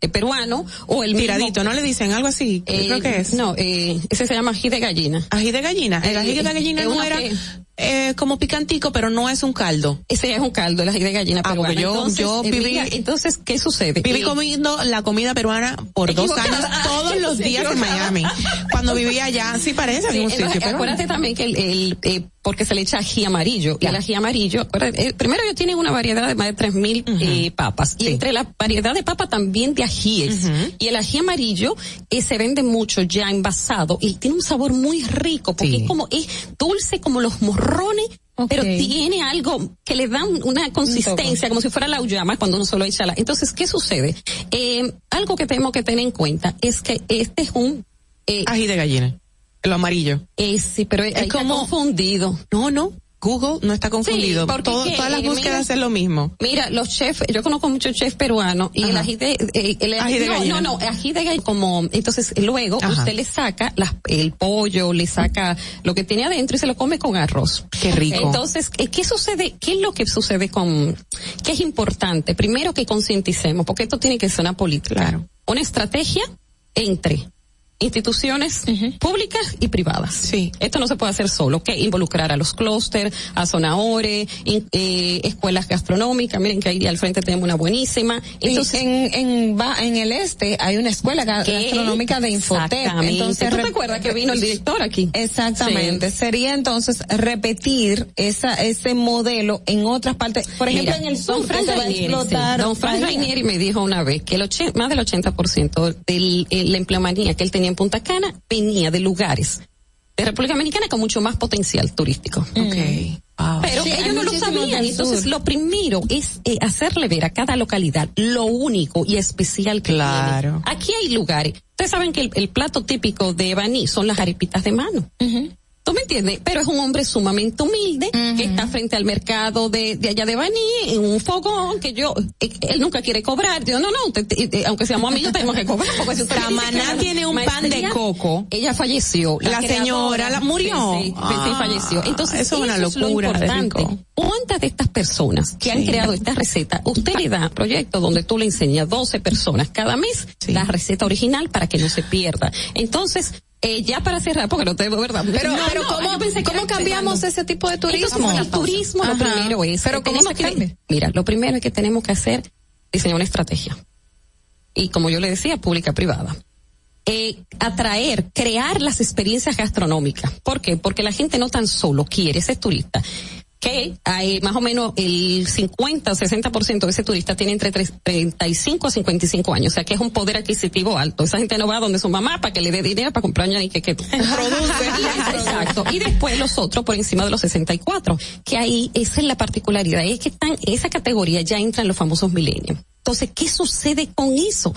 eh, peruano, o el Tiradito, mismo, ¿no le dicen algo así? eh, Creo que es. No, eh, ese se llama ají de gallina. Ají de gallina. El Eh, ají de gallina no era que- eh, como picantico, pero no es un caldo. Ese es un caldo, ají de gallina Ah, peruana. porque yo- entonces, yo eh, viví- entonces, ¿qué sucede? Viví comiendo la comida peruana por dos años, todos los días en. Miami. Cuando vivía allá, sí parece Sí, entonces, sitio, pero acuérdate también que el, el, eh, porque se le echa ají amarillo y el ají amarillo, eh, primero ellos tienen una variedad de más de 3000 eh, papas y entre la variedad de papa también de ajíes y el ají amarillo eh, se vende mucho ya envasado y tiene un sabor muy rico porque es como es dulce como los morrones pero tiene algo que le da un- una consistencia como si fuera la uyama cuando uno solo echa la. Entonces, ¿qué sucede? Eh, algo que tenemos que tener en cuenta es que este es un eh, ají de gallina. Lo amarillo. eh, sí, pero es como- confundido. No, no. Google no está confundido. porque Todo- todas las eh, búsquedas mira- es lo mismo. Mira, los chefs, yo conozco muchos chefs peruanos y el ají de, eh, el Ají de no, gallina. no, no, ají de gallina como, entonces luego Ajá. usted le saca las, el pollo, le saca lo que tiene adentro y se lo come con arroz. Qué rico. Entonces, eh, ¿qué sucede? ¿Qué es lo que sucede con, qué es importante? Primero que concienticemos, porque esto tiene que ser una política. Una estrategia entre instituciones públicas y privadas. Sí. Esto no se puede hacer solo, que involucrar a los clústeres, a Zonaore, in- eh, escuelas gastronómicas, miren que ahí al frente tenemos una buenísima. Entonces, en, en, va- en el este hay una escuela gastronómica de Infotep. Exactamente. Entonces, ¿Tú te acuerdas que vino el director aquí? Exactamente. Sería entonces repetir esa, ese modelo en otras partes. Por ejemplo, Mira, en el sur, Don que Fran se va a Rainieri, explotar. sí. Don Fran Bahía. Rainieri me dijo una vez que el ochen- más del 80% de la empleomanía que él tenía en Punta Cana venía de lugares de República Dominicana con mucho más potencial turístico. Ok. Pero Sí, ellos no lo sabían. Entonces, lo primero es eh, hacerle ver a cada localidad lo único y especial que Claro. tiene. Aquí hay lugares. Ustedes saben que el, el plato típico de Baní son las arepitas de mano. ¿Tú me entiendes? Pero es un hombre sumamente humilde que está frente al mercado de, de allá de Baní en un fogón que yo, eh, él nunca quiere cobrar. Yo, no, no, te- te- eh, aunque seamos amigos tenemos que cobrar. Porque si usted Samaná tiene un pan de coco. Ella falleció. La señora, la- murió. Sí, sí, sí, Ah, falleció. Entonces, eso es una lo locura de importante. rico. ¿Cuántas de estas personas que han creado esta receta, usted le da proyecto donde tú le enseñas 12 personas cada mes la receta original para que no se pierda? Entonces, eh, ya para cerrar, porque no tengo verdad. Pero, No, pero no, ¿cómo, ¿cómo cambiamos ese tipo de turismo? Entonces, el turismo lo primero es. Pero que ¿cómo se que-? Mira, lo primero es que tenemos que hacer, diseñar una estrategia. Y como yo le decía, pública privada. Eh, atraer, crear las experiencias gastronómicas. ¿Por qué? Porque la gente no tan solo quiere ser turista, que hay más o menos el 50 o 60% de ese turista tiene entre tres- 35 a 55 años, o sea que es un poder adquisitivo alto. Esa gente no va donde su mamá para que le dé dinero para comprar y que, que Exacto. Y después los otros por encima de los 64, que ahí esa es la particularidad, es que están, esa categoría ya entran los famosos millennials. Entonces, ¿qué sucede con eso?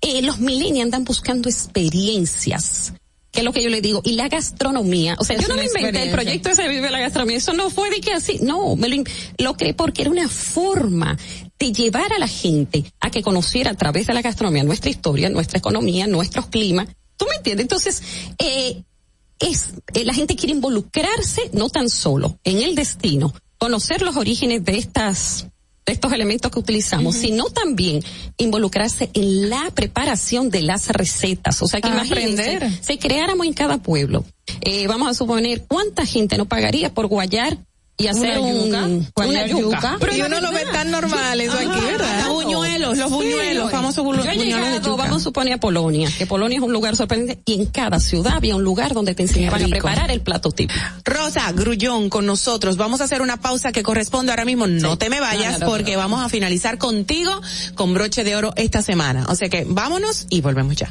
Eh, los millennials andan buscando experiencias. Que es lo que yo le digo. Y la gastronomía. O sea, Es yo no me inventé el proyecto ese Vive la Gastronomía. Eso no fue de que así. No, me lo, lo creé porque era una forma de llevar a la gente a que conociera a través de la gastronomía nuestra historia, nuestra economía, nuestros climas. ¿Tú me entiendes? Entonces, eh, es eh, la gente quiere involucrarse no tan solo en el destino, conocer los orígenes de estas estos elementos que utilizamos, sino también involucrarse en la preparación de las recetas. O sea que Ah, imagínense, aprender. si creáramos en cada pueblo, eh, vamos a suponer cuánta gente no pagaría por guayar y hacer Una un- yuca, una yuca. yuca. Pero y uno lo ve tan normal eso aquí. ¿verdad? Los buñuelos, los Sí, buñuelos, lo- famosos bu- Yo he buñuelos de llegado, yuca. vamos a suponer a Polonia, que Polonia es un lugar sorprendente y en cada ciudad había un lugar donde te enseñaban a preparar el plato típico. Rosa Grullón con nosotros. Vamos a hacer una pausa que corresponde ahora mismo. No te me vayas No, no, no, porque no. vamos a finalizar contigo con broche de oro esta semana. O sea que vámonos y volvemos ya.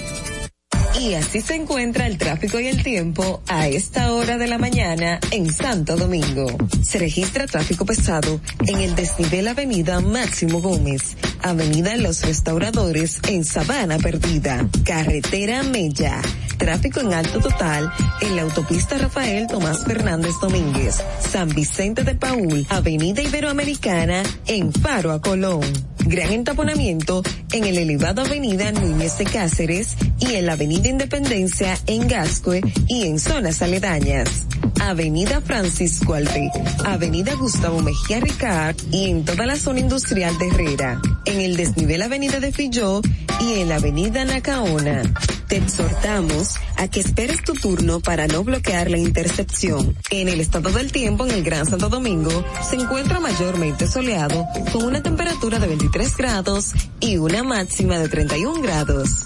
Y así se encuentra el tráfico y el tiempo a esta hora de la mañana en Santo Domingo. Se registra tráfico pesado en el desnivel Avenida Máximo Gómez, Avenida Los Restauradores en Sabana Perdida, Carretera Mella. Tráfico en alto total en la autopista Rafael Tomás Fernández Domínguez, San Vicente de Paul, Avenida Iberoamericana en Faro a Colón. Gran entaponamiento en el elevado Avenida Núñez de Cáceres y en la Avenida Independencia en Gascue y en zonas aledañas. Avenida Francisco Alpe, Avenida Gustavo Mejía Ricard y en toda la zona industrial de Herrera. En el desnivel Avenida de Filló y en la Avenida Nacaona. Te exhortamos a que esperes tu turno para no bloquear la intercepción. En el estado del tiempo en el Gran Santo Domingo se encuentra mayormente soleado con una temperatura de 23 grados y una máxima de 31 grados.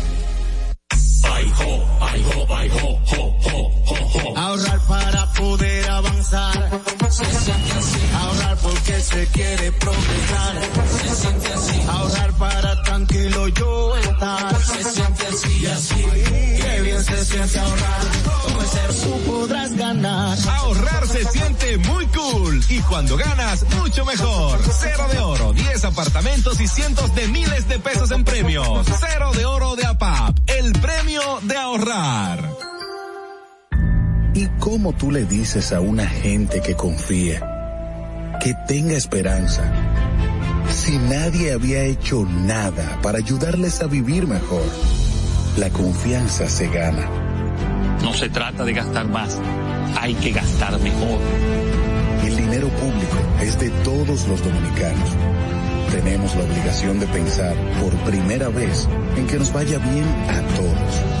Ahorrar para poder avanzar. Se siente así. Ahorrar porque se quiere progresar. Se siente así. Ahorrar para tranquilo yo estar. Se siente así y así. Qué bien se siente ahorrar. Con el ser tú ganar. Ahorrar se siente muy cool y cuando ganas, mucho mejor. Cero de oro, 10 apartamentos y cientos de miles de pesos en premios. Cero de oro de APAP, el premio de ahorrar. ¿Y cómo tú le dices a una gente que confía, que tenga esperanza, si nadie había hecho nada para ayudarles a vivir mejor? La confianza se gana. No se trata de gastar más, hay que gastar mejor. El dinero público es de todos los dominicanos. Tenemos la obligación de pensar por primera vez en que nos vaya bien a todos.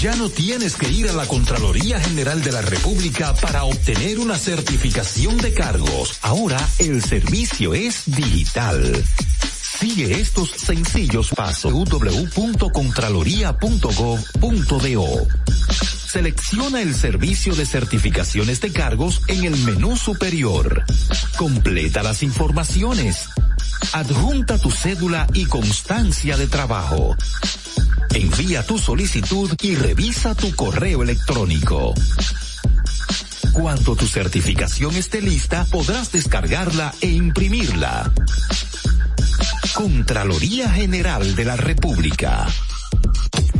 Ya no tienes que ir a la Contraloría General de la República para obtener una certificación de cargos. Ahora el servicio es digital. Sigue estos sencillos pasos. www.contraloría.gov.do. Selecciona el servicio de certificaciones de cargos en el menú superior. Completa las informaciones. Adjunta tu cédula y constancia de trabajo. Envía tu solicitud y revisa tu correo electrónico. Cuando tu certificación esté lista, podrás descargarla e imprimirla. Contraloría General de la República.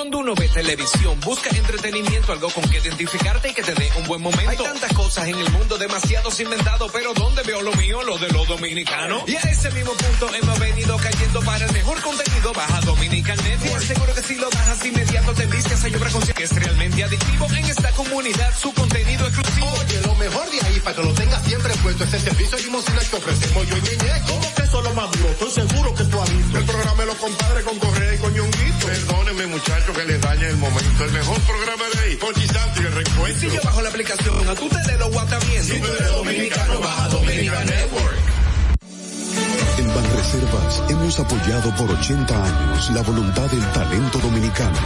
Cuando uno ve televisión, busca entretenimiento, algo con que identificarte y que te dé un buen momento. Hay tantas cosas en el mundo, demasiados inventados, pero ¿dónde veo lo mío? Lo de los dominicanos. Y a ese mismo punto hemos venido cayendo para el mejor contenido. Baja Dominican Network. Seguro que si lo bajas inmediato te vistes a llorar con que es realmente adictivo en esta comunidad, su contenido exclusivo. Oye, lo mejor de ahí, para que lo tengas siempre puesto, es el servicio limosina que ofrecemos yo y Ñeñe. ¿Cómo que eso es lo más? Estoy seguro que tú has visto. El programa de los compadres con Correa y con Ñonguito. Perdónenme, muchachos, que les dañe el momento. El mejor programa de ahí, Conchi Santo y el reencuentro. Si yo bajo la aplicación, a tú te de lo guata bien. Si tú eres dominicano, baja Dominica Network. En Banreservas hemos apoyado por 80 años la voluntad del talento dominicano,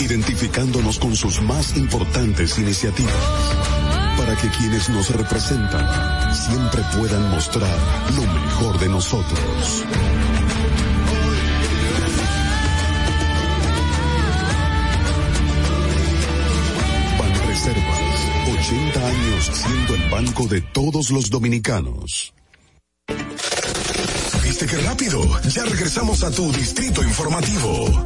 identificándonos con sus más importantes iniciativas, para que quienes nos representan siempre puedan mostrar lo mejor de nosotros. Banreservas, 80 años siendo el banco de todos los dominicanos. ¿Viste qué rápido? Ya regresamos a tu Distrito Informativo.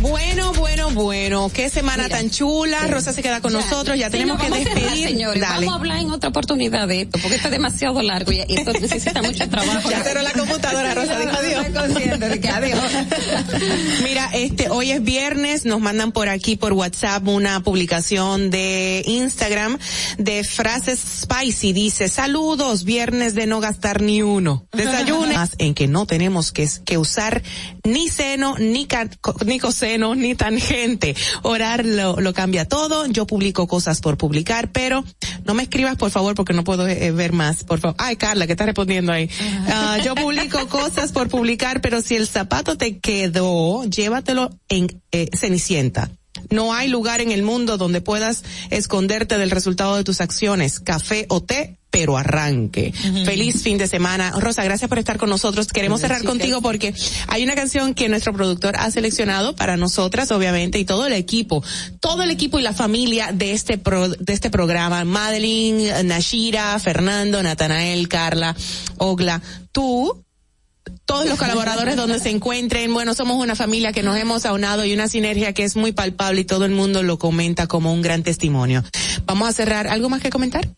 Bueno, bueno, bueno, qué semana tan chula. Rosa se queda con Ya, nosotros, ya sí, tenemos que vamos a cerrar, despedir. señores. Dale. Vamos a hablar en otra oportunidad de esto, porque está demasiado largo y esto necesita mucho trabajo. Ya cerró la computadora, Rosa, dijo adiós. consciente de que adiós. Mira, este, hoy es viernes, nos mandan por aquí por WhatsApp una publicación de Instagram de frases spicy. Dice, saludos, viernes de no gastar ni uno. Desayuno. Más en que no tenemos que, que usar ni seno, ni, ni coseno, ni tangente. Orar lo, lo cambia todo. Yo publico cosas por publicar, pero no me escribas, por favor, porque no puedo eh, ver más. Por favor. Ay, Carla, que está respondiendo ahí. Ah, yo publico cosas por publicar, pero si el zapato te quedó, llévatelo en eh, Cenicienta. No hay lugar en el mundo donde puedas esconderte del resultado de tus acciones, café o té, pero arranque. Feliz fin de semana. Rosa, gracias por estar con nosotros. Queremos cerrar contigo porque hay una canción que nuestro productor ha seleccionado para nosotras, obviamente, y todo el equipo, todo el equipo y la familia de este pro- de este programa. Madeline, Nashira, Fernando, Natanael, Carla, Ogla, tú, todos los colaboradores donde se encuentren. Bueno, somos una familia que nos hemos aunado y una sinergia que es muy palpable y todo el mundo lo comenta como un gran testimonio. Vamos a cerrar. ¿Algo más que comentar?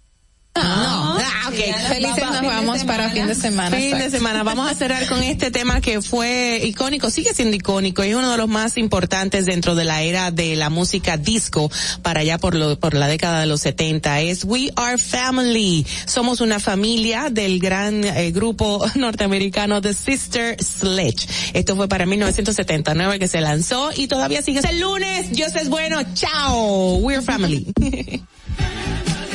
No. Ah, ok. Felices nos vamos para fin de semana. Fin de semana. Vamos a cerrar con este tema que fue icónico, sigue siendo icónico y es uno de los más importantes dentro de la era de la música disco para allá por lo, por la década de los 70. Es We Are Family. Somos una familia del gran eh, grupo norteamericano The Sister Sledge. Esto fue para 1979 que se lanzó y todavía sigue. El lunes, Dios es bueno. Chao. We're Family.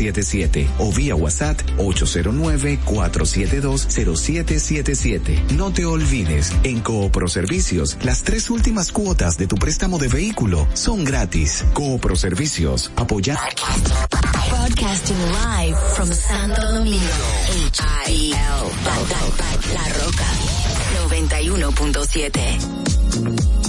809-4720777 o vía WhatsApp 809-4720777. No te olvides, en Coopro Servicios, las tres últimas cuotas de tu préstamo de vehículo son gratis. Coopro Servicios, apoya. Broadcasting live from Santo Domingo. La, la, la, la Roca 91.7.